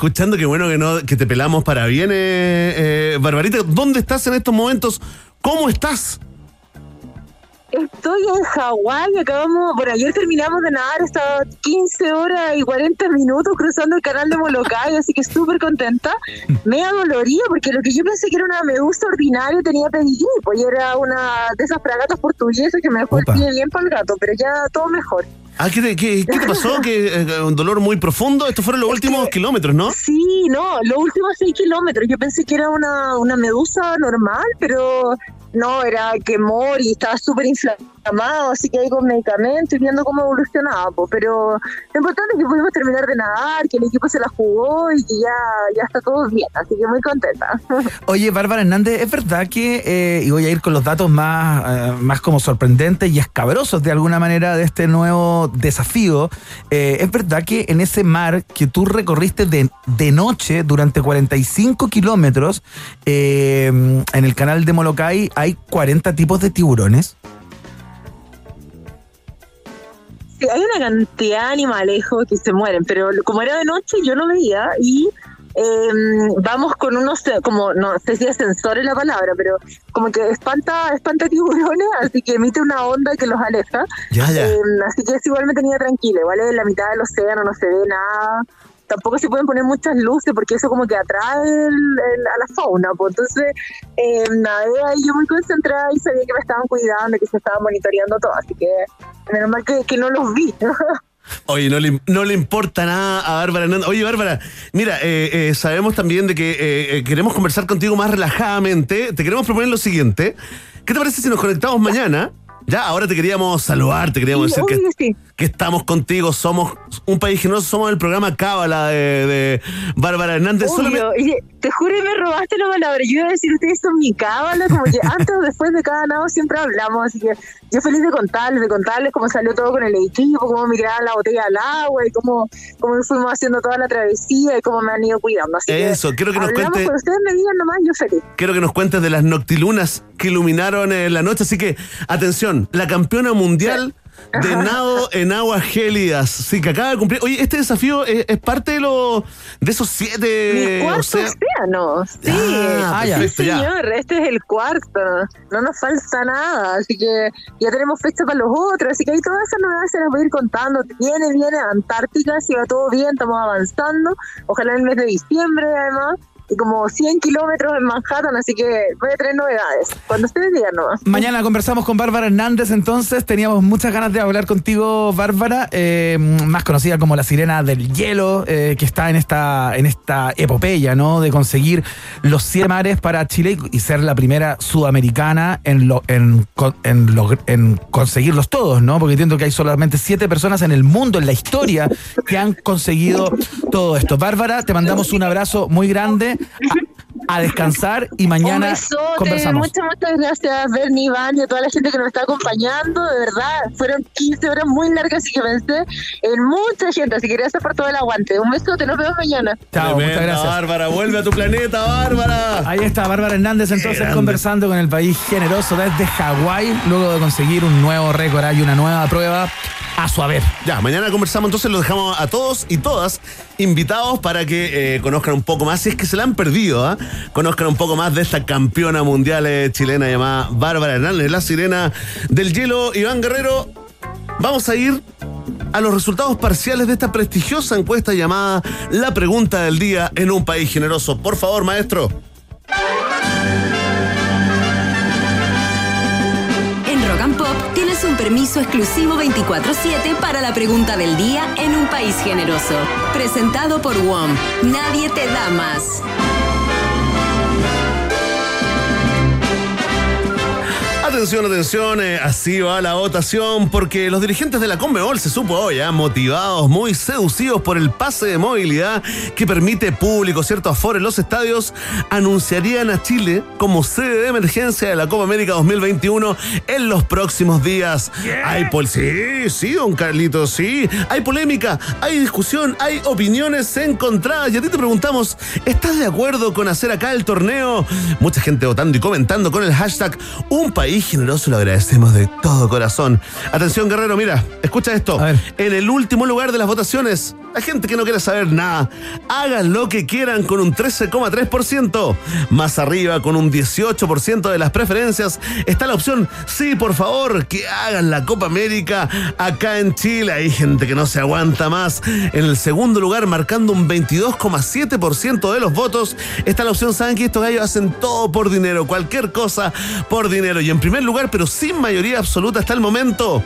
Escuchando, qué bueno que no que te pelamos para bien, eh, eh, Barbarita. ¿Dónde estás en estos momentos? ¿Cómo estás? Estoy en Hawái, acabamos, por ayer terminamos de nadar, estaba 15 horas y 40 minutos cruzando el canal de Molokai, así que súper contenta. Me dolorido porque lo que yo pensé que era una medusa ordinaria tenía pedigrí, pues y era una de esas fragatas portuguesas que me dejó el pie bien para el gato, pero ya todo mejor. Ah, ¿qué te, qué- qué te pasó? ¿Que, eh, ¿Un dolor muy profundo? Estos fueron los últimos kilómetros, ¿no? Sí, no, los últimos 6 kilómetros. Yo pensé que era una, una medusa normal, pero no, era quemor y estaba súper inflamado, así que ahí con medicamentos y viendo cómo evolucionaba. Pero lo importante es que pudimos terminar de nadar, que el equipo se la jugó y que ya, ya está todo bien, así que muy contenta. Oye, Bárbara Hernández, ¿es verdad que, eh, y voy a ir con los datos más, eh, más como sorprendentes y escabrosos de alguna manera de este nuevo desafío, eh, es verdad que en ese mar que tú recorriste de, de noche durante 45 kilómetros, eh, en el canal de Molokai hay 40 tipos de tiburones? Hay una cantidad de animalejos que se mueren, pero como era de noche yo no veía y eh, vamos con unos, como no sé si es sensores la palabra, pero como que espanta, espanta tiburones, así que emite una onda que los aleja. Ya, ya. Eh, así que eso igual me tenía tranquila, igual en la mitad del océano no se ve nada. Tampoco se pueden poner muchas luces porque eso como que atrae el- el- a la fauna. Pues entonces, eh, nadé ahí yo muy concentrada y sabía que me estaban cuidando, que se estaban monitoreando todo. Así que menos mal que, que no los vi. Oye, no le, no le importa nada a Bárbara Hernández. Oye, Bárbara, mira, eh, eh, sabemos también de que eh, eh, queremos conversar contigo más relajadamente. Te queremos proponer lo siguiente. ¿Qué te parece si nos conectamos mañana? Ya, ahora te queríamos saludar, te queríamos Sí, decir que, sí. que estamos contigo, somos un país generoso, somos el programa Cábala de, de Bárbara Hernández. Solamente- te juro que me robaste la palabra. Yo iba a decir, ustedes son mi cábala, como que antes o después de cada nado siempre hablamos, así que yo feliz de contarles, de contarles cómo salió todo con el equipo, cómo me la botella al agua y cómo, cómo fuimos haciendo toda la travesía y cómo me han ido cuidando. Así Eso, que quiero que nos hablamos, cuente- Cuando ustedes me digan nomás, yo feliz. Quiero que nos cuentes de las noctilunas que iluminaron eh, la noche. Así que, atención, la campeona mundial de nado en aguas gélidas. Sí, que acaba de cumplir. Oye, este desafío es, es parte de, lo, de esos siete. Mi cuarto océanos. océano, sí. Ah, sí, perfecto, ya. señor, este es el cuarto. No nos falta nada, así que ya tenemos fecha para los otros, así que ahí todas esas novedades se las voy a ir contando. Viene, viene Antártica, si va todo bien, estamos avanzando. Ojalá en el mes de diciembre, además. Como 100 kilómetros en Manhattan, así que voy a tener novedades. Cuando ustedes digan nomás. Mañana conversamos con Bárbara Hernández, entonces teníamos muchas ganas de hablar contigo, Bárbara, eh, más conocida como la sirena del hielo, eh, que está en esta, en esta epopeya, ¿no? De conseguir los 100 mares para Chile y ser la primera sudamericana en, lo, en, en, logr- en conseguirlos todos, ¿no? Porque entiendo que hay solamente siete personas en el mundo, en la historia, que han conseguido todo esto. Bárbara, te mandamos un abrazo muy grande. I, A, descansar y mañana Un besote, conversamos. muchas, muchas gracias, Bernie, Iván y a toda la gente que nos está acompañando. De verdad, fueron 15 horas muy largas y que pensé en mucha gente. Así que gracias por todo el aguante. Un besote, nos vemos mañana. Chao, muchas gracias. Bárbara, vuelve a tu planeta, Bárbara. Ahí está Bárbara Hernández entonces conversando con el país generoso desde Hawái, luego de conseguir un nuevo récord y una nueva prueba a su haber. Ya, mañana conversamos, entonces los dejamos a todos y todas invitados para que eh, conozcan un poco más, si es que se la han perdido, ¿ah? Conozcan un poco más de esta campeona mundial eh, chilena llamada Bárbara Hernández, la sirena del hielo, Iván Guerrero. Vamos a ir a los resultados parciales de esta prestigiosa encuesta llamada La Pregunta del Día en un País Generoso. Por favor, maestro. En Rock and Pop tienes un permiso exclusivo 24-7 para la pregunta del día en un país generoso. Presentado por WOM. Nadie te da más. Atención, atención, eh, así va la votación porque los dirigentes de la Conmebol se supo hoy, ah, motivados, muy seducidos por el pase de movilidad que permite público cierto aforo en los estadios, anunciarían a Chile como sede de emergencia de la Copa América 2021 en los próximos días. Hay pol sí, sí, don Carlitos, sí. Hay polémica, hay discusión, hay opiniones encontradas. Y a ti te preguntamos, ¿estás de acuerdo con hacer acá el torneo? Mucha gente votando y comentando con el hashtag Un País Generoso. Lo agradecemos de todo corazón. Atención, Guerrero, mira, escucha esto. En el último lugar de las votaciones, la gente que no quiere saber nada, hagan lo que quieran con un 13,3%. Más arriba, con un 18% de las preferencias, está la opción, sí, por favor, que hagan la Copa América acá en Chile. Hay gente que no se aguanta más. En el segundo lugar, marcando un 22,7% de los votos, está la opción, saben que estos gallos hacen todo por dinero, cualquier cosa por dinero. Y en primer lugar, pero sin mayoría absoluta hasta el momento,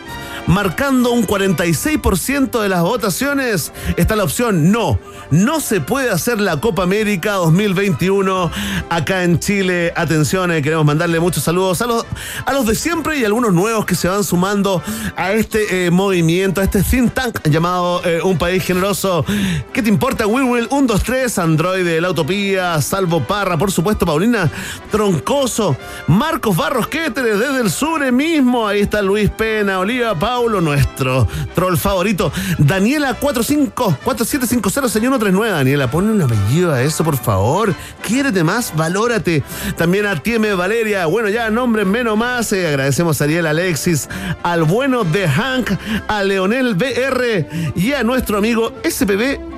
marcando un 46% de las votaciones, está la opción no. No se puede hacer la Copa América 2021 acá en Chile. Atención, eh, queremos mandarle muchos saludos a los, de siempre y algunos nuevos que se van sumando a este eh, movimiento, a este think tank llamado eh, Un País Generoso. ¿Qué te importa, Will Will? 1, 2, 3, Android de la Utopía, Salvo Parra, por supuesto, Paulina Troncoso, Marcos Barros Desde el sur mismo. Ahí está Luis Pena, Oliva Paulo, nuestro troll favorito. Daniela 45 4750 6139. Daniela, ponle un apellido a eso, por favor. Quiérete más, valórate. También a Tieme Valeria. Bueno, ya nombre menos más. Eh, agradecemos a Ariel Alexis, al bueno de Hank, a Leonel BR y a nuestro amigo SPB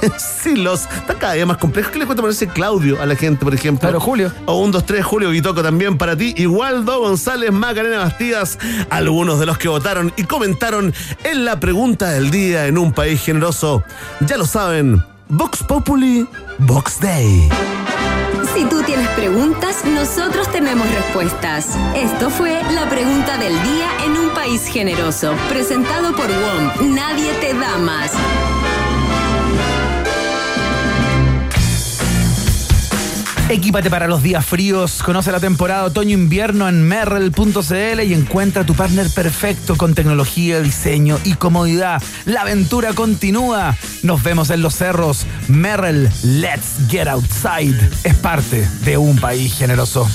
Silos. Está cada día más complejo. ¿Qué le cuesta ponerse Claudio a la gente, por ejemplo? Claro, Julio. O un, dos, tres, Julio Guitoco también para ti. Igualdo González, Macarena Bastidas, algunos de los que votaron y comentaron en la pregunta del día en un país generoso. Ya lo saben, Vox Populi, Vox Day. Si tú tienes preguntas, nosotros tenemos respuestas. Esto fue la pregunta del día en un país generoso, presentado por WOM. Nadie te da más. Equípate para los días fríos, conoce la temporada otoño-invierno en merrell.cl y encuentra tu partner perfecto con tecnología, diseño y comodidad. La aventura continúa. Nos vemos en los cerros. Merrell, let's get outside. Es parte de un país generoso.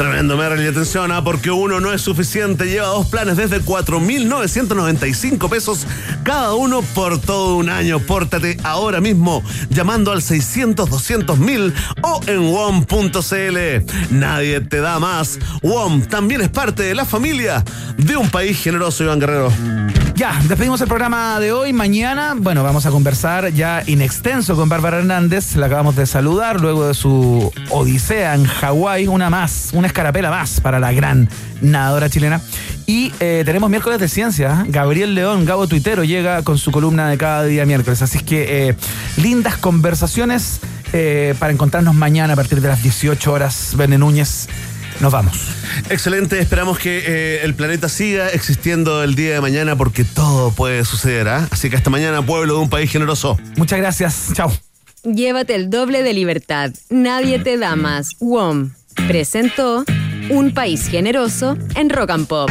Tremendo, Merrill, y atención, ah, porque uno no es suficiente. Lleva dos planes desde 4.995 pesos cada uno por todo un año. Pórtate ahora mismo llamando al 600-200.000 o en WOM.cl. Nadie te da más. WOM también es parte de la familia de un país generoso, Iván Guerrero. Ya, despedimos el programa de hoy. Mañana, bueno, vamos a conversar ya in extenso con Bárbara Hernández. La acabamos de saludar luego de su odisea en Hawái. Una más, una escarapela más para la gran nadadora chilena. Y eh, tenemos miércoles de ciencia. ¿eh? Gabriel León, Gabo Tuitero, llega con su columna de cada día miércoles. Así que eh, lindas conversaciones para encontrarnos mañana a partir de las 18 horas. Bene Núñez, nos vamos. Excelente, esperamos que eh, el planeta siga existiendo el día de mañana porque todo puede suceder. ¿ah? Así que hasta mañana, pueblo de un país generoso. Muchas gracias, chao. Llévate el doble de libertad. Nadie te da más. WOM presentó Un País Generoso en Rock and Pop.